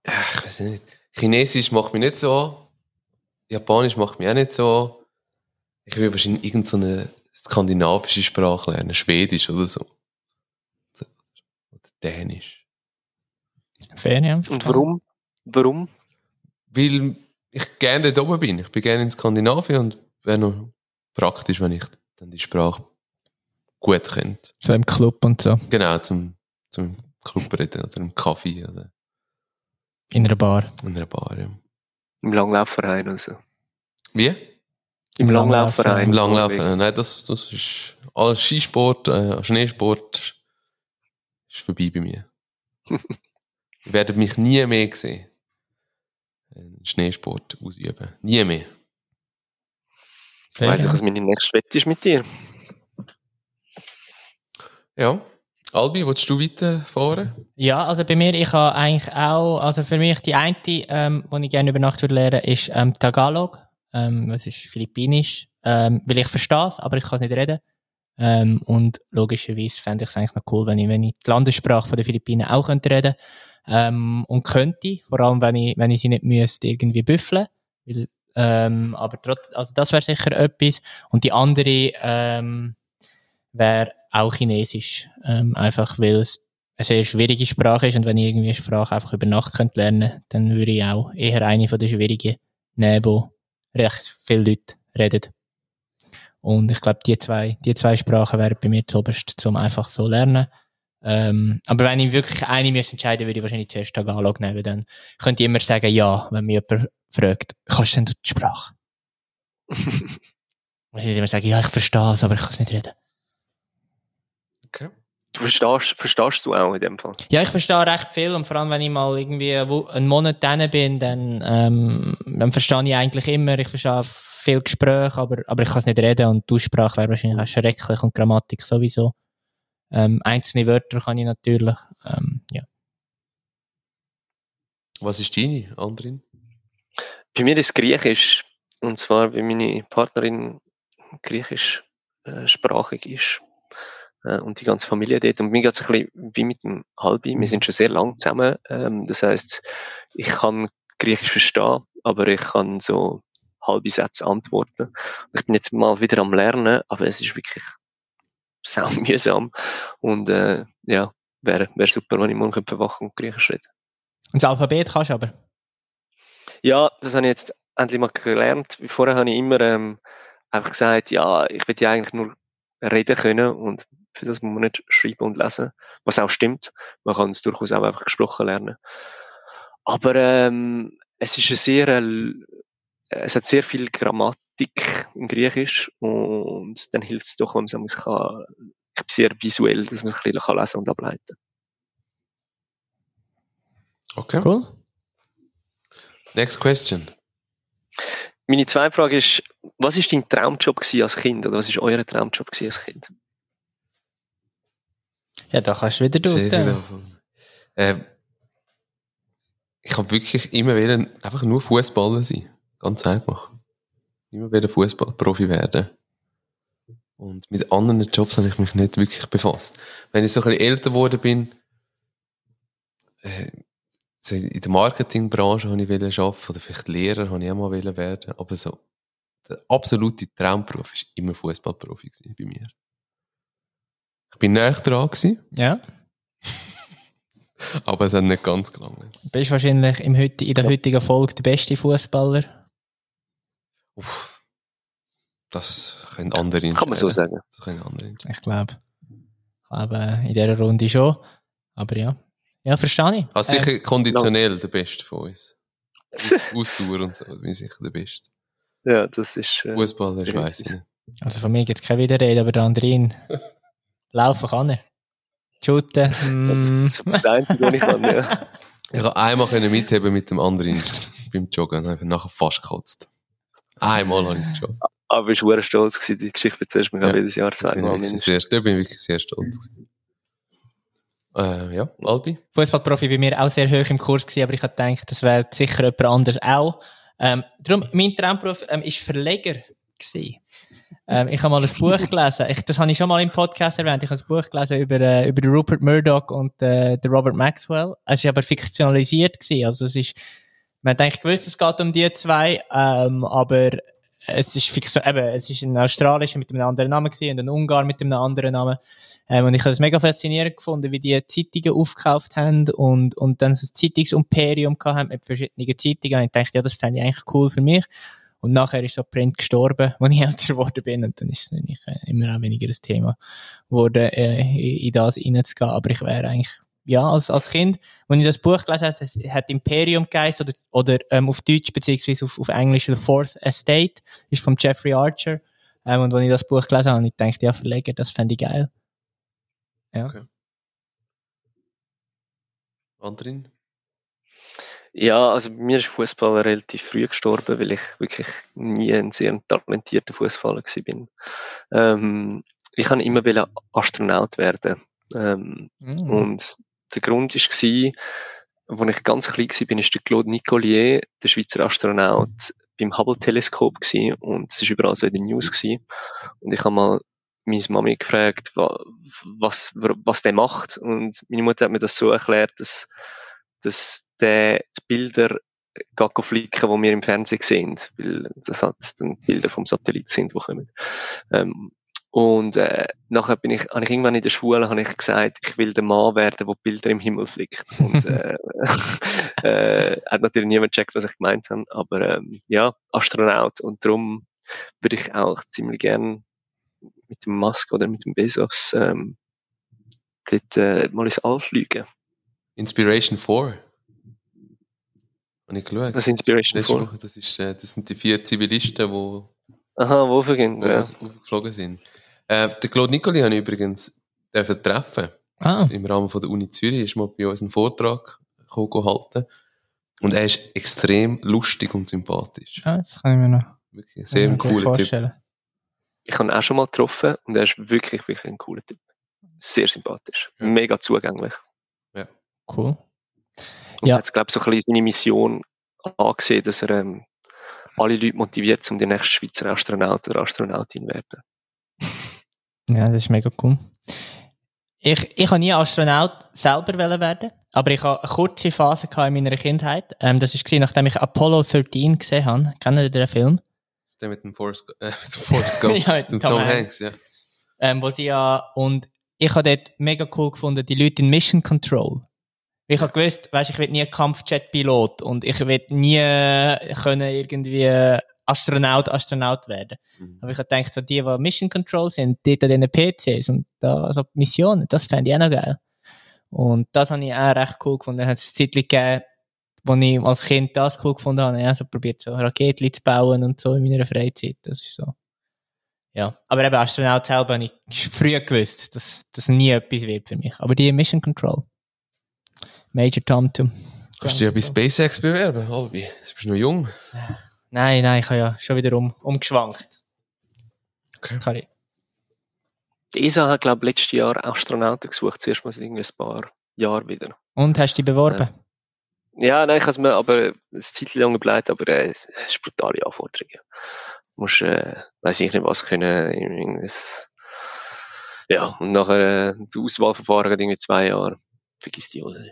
Speaker 1: ich weiß nicht, Chinesisch macht mich nicht so an, Japanisch macht mich auch nicht so. Ich würde wahrscheinlich irgendeine so skandinavische Sprache lernen, Schwedisch oder so. Oder Dänisch.
Speaker 2: Fair, ja.
Speaker 3: Und warum? Warum?
Speaker 1: Weil ich gerne dort oben bin. Ich bin gerne in Skandinavien und wäre noch praktisch, wenn ich dann die Sprache gut könnte.
Speaker 2: So im Club und so.
Speaker 1: Genau, zum, zum Club reden oder im Kaffee oder
Speaker 2: In einer Bar.
Speaker 1: in einer Bar. Ja.
Speaker 3: Im Langlaufverein oder so.
Speaker 1: Wie?
Speaker 3: Im Langlaufverein.
Speaker 1: Im Langlaufen. Nein, das, das ist alles Skisport, äh, Schneesport ist vorbei bei mir. <laughs> Ihr werdet mich nie mehr sehen. Schneesport ausüben. Nie mehr.
Speaker 3: Ich weiss nicht, was meine nächste Wette ist mit dir.
Speaker 1: Ja. Albi, willst du weiterfahren?
Speaker 2: Ja, also bei mir, ich habe eigentlich auch, also für mich die eine, ähm, die ich gerne über Nacht würde lernen, ist ähm, Tagalog. Ähm, das ist Philippinisch. Ähm, weil ich verstehe es, aber ich kann es nicht reden. Ähm, und logischerweise fände ich es eigentlich noch cool, wenn ich, wenn ich die Landessprache den Philippinen auch könnte reden ähm, und könnte, vor allem wenn ich, wenn ich sie nicht müsste irgendwie büffeln. Weil, ähm, aber trotz, also das wäre sicher etwas. Und die andere ähm, wäre auch Chinesisch. Ähm, einfach weil es eine sehr schwierige Sprache ist und wenn ich irgendwie eine Sprache einfach über Nacht könnte lernen dann würde ich auch eher eine von den schwierigen nehmen, wo recht viele Leute reden. Und ich glaube, die zwei, die zwei Sprachen wären bei mir zuoberst, zum einfach so lernen. Ähm, aber wenn ich wirklich eine müsste entscheiden, würde ich wahrscheinlich zuerst Tagalog nehmen. Dann könnte ich immer sagen, ja, wenn mich jemand fragt, kannst du denn die Sprache? <laughs> Muss ich immer sagen, ja, ich verstehe es, aber ich kann es nicht reden.
Speaker 3: Verstehst, verstehst du auch in dem Fall.
Speaker 2: Ja, ich verstehe recht viel und vor allem, wenn ich mal irgendwie einen Monat drin bin, dann, ähm, dann verstehe ich eigentlich immer, ich verstehe viel Gespräche, aber, aber ich kann es nicht reden und die Aussprache wäre wahrscheinlich auch schrecklich und Grammatik sowieso. Ähm, einzelne Wörter kann ich natürlich, ähm, ja.
Speaker 1: Was ist deine, Andrin?
Speaker 3: Bei mir ist Griechisch. Und zwar, weil meine Partnerin griechisch äh, sprachig ist. Äh, und die ganze Familie dort. Und mir geht es ein bisschen wie mit dem Halbi. Wir sind schon sehr lang zusammen. Ähm, das heißt, ich kann Griechisch verstehen, aber ich kann so halbe Sätze antworten. Und ich bin jetzt mal wieder am Lernen, aber es ist wirklich sau <laughs> mühsam. Und äh, ja, wäre wär super, wenn ich morgen verwachen und Griechisch rede.
Speaker 2: Und das Alphabet kannst du aber.
Speaker 3: Ja, das habe ich jetzt endlich mal gelernt. Vorher habe ich immer ähm, einfach gesagt, ja, ich will ja eigentlich nur reden können und für das muss man nicht schreiben und lesen, was auch stimmt. Man kann es durchaus auch einfach gesprochen lernen. Aber ähm, es ist ein sehr, äh, es hat sehr viel Grammatik im Griechisch und dann hilft es doch, wenn man es kann, ich bin sehr visuell, dass man es ein bisschen kann lesen und ableiten
Speaker 1: Okay.
Speaker 2: Cool.
Speaker 1: Next question.
Speaker 3: Meine zweite Frage ist, was ist dein Traumjob als Kind oder was ist euer Traumjob als Kind?
Speaker 2: Ja, da kannst du wieder durch.
Speaker 1: davon. Ähm, ich habe wirklich immer wieder einfach nur Fußballer sein. Ganz einfach. Immer wieder Fußballprofi werden. Und mit anderen Jobs habe ich mich nicht wirklich befasst. Wenn ich so ein bisschen älter geworden bin, äh, so in der Marketingbranche habe ich wollen arbeiten, oder vielleicht Lehrer habe ich auch mal wollen werden, aber so, der absolute Traumberuf ist immer Fußballprofi bei mir. Ich bin näher dran gewesen,
Speaker 2: Ja. <laughs>
Speaker 1: aber es hat nicht ganz gelangt.
Speaker 2: Du bist wahrscheinlich im heut, in der heutigen Folge der beste Fußballer.
Speaker 1: Uff. Das können andere entscheiden.
Speaker 3: Kann man so sagen.
Speaker 1: Das können andere.
Speaker 2: Ich glaube. Ich glaube, in dieser Runde schon. Aber ja. Ja, verstehe ich.
Speaker 1: Also sicher konditionell der Beste von uns. <laughs> Ausdauer und so, bin ich sicher der Beste.
Speaker 3: Ja, das ist. Äh,
Speaker 1: Fußballer, ich weiss nicht.
Speaker 2: Also von mir gibt es keine Widerrede, aber der Andrin <laughs> laufen kann er. Shooten.
Speaker 3: das
Speaker 2: Mm.
Speaker 3: ist das Einzige, was ich kann. Ja. <laughs>
Speaker 1: Ich habe einmal können mitheben mit dem anderen beim Joggen und habe nachher fast gekotzt. Einmal habe ich es geschafft.
Speaker 3: Aber ich war stolz gewesen. Die Geschichte erzählst du mir
Speaker 1: Ja.
Speaker 3: jedes Jahr zweimal
Speaker 1: wirklich
Speaker 3: mindestens.
Speaker 1: sehr, da bin ich wirklich sehr stolz. gewesen. Äh, ja, Albi?
Speaker 2: Fußballprofi bei mir auch sehr hoch im Kurs gewesen, aber ich habe gedacht, das wäre sicher jemand anders auch. Ähm, darum, mein Traumberuf ähm, ist Verleger gewesen. Ähm, ich habe mal ein Buch gelesen. Ich, das habe ich schon mal im Podcast erwähnt. Ich habe ein Buch gelesen über, äh, über Rupert Murdoch und äh, Robert Maxwell. Es war aber fiktionalisiert gewesen. Also es ist, man hat eigentlich gewusst, es geht um die zwei, ähm, aber es ist fiktion, eben, es ist ein Australischer mit einem anderen Namen gewesen und ein Ungar mit einem anderen Namen. Ähm, und ich habe es mega faszinierend gefunden, wie die Zeitungen aufgekauft haben und, und dann so ein Zeitungsimperium gehabt haben mit verschiedenen Zeitungen. Und ich dachte, ja, das fände ich eigentlich cool für mich. Und nachher ist so Print gestorben, <laughs> als ich älter geworden bin. Und dann ist es äh, immer auch weniger ein Thema geworden, äh, in, das reinzugehen. Aber ich wäre eigentlich, ja, als, als Kind, wenn ich das Buch gelesen habe, es hat Imperium geheißen oder, oder ähm, auf Deutsch beziehungsweise auf, auf Englisch The Fourth Estate, ist von Jeffrey Archer. Ähm, und wenn ich das Buch gelesen habe, ich dachte, ja, Verleger, das fände ich geil. Ja.
Speaker 1: Okay. Andrin?
Speaker 3: Ja, also bei mir ist Fußball relativ früh gestorben, weil ich wirklich nie ein sehr talentierter Fußballer bin. Ähm, ich kann immer Astronaut werden. Ähm,
Speaker 2: Mhm.
Speaker 3: Und der Grund war, als ich ganz klein war, ist der Claude Nicolier, der Schweizer Astronaut, beim Hubble-Teleskop gewesen und es war überall so in den News gewesen. Und ich habe mal meine Mami gefragt, wa- was, was der macht. Und meine Mutter hat mir das so erklärt, dass, dass der die Bilder go flicken, die wir im Fernsehen sehen, weil das halt dann Bilder vom Satellit sind, die kommen. Ähm, und äh, nachher bin ich, habe ich irgendwann in der Schule habe ich gesagt, ich will der Mann werden, der Bilder im Himmel fliegt. Und äh, <laughs> äh, hat natürlich niemand gecheckt, was ich gemeint habe, aber ähm, ja, Astronaut. Und darum würde ich auch ziemlich gern mit dem Musk oder mit dem Bezos ähm, dort äh, mal ins All fliegen.
Speaker 1: Inspiration 4. Habe ich geschaut.
Speaker 3: Das ist Inspiration
Speaker 1: Letzte
Speaker 3: 4.
Speaker 1: Woche, das, ist, äh, das sind die vier Zivilisten, die
Speaker 3: Aha, wo vergehen? Ja.
Speaker 1: ja. geflogen sind. Äh, der Claude Nicoli habe ich übrigens dürfen treffen.
Speaker 2: Ah,
Speaker 1: Im Rahmen von der Uni Zürich ist mal bei uns einen Vortrag gekommen, halten. Und er ist extrem lustig und sympathisch.
Speaker 2: ja, das kann ich mir noch
Speaker 1: Wirklich sehr ein cooler Typ.
Speaker 2: vorstellen.
Speaker 3: Ich habe ihn auch schon mal getroffen und er ist wirklich, wirklich ein cooler Typ. Sehr sympathisch.
Speaker 1: Ja.
Speaker 3: Mega zugänglich.
Speaker 2: Cool.
Speaker 3: Und
Speaker 2: Ja.
Speaker 3: hat, glaube ich, so ein bisschen seine Mission angesehen, dass er ähm, alle Leute motiviert, um die nächste Schweizer Astronaut oder Astronautin zu werden. <laughs>
Speaker 2: Ja, das ist mega cool. Ich, ich habe nie Astronaut selber wollen werden, aber ich habe eine kurze Phase in meiner Kindheit. Ähm, das war, nachdem ich Apollo 13 gesehen habe. Kennen Sie den Film?
Speaker 1: Der mit dem Forrest, <laughs> äh, mit dem Forrest <laughs> Gump.
Speaker 2: Ja, mit
Speaker 1: dem
Speaker 2: Tom
Speaker 1: Tom,
Speaker 2: Hanks.
Speaker 1: Hanks, ja.
Speaker 2: Ähm, wo sie ja, und ich habe dort mega cool gefunden, die Leute in Mission Control. Ich habe gewusst, weißt, ich will nie Kampfjet-Pilot und ich will nie können irgendwie Astronaut, Astronaut werden.
Speaker 1: Mhm.
Speaker 2: Aber ich habe gedacht, so die, die Mission Control sind, die an diesen PCs und da, also Missionen, das fände ich auch noch geil. Und das habe ich auch recht cool gefunden. Dann hat es Zeit gegeben, wo ich als Kind das cool gefunden habe. Ja, so probiert so Raketen zu bauen und so in meiner Freizeit. Das ist so. Ja. Aber eben Astronaut selber habe ich früh gewusst, dass das nie etwas wird für mich. Aber die Mission Control. Major Tom.
Speaker 1: Kannst du dich ja bei SpaceX bewerben, Albi. Du bist noch jung.
Speaker 2: Nein, nein, ich habe ja schon wieder um, umgeschwankt.
Speaker 1: Okay.
Speaker 2: Kann ich.
Speaker 3: Die ESA hat, glaube ich, letztes Jahr Astronauten gesucht, zuerst mal irgendwie ein paar Jahre wieder.
Speaker 2: Und hast du dich beworben?
Speaker 3: Ja, nein, ich habe es mir aber eine Zeit lang gebleibt, aber äh, es ist brutale Anforderungen. Du musst, äh, weiß ich nicht was können, irgendwas. Ja, und nachher, äh, die Auswahlverfahren geht irgendwie zwei Jahre. Vergiss die, oder?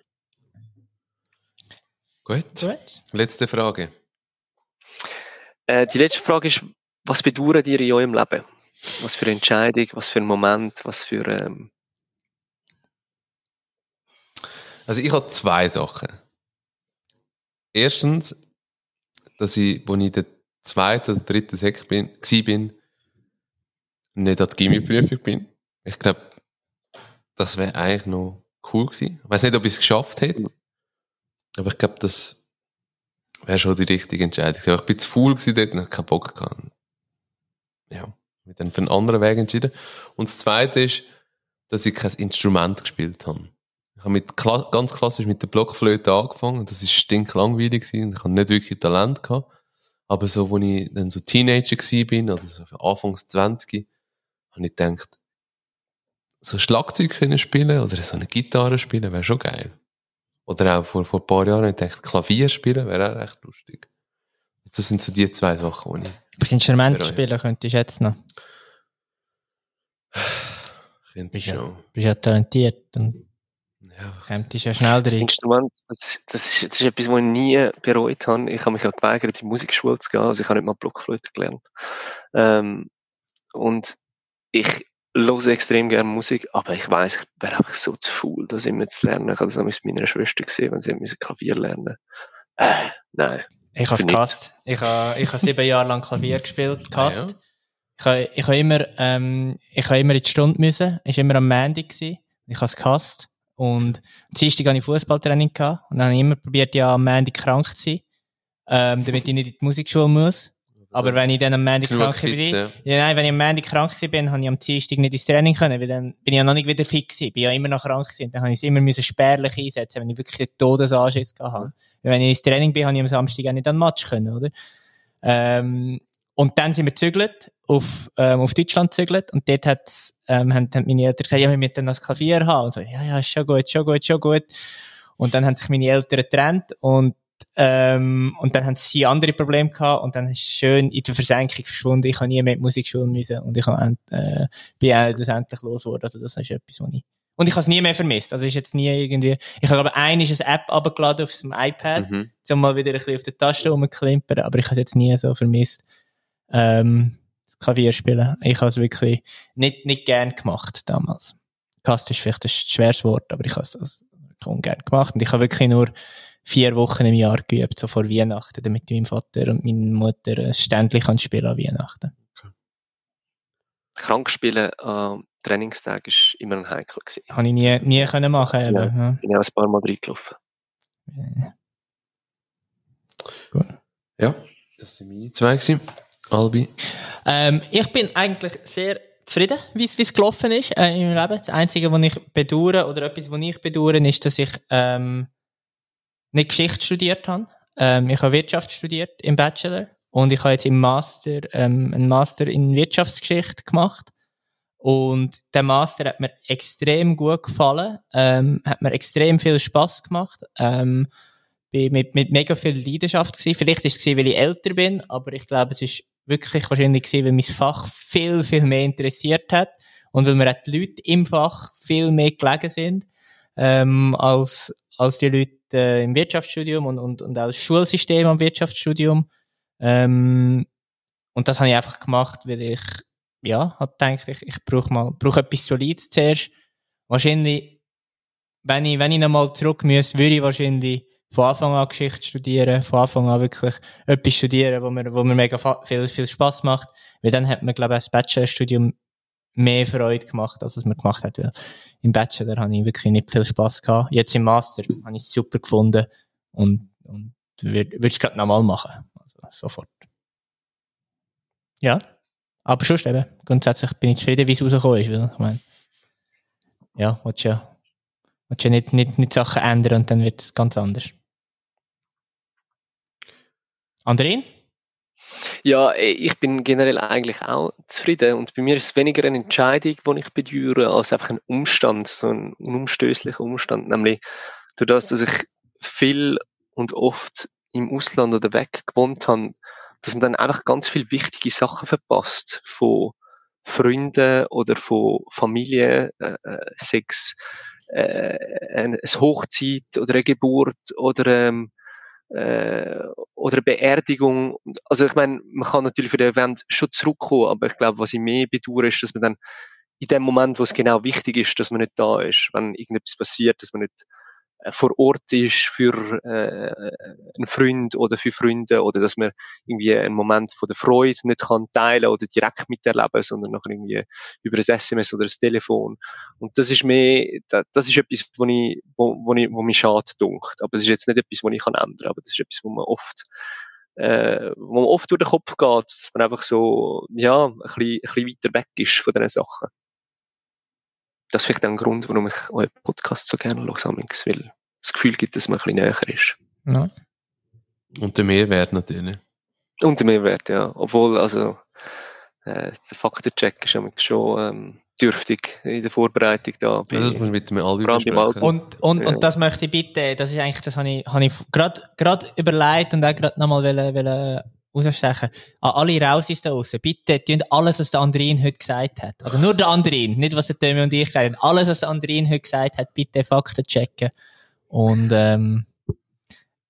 Speaker 1: Gut.
Speaker 2: Gut.
Speaker 1: Letzte Frage.
Speaker 3: Äh, die letzte Frage ist, was bedauert ihr in eurem Leben? Was für eine Entscheidung, was für ein Moment, was für, ähm,
Speaker 1: Also ich habe zwei Sachen. Erstens, dass ich, als ich der zweite oder dritte Sek bin, gsi bin, nicht an die Gimmi-Prüfung bin. Ich glaube, das wäre eigentlich noch cool gewesen. Ich weiß nicht, ob ich es geschafft hätte. Aber ich glaube, das wäre schon die richtige Entscheidung. Ja, Ich bin zu faul gewesen dort und hab keinen Bock gehabt. Ja, mich dann für einen anderen Weg entschieden. Und das Zweite ist, dass ich kein Instrument gespielt habe. Ich habe mit, ganz klassisch mit der Blockflöte angefangen. Das ist stinklangweilig gewesen. Ich habe nicht wirklich Talent gehabt. Aber so, als ich dann so Teenager gewesen bin, oder so Anfangs 20, habe ich gedacht, so Schlagzeug können spielen oder so eine Gitarre spielen wäre schon geil. Oder auch vor, vor ein paar Jahren habe ich gedacht, Klavier spielen wäre auch recht lustig. Das sind so die zwei Sachen, die ich
Speaker 2: Aber Instrumente
Speaker 1: Bereue.
Speaker 2: spielen könntest du jetzt noch. <sighs>
Speaker 1: könnte
Speaker 2: Bist ja,
Speaker 1: schon.
Speaker 2: bist ja talentiert und
Speaker 1: Ja,
Speaker 2: könntest ja schnell
Speaker 3: Das
Speaker 2: drin.
Speaker 3: Instrument, das, ist- das, ist, das ist etwas, was ich nie bereut habe. Ich habe mich ja geweigert, in die Musikschule zu gehen. Also ich habe nicht mal Blockflöte gelernt. Ähm, und ich höre extrem gerne Musik, aber ich weiß, ich wäre einfach so zu faul, das immer zu lernen. Ich habe das mit meiner Schwester gesehen, wenn sie Klavier lernen äh, Nein.
Speaker 2: Ich habe es gehasst. Ich habe, ich habe sieben Jahre lang Klavier gespielt, gehasst.
Speaker 1: Ah,
Speaker 2: Ich habe, ich habe immer, ähm, ich habe immer in die Stunde müssen. Ich war immer am Montag gewesen. Ich habe es gehasst. Und am Dienstag hatte ich Fußballtraining gehabt. Und dann habe ich immer probiert, ja, am Montag krank zu sein. Ähm, damit ich nicht in die Musikschule muss. Aber wenn ich dann am Montag krank bin,
Speaker 1: ja.
Speaker 2: nein, wenn ich am Montag krank bin, habe ich am Dienstag nicht ins Training können, weil dann bin ich ja noch nicht wieder fit gewesen. Bin ja immer noch krank gewesen. Dann habe ich es immer müssen spärlich einsetzen, wenn ich wirklich einen Todesanschiss gehabt habe. Weil Wenn ich ins Training bin, habe ich am Samstag auch nicht an den Match können, oder? Ähm, und dann sind wir gezügelt, auf, ähm, auf Deutschland gezügelt, und dort hat's, ähm, haben, haben meine Eltern gesagt, ja, wir müssen das Klavier haben. Und so, ja, ja, ist schon gut, schon gut, schon gut. Und dann haben sich meine Eltern getrennt, und ähm, und dann haben sie andere Probleme gehabt und dann ist schön in der Versenkung verschwunden. Ich habe nie mehr in die Musikschule müssen und ich end- äh, bin schlussendlich los geworden. Also das ist etwas, was ich... Und ich habe es nie mehr vermisst. Also ist jetzt nie irgendwie... Ich habe aber eine ist eine App abgeladen auf dem iPad,
Speaker 1: Mhm.
Speaker 2: um mal wieder ein bisschen auf der Taste rumklimpern, aber ich habe es jetzt nie so vermisst. Ähm, Klavier spielen. Ich habe es wirklich nicht, nicht gern gemacht damals. Gehasst ist vielleicht ein schweres Wort, aber ich habe es also ungern gemacht und ich habe wirklich nur vier Wochen im Jahr geübt, so vor Weihnachten, damit mein Vater und meine Mutter ein Ständchen kann spielen an Weihnachten.
Speaker 3: Krankspielen am Trainingstag ist immer ein Heikel gewesen.
Speaker 2: Habe ich nie, nie können machen. Eben. Ja.
Speaker 3: Bin ich auch ein paar Mal reingelaufen.
Speaker 1: Ja, das sind meine zwei gewesen. Albi.
Speaker 2: Ähm, ich bin eigentlich sehr zufrieden, wie es wie es gelaufen ist äh, im Leben. Das Einzige, was ich bedauere, oder etwas, was ich bedauere, ist, dass ich ähm, nicht Geschichte studiert habe. Ähm, ich habe Wirtschaft studiert im Bachelor und ich habe jetzt im Master ähm, einen Master in Wirtschaftsgeschichte gemacht. Und der Master hat mir extrem gut gefallen, ähm, hat mir extrem viel Spaß gemacht. Ähm, bin mit, mit mega viel Leidenschaft gewesen. Vielleicht ist es weil ich älter bin, aber ich glaube, es ist wirklich wahrscheinlich gewesen, weil mein Fach viel, viel mehr interessiert hat und weil mir auch die Leute im Fach viel mehr gelegen sind, ähm, als, als die Leute äh, im Wirtschaftsstudium und, und, und auch das Schulsystem am Wirtschaftsstudium. Ähm, und das habe ich einfach gemacht, weil ich, ja, hab gedacht, ich, ich brauche mal, brauche etwas Solides zuerst. Wahrscheinlich, wenn ich, wenn ich nochmal zurück müsste, würde ich wahrscheinlich von Anfang an Geschichte studieren, von Anfang an wirklich etwas studieren, wo mir, wo mir mega viel, viel Spaß macht. Weil dann hat mir, glaube ich, das Bachelorstudium mehr Freude gemacht, als es mir gemacht hat. Weil im Bachelor habe ich wirklich nicht viel Spaß gehabt. Jetzt im Master habe ich es super gefunden und, und würde würd es gerade nochmal machen. Also, sofort. Ja. Aber schon eben, grundsätzlich bin ich zufrieden, wie es rausgekommen ist. Weil, ich meine, ja, willst ja, willst ja nicht, nicht, nicht Sachen ändern und dann wird es ganz anders. Andrin?
Speaker 3: Ja, eh, ich bin generell eigentlich auch zufrieden und bei mir ist es weniger eine Entscheidung, die ich bedauere, als einfach ein Umstand, so ein unumstößlicher Umstand, nämlich durch das, dass ich viel und oft im Ausland oder weg gewohnt habe, dass man dann einfach ganz viele wichtige Sachen verpasst. Von Freunden oder von Familie, äh, äh, Sex, äh, eine Hochzeit oder eine Geburt oder ähm, äh, oder Beerdigung. Also ich meine, man kann natürlich für den Event schon zurückkommen, aber ich glaube, was ich mehr bedauere, ist, dass man dann in dem Moment, wo es genau wichtig ist, dass man nicht da ist, wenn irgendetwas passiert, dass man nicht vor Ort ist für äh, einen Freund oder für Freunde oder dass man irgendwie einen Moment von der Freude nicht kann teilen oder direkt miterleben, sondern noch irgendwie über ein SMS oder ein Telefon. Und das ist mehr, da- das ist etwas, wo ich, wo, wo, ich, wo mich schade dunkt. Aber es ist jetzt nicht etwas, wo ich kann ändern, aber das ist etwas, wo man oft, äh, wo man oft durch den Kopf geht, dass man einfach so, ja, ein bisschen, ein bisschen weiter weg ist von diesen Sachen. Das ist vielleicht ein Grund, warum ich euren Podcast so gerne amigs, weil das Gefühl gibt, dass man ein bisschen näher ist.
Speaker 2: Ja.
Speaker 1: Und der Mehrwert natürlich.
Speaker 3: Und der Mehrwert, ja. Obwohl, also, äh, der Faktencheck ist schon ähm, dürftig in der Vorbereitung da. bei-
Speaker 1: Also das muss man mit dem Albi besprechen.
Speaker 2: Und, und,
Speaker 3: Ja.
Speaker 2: und das möchte ich bitte, das ist eigentlich, das habe ich, habe ich gerade, gerade überlegt und auch gerade nochmal wollen, wollen rausstechen. An alle Rausis da draussen, bitte tun alles, was der Andrin heute gesagt hat. Also nur der Andrin, nicht was der Tömi und ich gesagt haben. Alles, was der Andrin heute gesagt hat, bitte Fakten checken. Und ähm,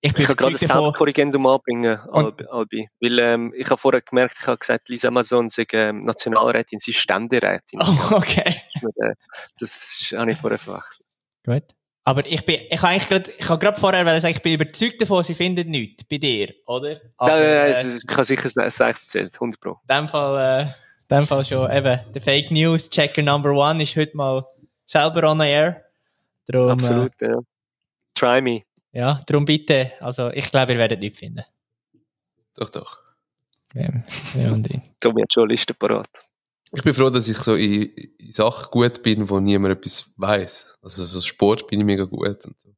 Speaker 2: ich bin
Speaker 3: Ich kann gerade ein
Speaker 2: davon,
Speaker 3: Selbstkorrigendum anbringen, Albi. Albi. Weil ähm, ich habe vorher gemerkt, ich habe gesagt, Lisa Amazon sei ähm, Nationalrätin, sie ist Ständerätin.
Speaker 2: Oh, okay.
Speaker 3: Äh, Das ist- habe ich vorher verwechselt.
Speaker 2: Gut. Aber ich bin, ich habe eigentlich gerade, ich habe gerade vorher sagen, ich bin überzeugt davon, sie finden nichts bei dir, oder? Aber,
Speaker 3: Nein, nein,
Speaker 2: äh,
Speaker 3: es ist- ich habe sicher erzählt, 100 Pro.
Speaker 2: in dem Fall, äh, in dem Fall schon, eben, der Fake News Checker Number One ist heute mal selber on air. Darum,
Speaker 3: Absolut, ja. Try me.
Speaker 2: Ja, darum bitte, also ich glaube, ihr werdet nichts finden.
Speaker 1: Doch, doch.
Speaker 2: Ja, und ich- <laughs>
Speaker 3: Tommy hat schon eine Liste parat.
Speaker 1: Ich bin froh, dass ich so in, in Sachen gut bin, wo niemand etwas weiß. Also so Sport bin ich mega gut und so.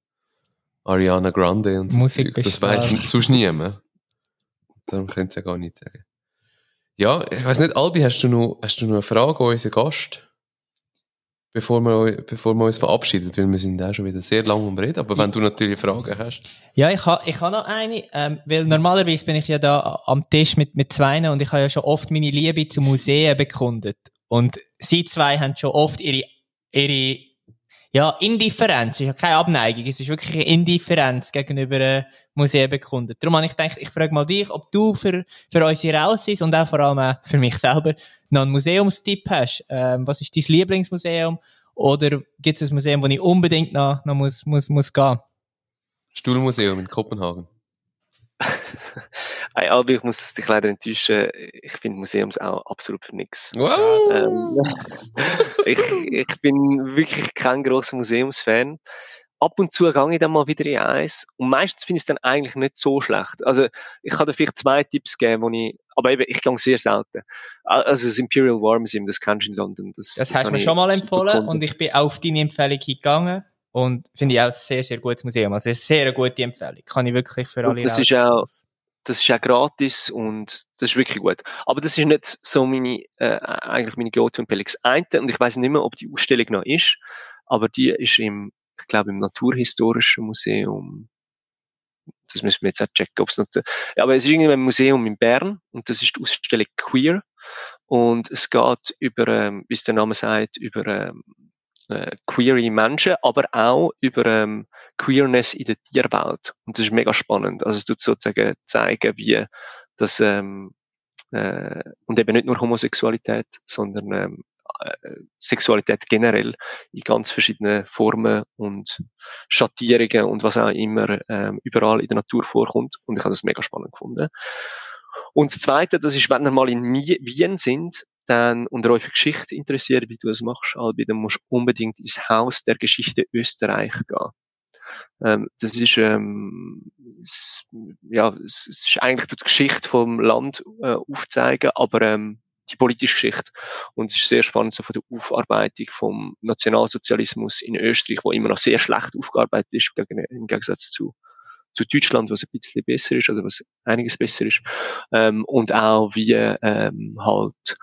Speaker 1: Ariana Grande und so.
Speaker 2: Musik.
Speaker 1: Das weiß <laughs> sonst niemand. Darum könnt ihr ja gar nicht sagen. Ja, ich weiß nicht, Albi, hast du noch, hast du noch eine Frage an unseren Gast? Bevor wir, bevor wir uns verabschieden, weil wir sind auch schon wieder sehr lange am Reden. Aber wenn du natürlich Fragen hast.
Speaker 2: Ja, ich habe ich ha noch eine, ähm, weil normalerweise bin ich ja da am Tisch mit, mit Zweien und ich habe ja schon oft meine Liebe zu Museen bekundet. Und sie zwei haben schon oft ihre, ihre ja, Indifferenz, es ist ja keine Abneigung, es ist wirklich eine Indifferenz gegenüber äh, Museen bekundet. Darum habe ich gedacht, ich frage mal dich, ob du für, für unsere Rausis und auch vor allem auch für mich selber noch einen Museumstipp hast. Ähm, was ist dein Lieblingsmuseum? Oder gibt es ein Museum, wo ich unbedingt noch, noch muss, muss, muss gehen?
Speaker 1: Stuhlmuseum in Kopenhagen. <laughs>
Speaker 3: Hey, Albi, ich muss dich leider enttäuschen. Ich finde Museums auch absolut für nichts.
Speaker 1: Wow!
Speaker 3: Ähm, <laughs> ich, ich bin wirklich kein grosser Museumsfan. Ab und zu gehe ich dann mal wieder in eins. Und meistens finde ich es dann eigentlich nicht so schlecht. Also, ich kann dir vielleicht zwei Tipps geben, wo ich, aber eben, ich gehe sehr selten. Also, das Imperial War Museum, das kennst du in London. Das,
Speaker 2: Das hast du mir schon mal empfohlen
Speaker 3: gefunden.
Speaker 2: und ich bin auf deine Empfehlung gegangen und finde ich auch ein sehr, sehr gutes Museum. Also eine sehr gute Empfehlung. Kann ich wirklich für
Speaker 3: Und
Speaker 2: alle
Speaker 3: das ist
Speaker 2: raus-
Speaker 3: das ist auch gratis und das ist wirklich gut. Aber das ist nicht so meine, äh, eigentlich meine Go-To-Empfehlung. Das eine, und ich weiß nicht mehr, ob die Ausstellung noch ist, aber die ist im, ich glaube, im Naturhistorischen Museum. Das müssen wir jetzt auch checken, ob es noch, ja, aber es ist irgendwie ein Museum in Bern und das ist die Ausstellung Queer und es geht über, ähm, wie es der Name sagt, über ähm, äh, queere Menschen, aber auch über ähm, Queerness in der Tierwelt. Und das ist mega spannend. Also es tut sozusagen zeigen, wie das ähm, äh, und eben nicht nur Homosexualität, sondern ähm, äh, Sexualität generell in ganz verschiedenen Formen und Schattierungen und was auch immer ähm, überall in der Natur vorkommt. Und ich habe das mega spannend gefunden. Und das Zweite, das ist, wenn ihr mal in Wien sind, dann, und euch für Geschichte interessiert, wie du es machst, Albi, dann musst du unbedingt ins Haus der Geschichte Österreich gehen. Ähm, das ist, ähm, es, ja, es, ist eigentlich die Geschichte vom Land äh, aufzeigen, aber ähm, die politische Geschichte. Und es ist sehr spannend so von der Aufarbeitung vom Nationalsozialismus in Österreich, wo immer noch sehr schlecht aufgearbeitet ist, im Gegensatz zu, zu Deutschland, was ein bisschen besser ist, oder was einiges besser ist. Ähm, und auch wie ähm, halt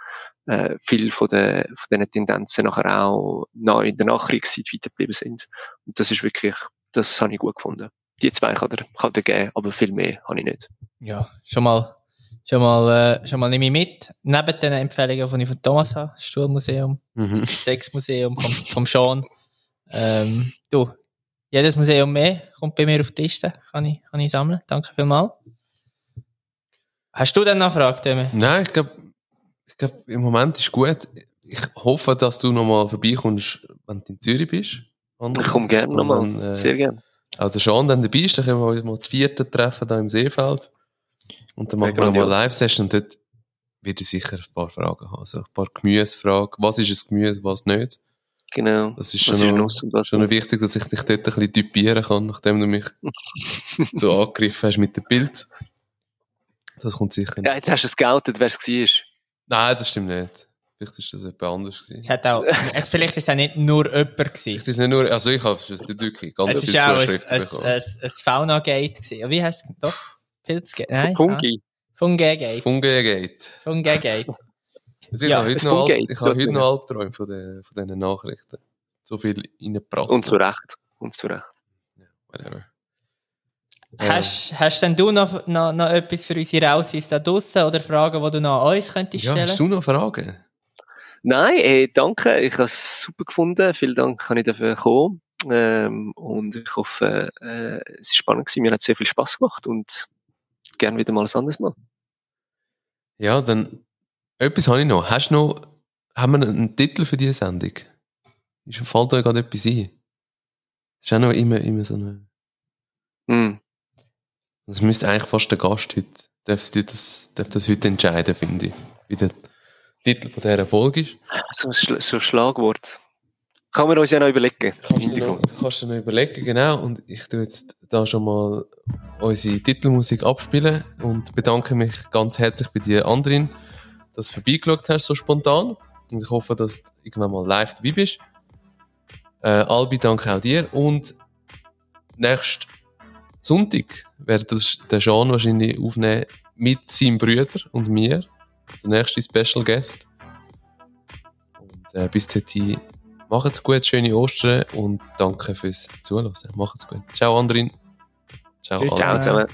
Speaker 3: äh, viel von, der, von diesen Tendenzen nachher auch noch in der Nachkriegszeit weitergeblieben sind. Und das ist wirklich, das habe ich gut gefunden. Die zwei kann er, kann er geben, aber viel mehr habe ich nicht.
Speaker 2: Ja, schon mal, schon mal, äh, schon mal nehme ich mit. Neben den Empfehlungen, die ich von Thomas habe, Stuhlmuseum,
Speaker 1: Mhm. <laughs>
Speaker 2: Sexmuseum vom, vom Sean. Ähm, du, jedes Museum mehr kommt bei mir auf die Liste, kann ich, kann ich sammeln. Danke vielmals. Hast du denn noch eine Frage, Demi?
Speaker 1: Nein, ich glaube, ich glaub, im Moment ist gut. Ich hoffe, dass du nochmal vorbeikommst, wenn du in Zürich bist.
Speaker 3: Ich komme gerne nochmal.
Speaker 1: äh,
Speaker 3: Sehr gerne.
Speaker 1: Auch der Sean dann dabei ist, dann können wir uns mal das vierte treffen da im Seefeld. Und dann machen
Speaker 3: Ja,
Speaker 1: wir nochmal eine Live-Session und dort werde ich sicher ein paar Fragen haben. Also ein paar Gemüsefragen. Was ist ein Gemüse, was nicht?
Speaker 3: Genau.
Speaker 1: Das ist
Speaker 3: Was
Speaker 1: schon,
Speaker 3: ist
Speaker 1: noch, schon noch wichtig, dass ich dich dort ein bisschen typieren kann, nachdem du mich <laughs> so angegriffen hast mit dem Bild. Das kommt sicher nicht.
Speaker 3: Ja, jetzt hast du es geoutet, wer es war.
Speaker 1: Nein, das stimmt nicht. Vielleicht ist das jemand anders gewesen.
Speaker 2: Es hat auch, es, <laughs> vielleicht ist es auch nicht nur jemand gewesen.
Speaker 1: Vielleicht ist es nicht nur, also ich habe es wirklich ganz
Speaker 2: Es
Speaker 1: viele
Speaker 2: auch ein,
Speaker 1: Zuschriften
Speaker 2: ein,
Speaker 1: bekommen.
Speaker 2: ein, ein Fauna-Gate gewesen. Ja, Wie heißt es? Doch? Pilzgate? Nein?
Speaker 3: Fungi.
Speaker 2: Ah, Fungi-Gate.
Speaker 1: Fungegate.
Speaker 2: Fungi-Gate.
Speaker 1: Also <laughs> ich
Speaker 2: Ja,
Speaker 1: habe heute,
Speaker 3: es
Speaker 1: noch,
Speaker 3: Fungate,
Speaker 1: Alb, ich habe heute noch Albträume von, den, von diesen Nachrichten. So viel reingeprasst.
Speaker 3: Und zu Recht. Und zu Recht.
Speaker 1: Whatever.
Speaker 2: Hast, hast denn du noch, noch, noch etwas für unsere Rausis da draussen oder Fragen, die du noch an uns könntest
Speaker 1: Ja,
Speaker 2: stellen?
Speaker 1: hast du noch Fragen?
Speaker 3: Nein, ey, danke. Ich habe es super gefunden. Vielen Dank, kann ich dafür kommen. Ähm, und ich hoffe, äh, es ist spannend gewesen. Mir hat sehr viel Spaß gemacht und gern wieder mal ein anderes Mal.
Speaker 1: Ja, dann etwas habe ich noch. Hast du noch, haben wir einen Titel für diese Sendung? Ist, fällt dir gerade etwas ein? Das ist auch noch immer, immer so eine.
Speaker 3: Hm.
Speaker 1: Das müsste eigentlich fast der Gast heute, darf das, darf das heute entscheiden, finde ich. Wie der Titel von dieser Folge ist.
Speaker 3: So ein Schla- so Schlagwort. Kann man uns ja noch überlegen.
Speaker 1: Kannst du, noch, kannst du noch überlegen, genau. Und ich tue jetzt da schon mal unsere Titelmusik abspielen und bedanke mich ganz herzlich bei dir, Andrin, dass du vorbeigeschaut hast, so spontan. Und ich hoffe, dass du irgendwann mal live dabei bist. Äh, Albi, danke auch dir. Und nächsten Sonntag wird das der Jean wahrscheinlich aufnehmen mit seinem Bruder und mir. Der nächste Special Guest. Und äh, bis dahin Macht's gut, schöne Ostern und danke fürs Zuhören. Macht's gut. Ciao, Andrin. Ciao,
Speaker 2: Tschüss.
Speaker 3: Ciao zusammen.